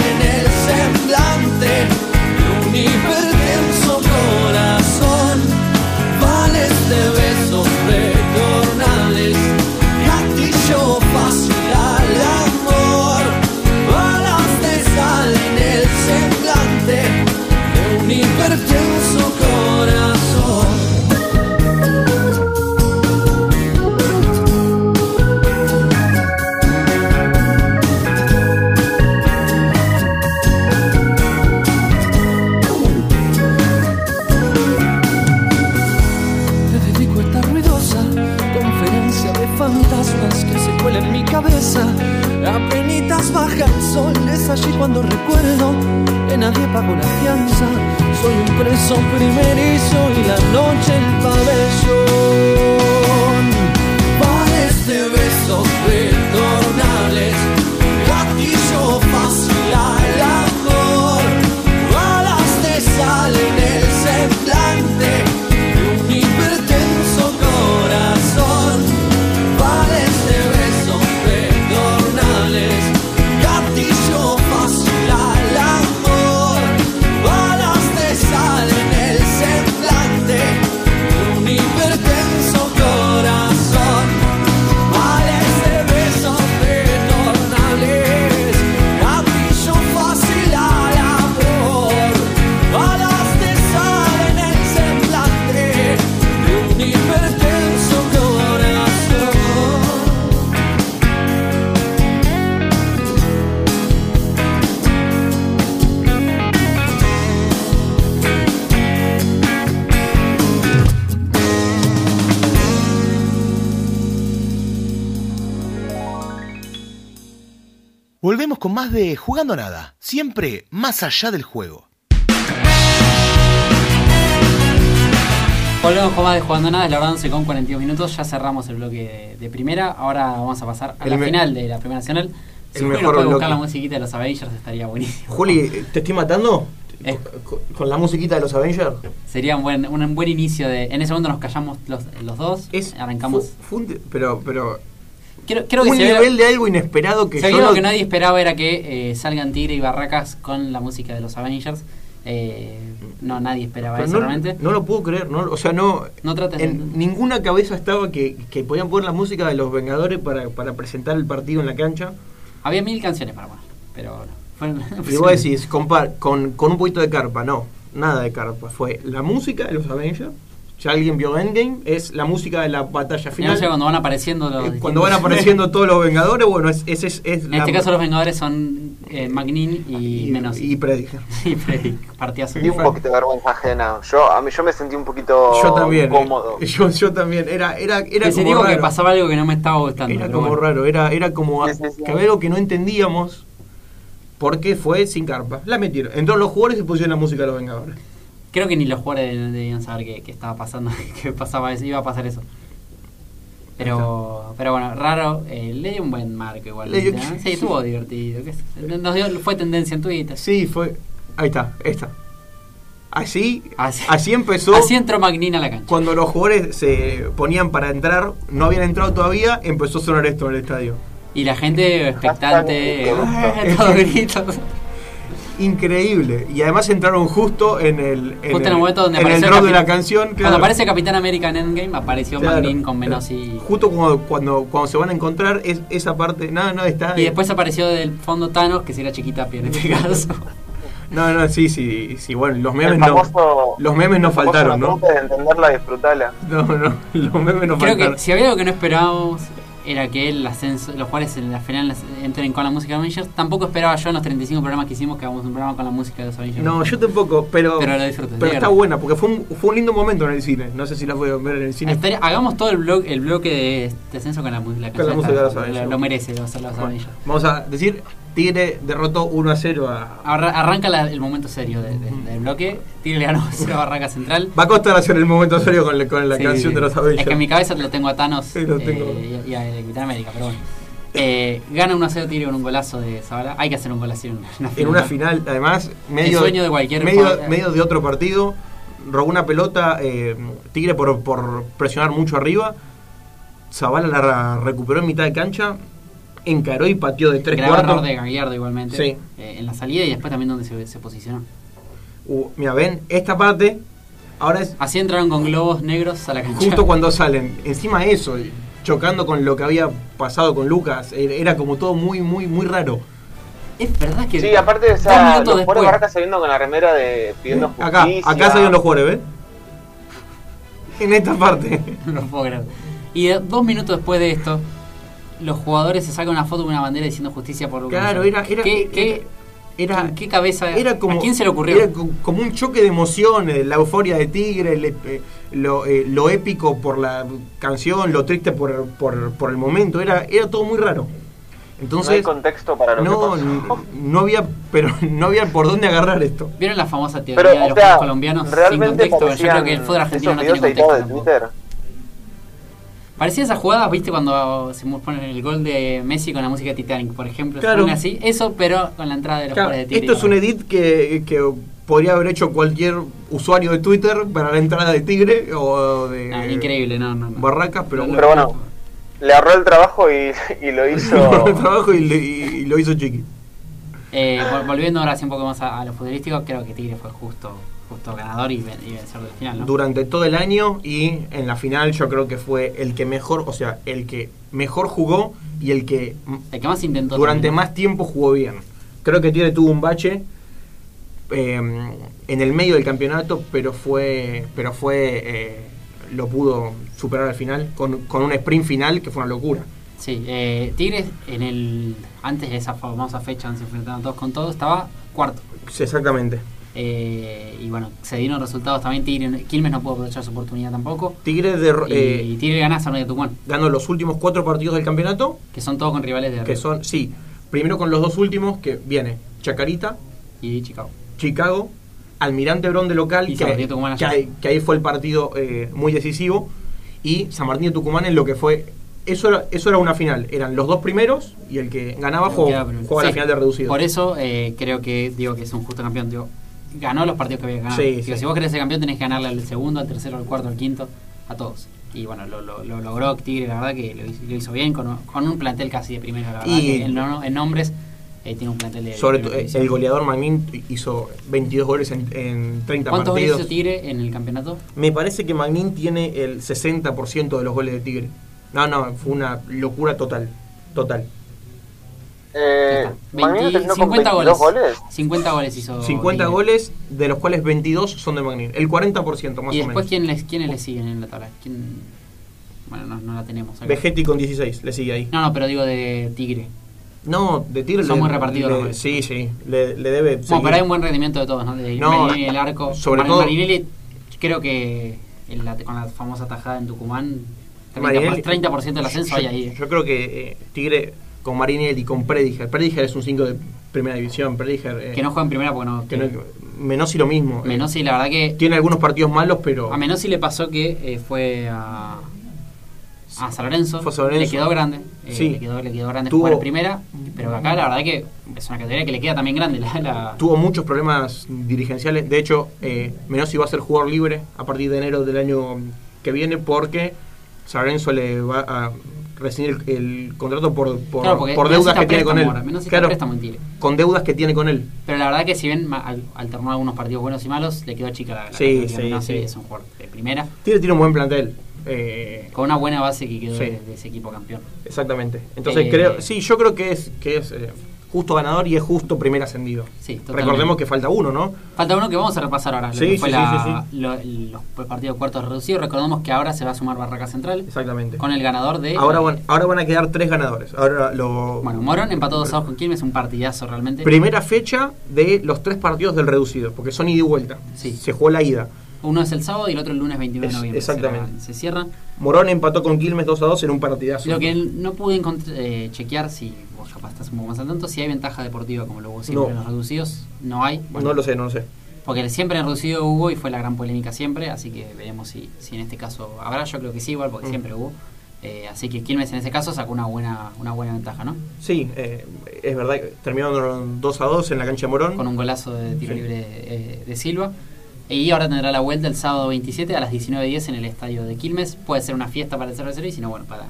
allí cuando recuerdo que nadie pagó la fianza. Soy un preso primerizo y la noche el pabellón. Vales de besos retornables, gatillo fácil más de Jugando Nada, siempre más allá del juego. Volvemos con más de Jugando Nada, es la hora 11 con 42 minutos. Ya cerramos el bloque de, de primera. Ahora vamos a pasar a El la final de la Primera Nacional. Si mejor puede buscar la musiquita de los Avengers estaría buenísimo. Juli, ¿te estoy matando? Eh. Con, con la musiquita de los Avengers. Sería un buen, un buen inicio de. En ese momento nos callamos los, los dos. Es, arrancamos. fue un pero, pero Quiero que un nivel de algo inesperado que se yo no- que nadie esperaba era que eh, salgan Tigre y Barracas con la música de los Avengers. Eh, no, nadie esperaba pero eso no, realmente. no lo puedo creer, no, o sea, no, No traten en ninguna cabeza estaba que, que podían poner la música de los Vengadores para, para presentar el partido en la cancha. Había mil canciones para poner, pero no. Fueron- Y vos decís, compar, con, con un poquito de carpa, no. nada de carpa. Fue la música de los Avengers. Si alguien vio Endgame, es la música de la batalla Y final. no sé, cuando van apareciendo los. Eh, Cuando van apareciendo todos los Vengadores, bueno, es, ese es, es En la- este caso, los Vengadores son eh, Magnin y, y, menos. y Prediger. y Freddy, partidazo. Y un poquito de vergüenza ajena. Yo, a mí, yo me sentí un poquito Yo también. cómodo. eh, Yo, yo también. Era, era, era Ese como digo que raro. pasaba algo que no me estaba gustando. Era como bueno. raro, era, era como Sí, sí, sí. que había algo que no entendíamos porque fue sin carpa. La metieron. Entonces los jugadores se pusieron la música de los Vengadores. Creo que ni los jugadores de- debían saber que, que estaba pasando, que pasaba eso, iba a pasar eso. Pero, pero bueno, raro, eh, le dio un buen marco igual. Le dio- Sí, estuvo divertido. Nos dio, fue tendencia en Twitter. Sí, fue. Ahí está, esta. Así, Así- así, empezó. Así entró Magnin a la cancha. Cuando los jugadores se ponían para entrar, no habían entrado todavía, empezó a sonar esto en el estadio. Y la gente expectante, eh, todos gritos. Increíble. Y además entraron justo en el, en Justo en el momento donde en el apareció drop de la canción. Cuando claro. aparece Capitán América en Endgame, apareció Claro. Magnin con Menos y. Justo cuando, cuando, cuando se van a encontrar, es, esa parte. No, no, está. Y después apareció del fondo Thanos, que sería Chiquitapia en este caso. No, no, sí, sí, sí, bueno, los memes no. Los memes no faltaron, ¿no? de entenderla disfrutarla. No, no, los memes no Creo faltaron. que si había algo que no esperábamos era que el ascenso, los jugadores en la final entren con la música de Avengers. Tampoco esperaba yo en los 35 programas que hicimos que hagamos un programa con la música de los Avengers. No, yo tampoco, pero. Pero lo disfruté, Pero de está buena, porque fue un, fue un lindo momento en el cine. No sé si la pueden ver en el cine. Estaría- hagamos todo el blog, el bloque de este ascenso con la, la Con la música de los Avengers. Lo, lo merece los, los Bueno, Avengers. vamos a decir: Tigre derrotó 1 a 0 a. Arra- arranca la- el momento serio de- de- del bloque. Tigre le ganó 0 a Barraca Central. Va a costar hacer el momento serio con, la- con la Sí, canción sí. de los Avengers. Es que en mi cabeza lo tengo a Thanos Sí, lo eh, tengo. y, y a Capitán América, pero bueno. Eh, gana 1 a 0 Tigre con un golazo de Zabala. Hay que hacer un gol así en una en una final, además, medio, sueño de cualquier medio, medio de otro partido, robó una pelota, eh, Tigre por, por presionar mucho arriba, Zavala la recuperó en mitad de cancha, encaró y pateó de tres Grave error cuartos. de Gagliardo igualmente. Sí. eh, en la salida y después también donde se, se posicionó. Uh, mira, ven, esta parte, ahora es Así entraron con globos negros a la cancha. justo cuando salen. Encima de eso, chocando con lo que había pasado con Lucas, era como todo muy, muy, muy raro. Es verdad que. Sí, aparte, los jugadores de después. Barraca saliendo con la remera de pidiendo Acá, justicia. acá salieron los jugadores, ¿ves? En esta parte. No lo puedo creer. Y dos minutos después de esto, los jugadores se sacan una foto con una bandera diciendo justicia por Lucas. Claro, era, era, ¿Qué, qué, era, ¿Qué cabeza? era como, ¿A quién se le ocurrió? Era co- como un choque de emociones, la euforia de Tigre, el eh, lo, eh, lo épico por la canción, lo triste por, por, por el momento, era, era todo muy raro. no hay Entonces, contexto para lo no, que no, pasó. no había, pero no había por dónde agarrar esto. ¿Vieron la famosa teoría Pero, de o los sea, colombianos sin realmente contexto? Yo creo que el fútbol argentino no tiene contexto. de. Twitter. Parecía esas jugadas, viste, cuando se ponen el gol de Messi con la música de Titanic, por ejemplo. Claro. Así, eso, pero con la entrada de los Claro, jugadores de esto Tigre. es un edit que, que podría haber hecho cualquier usuario de Twitter para la entrada de Tigre o de Ah, increíble, no, no. no. Barracas, pero Pero bueno, le ahorró el trabajo y, y lo hizo. el trabajo y, le- y lo hizo Chiqui. Eh, vol- volviendo ahora sí un poco más a, a lo futbolístico, creo que Tigre fue justo justo ganador y, y vencedor del final, ¿no? durante todo el año y en la final yo creo que fue el que mejor, o sea, el que mejor jugó y el que El que más intentó. durante más tiempo jugó bien. Creo que Tigre tuvo un bache eh, en el medio del campeonato, pero fue, pero fue, eh, lo pudo superar al final con, con un sprint final que fue una locura. Sí, eh, Tigre en el antes de esa famosa fecha donde se enfrentaron todos con todos, estaba cuarto. Sí, exactamente. Eh, y bueno, se dieron resultados también. Tigre, Quilmes no pudo aprovechar su oportunidad tampoco. Tigre y, eh, y Tigre gana San de Tucumán, ganó los últimos cuatro partidos del campeonato, que son todos con rivales de que arriba. son, sí, primero con los dos últimos, que viene Chacarita, Y Chicago. Chicago, Almirante Brón de local, Y que, San Martín de Tucumán que ahí, que ahí fue el partido eh, muy decisivo, y San Martín de Tucumán en lo que fue... Eso era, eso era una final, eran los dos primeros y el que ganaba jugaba, la final de reducido. Por eso eh, creo que digo que es un justo campeón. Digo, ganó los partidos que había ganado. Sí, Digo, sí. Si vos querés ser campeón, tenés que ganarle al segundo, al tercero, al cuarto, al quinto, a todos. Y bueno, lo, lo- lo logró Tigre, la verdad que lo hizo, lo hizo bien, con, con un plantel casi de primera, la verdad. Y- que en, no- en nombres eh, tiene un plantel de. Sobre todo, eh, el goleador Magnin hizo 22 goles en, en 30 ¿Cuántos goles partidos. hizo Tigre en el campeonato? Me parece que Magnin tiene el 60% de los goles de Tigre. No, no, fue una locura total. Total. Eh, Ya está. Magnini 20 terminó con 50 22 goles. goles. 50 goles hizo. 50 Tigre. goles, de los cuales 22 son de Magnin. El 40% más ¿Y o después menos. quién les, quiénes le siguen en la tabla? ¿Quién? Bueno, no, no la tenemos acá. Vegetti con 16, le sigue ahí. No, no, pero digo de Tigre. No, de Tigre Son le- muy repartidos le- los goles. Sí, sí, le, le debe. Bueno, seguir. pero hay un buen rendimiento de todos, ¿no? De No, Marinelli, el arco. sobre Mar- todo- Marinelli, creo que en la- con la famosa tajada en Tucumán, 30%, Marinelli- 30 del ascenso yo, hay ahí. Yo creo que eh, Tigre con Marinelli y con Prediger. Prediger es un 5 de primera división. Prediger. eh, Que no juega en primera porque no. que no- Menossi lo mismo. eh, Menossi, la verdad que. Tiene algunos partidos malos, pero. A Menossi le pasó que eh, fue a. A San Lorenzo, Fue San Lorenzo. le quedó grande, Sí. le, quedó, le quedó grande Tuvo- jugar en primera, pero acá la verdad que es una categoría que le queda también grande. La, la- Tuvo muchos problemas dirigenciales. De hecho, eh, Menossi va a ser jugador libre a partir de enero del año que viene porque San Lorenzo le va a rescindir el, el contrato por, por, Claro, deudas que tiene con él. está Claro, con deudas que tiene con él. Pero la verdad que si bien al- alternó algunos partidos buenos y malos, le quedó chica la, la Sí, sí, Menossi sí. es un jugador de primera, Tigre tiene un buen plantel. eh, con una buena base que quedó de, de ese equipo campeón. exactamente. Entonces Eh, creo, sí, yo creo que es que es eh, justo ganador y es justo primer ascendido. Sí, totalmente. Recordemos que falta uno, ¿no? Falta uno que vamos a repasar ahora, lo Sí, fue sí, la- sí, lo- los partidos cuartos reducidos. Recordemos que ahora se va a sumar Barraca Central Exactamente. con el ganador de... Ahora van, ahora van a quedar tres ganadores. Ahora lo Bueno, Morón empató 2 a 2 con Quilmes, un partidazo realmente. primera fecha de los tres partidos del reducido, porque son ida y vuelta. Sí. Se jugó la ida. Uno es el sábado y el otro el lunes 29 de noviembre. exactamente. Se, cierran. Morón empató con Quilmes 2 a 2 en un partidazo. Lo que no pude eh, chequear, si capaz estás un poco más al tanto, si hay ventaja deportiva como lo hubo siempre No. en los reducidos. No hay. Bueno, No lo sé, no lo sé. Porque siempre en reducido hubo y fue la gran polémica siempre, así que veremos si, si en este caso habrá. Yo creo que sí, igual, porque Mm. siempre hubo. Eh, así que Quilmes en ese caso sacó una buena una buena ventaja, ¿no? Sí, eh, es verdad que terminaron 2 a 2 en la cancha de Morón. Con un golazo de tiro Sí. libre eh, de Silva. Y ahora tendrá la vuelta el sábado 27 a las 19.10 en el estadio de Quilmes. Puede ser una fiesta para el cervecero y si no, bueno, para,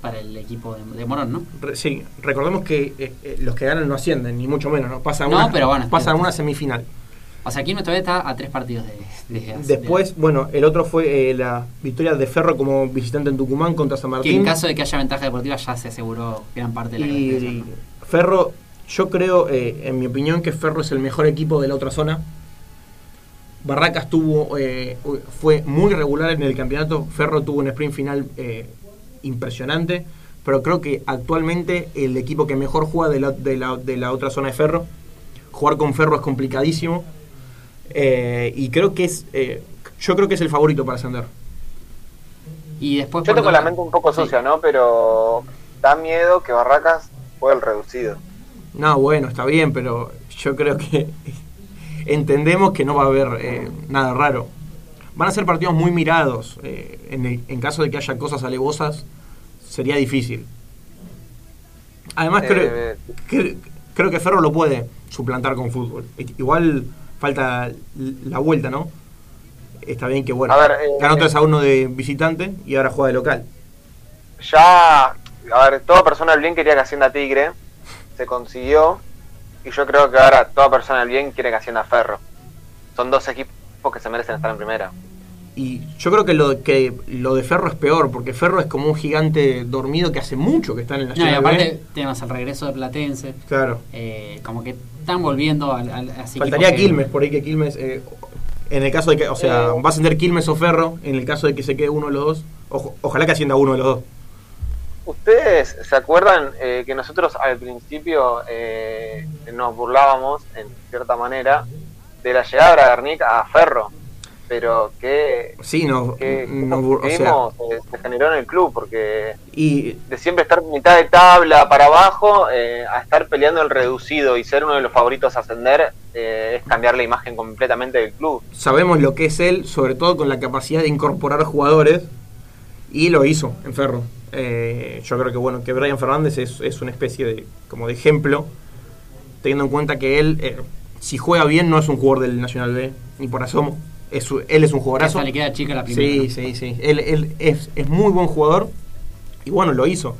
para el equipo de, de Morón, ¿no? Re- sí, recordemos que eh, eh, los que ganan no ascienden, ni mucho menos, ¿no? Pasan No, una, pero bueno, espera. una semifinal. O sea, Quilmes todavía está a tres partidos de... de- Después, bueno, el otro fue eh, la victoria de Ferro como visitante en Tucumán contra San que Martín. en caso de que haya ventaja deportiva ya se aseguró gran parte de la y, clasificación. Ferro, yo creo, eh, en mi opinión, que Ferro es el mejor equipo de la otra zona. Barracas tuvo, eh, fue muy regular en el campeonato. Ferro tuvo un sprint final impresionante. Pero creo que actualmente el equipo que mejor juega de la, de la, de la otra zona es Ferro. Jugar con Ferro es complicadísimo. Eh, y creo que es. eh, yo creo que es el favorito para ascender. Y después Yo tengo la mente un poco Sí. sucia, ¿no? Pero da miedo que Barracas juegue el reducido. No, bueno, está bien, pero yo creo que entendemos que no va a haber eh, nada raro. Van a ser partidos muy mirados. eh, en, el- en caso de que haya cosas alevosas, sería difícil. Además, creo, Eh, que- creo que Ferro lo puede suplantar con fútbol. Igual falta la vuelta, ¿no? Está bien que, bueno, ver, eh, ganó 3 a 1 de visitante y ahora juega de local. ya, a ver, toda persona del bien quería que Hacienda Tigre, se consiguió, y yo creo que ahora toda persona del bien quiere que Hacienda Ferro. Son dos equipos que se merecen estar en primera. Y yo creo que lo, que lo de Ferro es peor, porque Ferro es como un gigante dormido que hace mucho que está en la No, y Nacional aparte B. tenemos el regreso de Platense. Claro. eh, como que están volviendo al, al- a Faltaría que- Quilmes, por ahí que Quilmes, eh, en el caso de que, o sea, Eh. va a ascender Quilmes o Ferro, en el caso de que se quede uno de los dos. Ojo- ojalá que ascienda uno de los dos. ¿Ustedes se acuerdan eh, que nosotros al principio eh, nos burlábamos, en cierta manera, de la llegada de Bragarnik a Ferro? Pero que, Sí, no, que no o sea, eh, se generó en el club, porque y de siempre estar mitad de tabla para abajo eh, a estar peleando el reducido y ser uno de los favoritos a ascender eh, es cambiar la imagen completamente del club. sabemos lo que es él, sobre todo con la capacidad de incorporar jugadores, y lo hizo en Ferro. Eh, yo creo que bueno, que Brian Fernández es, es una especie de como de ejemplo, teniendo en cuenta que él, si juega bien, no es un jugador del Nacional B, ni por asomo. Es, él es un jugadorazo. hasta le queda chica la primera. Sí, sí, sí. Él, él es, es muy buen jugador y bueno, lo hizo.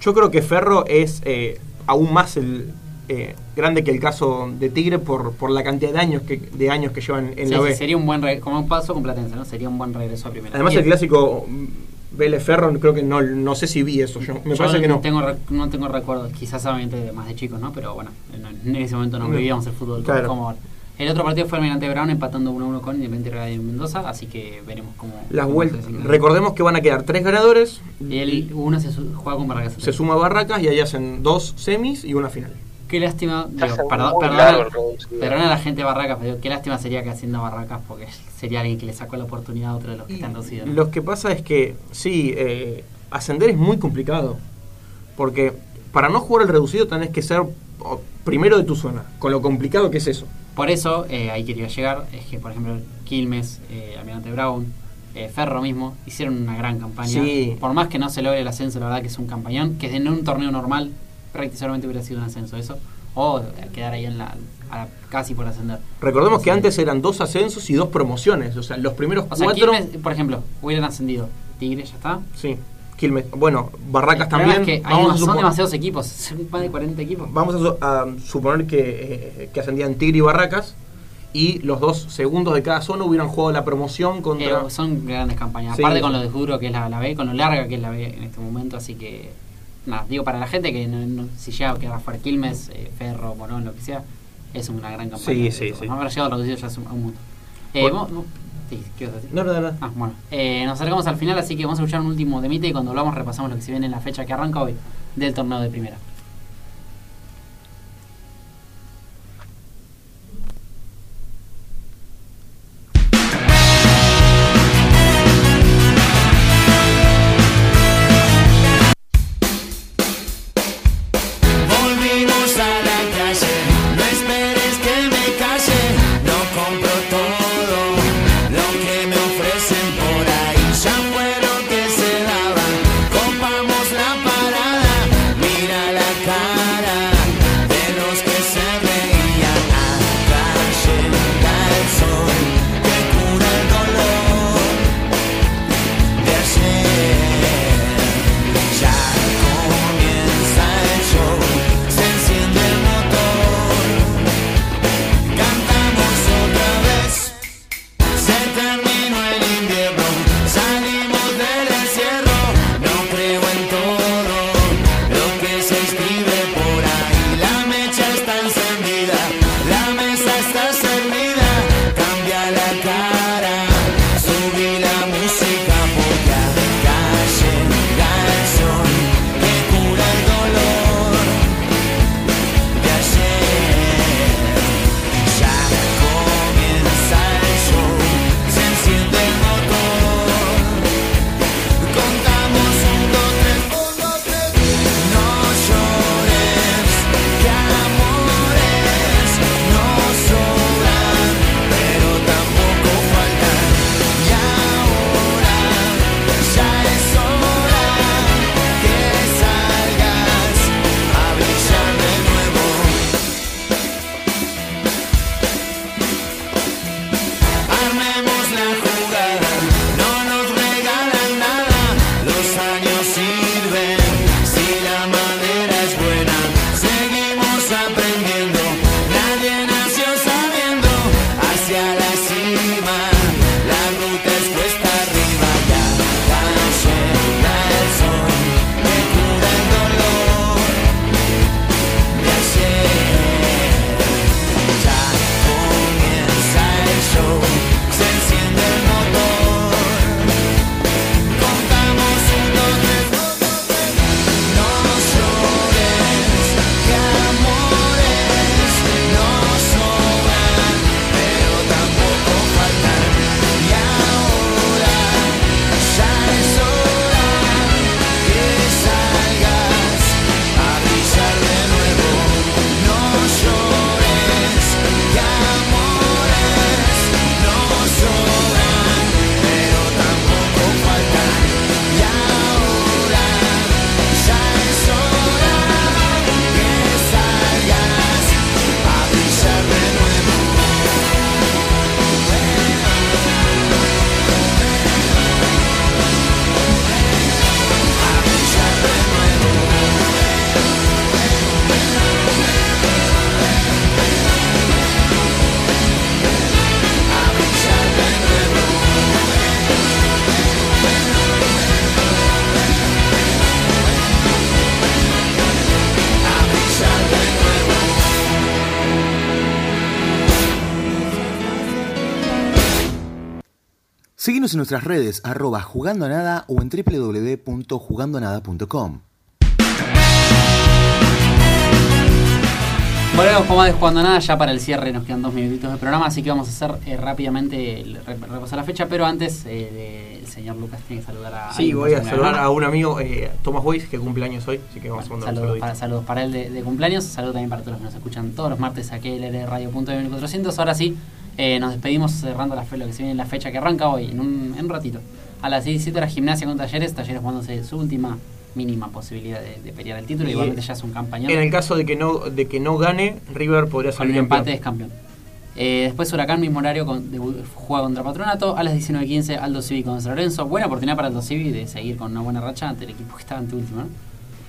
Yo creo que Ferro es eh, aún más el, eh, grande que el caso de Tigre por, por la cantidad de años que, de años que llevan en Sí, la sí, B. sería un buen re- como un paso con Platense, ¿no? Sería un buen regreso a primera. Además Bien. el clásico mm, Vélez Ferro, creo que no, no sé si vi eso. Yo, me Yo parece que no. Tengo, no tengo recuerdos, quizás obviamente de más de chicos, ¿no? Pero bueno, en, en ese momento no No. vivíamos el fútbol Claro. como ahora. El otro partido fue Almirante Brown empatando 1-1 con Independiente Rivadavia de Mendoza, así que veremos cómo. Las cómo vueltas. Recordemos que van a quedar tres ganadores. Y el, uno se su- juega con Barracas. Se suma Barracas y ahí hacen dos semis y una final. Qué lástima, digo, perdón, perdona, a la gente de Barracas, pero digo, qué lástima sería que haciendo Barracas, porque sería alguien que le sacó la oportunidad a otro de los que están reducidos. ¿no? Lo que pasa es que, sí, eh, ascender es muy complicado. Porque para no jugar el reducido tenés que ser primero de tu zona. Con lo complicado que es eso. Por eso, eh, ahí quería llegar, es que por ejemplo Quilmes, eh, Almirante Brown, eh, Ferro mismo, hicieron una gran campaña. Sí. Por más que no se logre el ascenso, la verdad que es un campañón, que en un torneo normal prácticamente hubiera sido un ascenso eso, o quedar ahí en la, casi por ascender. Recordemos que antes eran dos ascensos y dos promociones. O sea, los primeros O sea, cuatro. Quilmes, por ejemplo, hubieran ascendido. Tigre ya está. Sí, Quilmes. Bueno, Barracas El también. Es que hay Vamos a son demasiados equipos, son más de 40 equipos. Vamos a, su- a suponer que, eh, que ascendían Tigre y Barracas y los dos segundos de cada zona hubieran jugado la promoción contra... Pero son grandes campañas. Sí. Aparte con lo de duro que es la, la B, con lo larga que es la B en este momento, así que nada, digo para la gente que no- no- si llega a quedar fuera Quilmes, eh, Ferro, Morón, lo que sea, es una gran campaña. Sí, sí, sí. No haber llegado reducido ya es un, un mundo. Eh, Bueno. vos- vos- sí, ¿qué a decir? No, no, no. Ah, bueno. Eh, nos acercamos al final, así que vamos a escuchar un último temite y cuando hablamos repasamos lo que se viene en la fecha que arranca hoy del torneo de primera. En nuestras redes arroba jugando nada o en www.jugandonada.com. Volvemos con más de Jugando a Nada, ya para el cierre nos quedan dos minutitos de programa, así que vamos a hacer eh, rápidamente el re- repasar la fecha, pero antes eh, el señor Lucas tiene que saludar a... Sí, voy a saludar cumpleaños. a un amigo, eh, Thomas Weiss, que cumple años hoy, así que vamos a mandar saludos, para, saludos para él de, de cumpleaños, saludos también para todos los que nos escuchan todos los martes aquí en Radio.1400. Ahora sí, eh, nos despedimos cerrando la fe, lo que se viene en la fecha que arranca hoy, en un, en un ratito. A las 17 horas gimnasia con talleres, talleres jugándose su última mínima posibilidad de, de pelear el título, Y igualmente ya es un campañón. En el caso de que no de que no gane, River podría Con un salir empate es campeón. Eh, después Huracán, mismo horario, con, juega contra Patronato. A las 19.15 Aldo Civi con San Lorenzo. Buena oportunidad para Aldo Civi de seguir con una buena racha ante el equipo que está ante último. ¿no?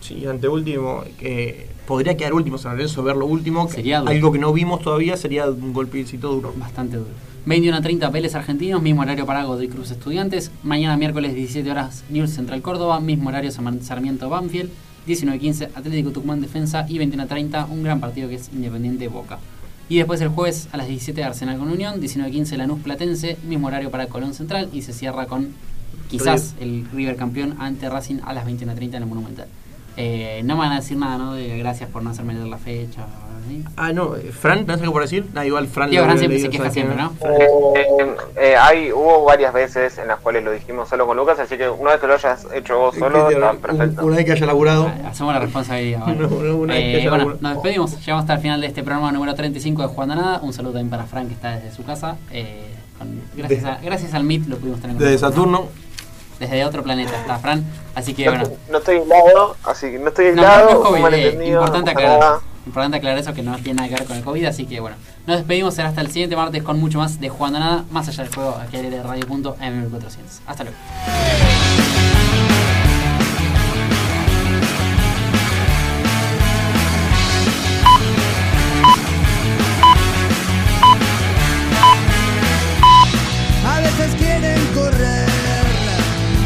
Sí, ante último, que podría quedar último San Lorenzo, ver lo último. Sería duro. algo que no vimos todavía sería un golpecito duro. Bastante duro. 21.30 Vélez Argentinos, mismo horario para Godoy Cruz Estudiantes. Mañana miércoles 17 horas News Central Córdoba, mismo horario Sarmiento Banfield. 19.15 Atlético Tucumán Defensa y 21.30 un gran partido que es Independiente Boca. Y después el jueves a las 17 Arsenal con Unión, 19.15 Lanús Platense, mismo horario para Colón Central y se cierra con quizás el River campeón ante Racing a las 21.30 en el Monumental. Eh, no me van a decir nada, ¿no? De gracias por no hacerme leer la fecha. ¿sí? Ah, no, eh, Fran, ¿tenés algo por decir? Ah, igual Fran lo Fran siempre se queja ¿sabes siempre, ¿no? Eh, eh, hay, hubo varias veces en las cuales lo dijimos solo con Lucas, así que una vez que lo hayas hecho vos solo, Que- está perfecto. Una vez que haya laburado. Ah, Hacemos la responsabilidad. no, una vez que Eh, haya bueno, nos despedimos. Llegamos hasta el final de este programa número 35 de Jugando a Nada. Un saludo también para Frank que está desde su casa. Eh, con- gracias, a- gracias al MIT lo pudimos tener con Desde. Saturno. Desde otro planeta está Fran. Así que No, bueno. no estoy aislado, así que no estoy No, no, aislado, no es COVID, eh, importante aclarar. nada. Importante aclarar eso que no tiene nada que ver con el COVID. Así que bueno, nos despedimos. Será hasta el siguiente martes con mucho más de Jugando Nada. Más allá del juego aquí en Radio.m400. Hasta luego.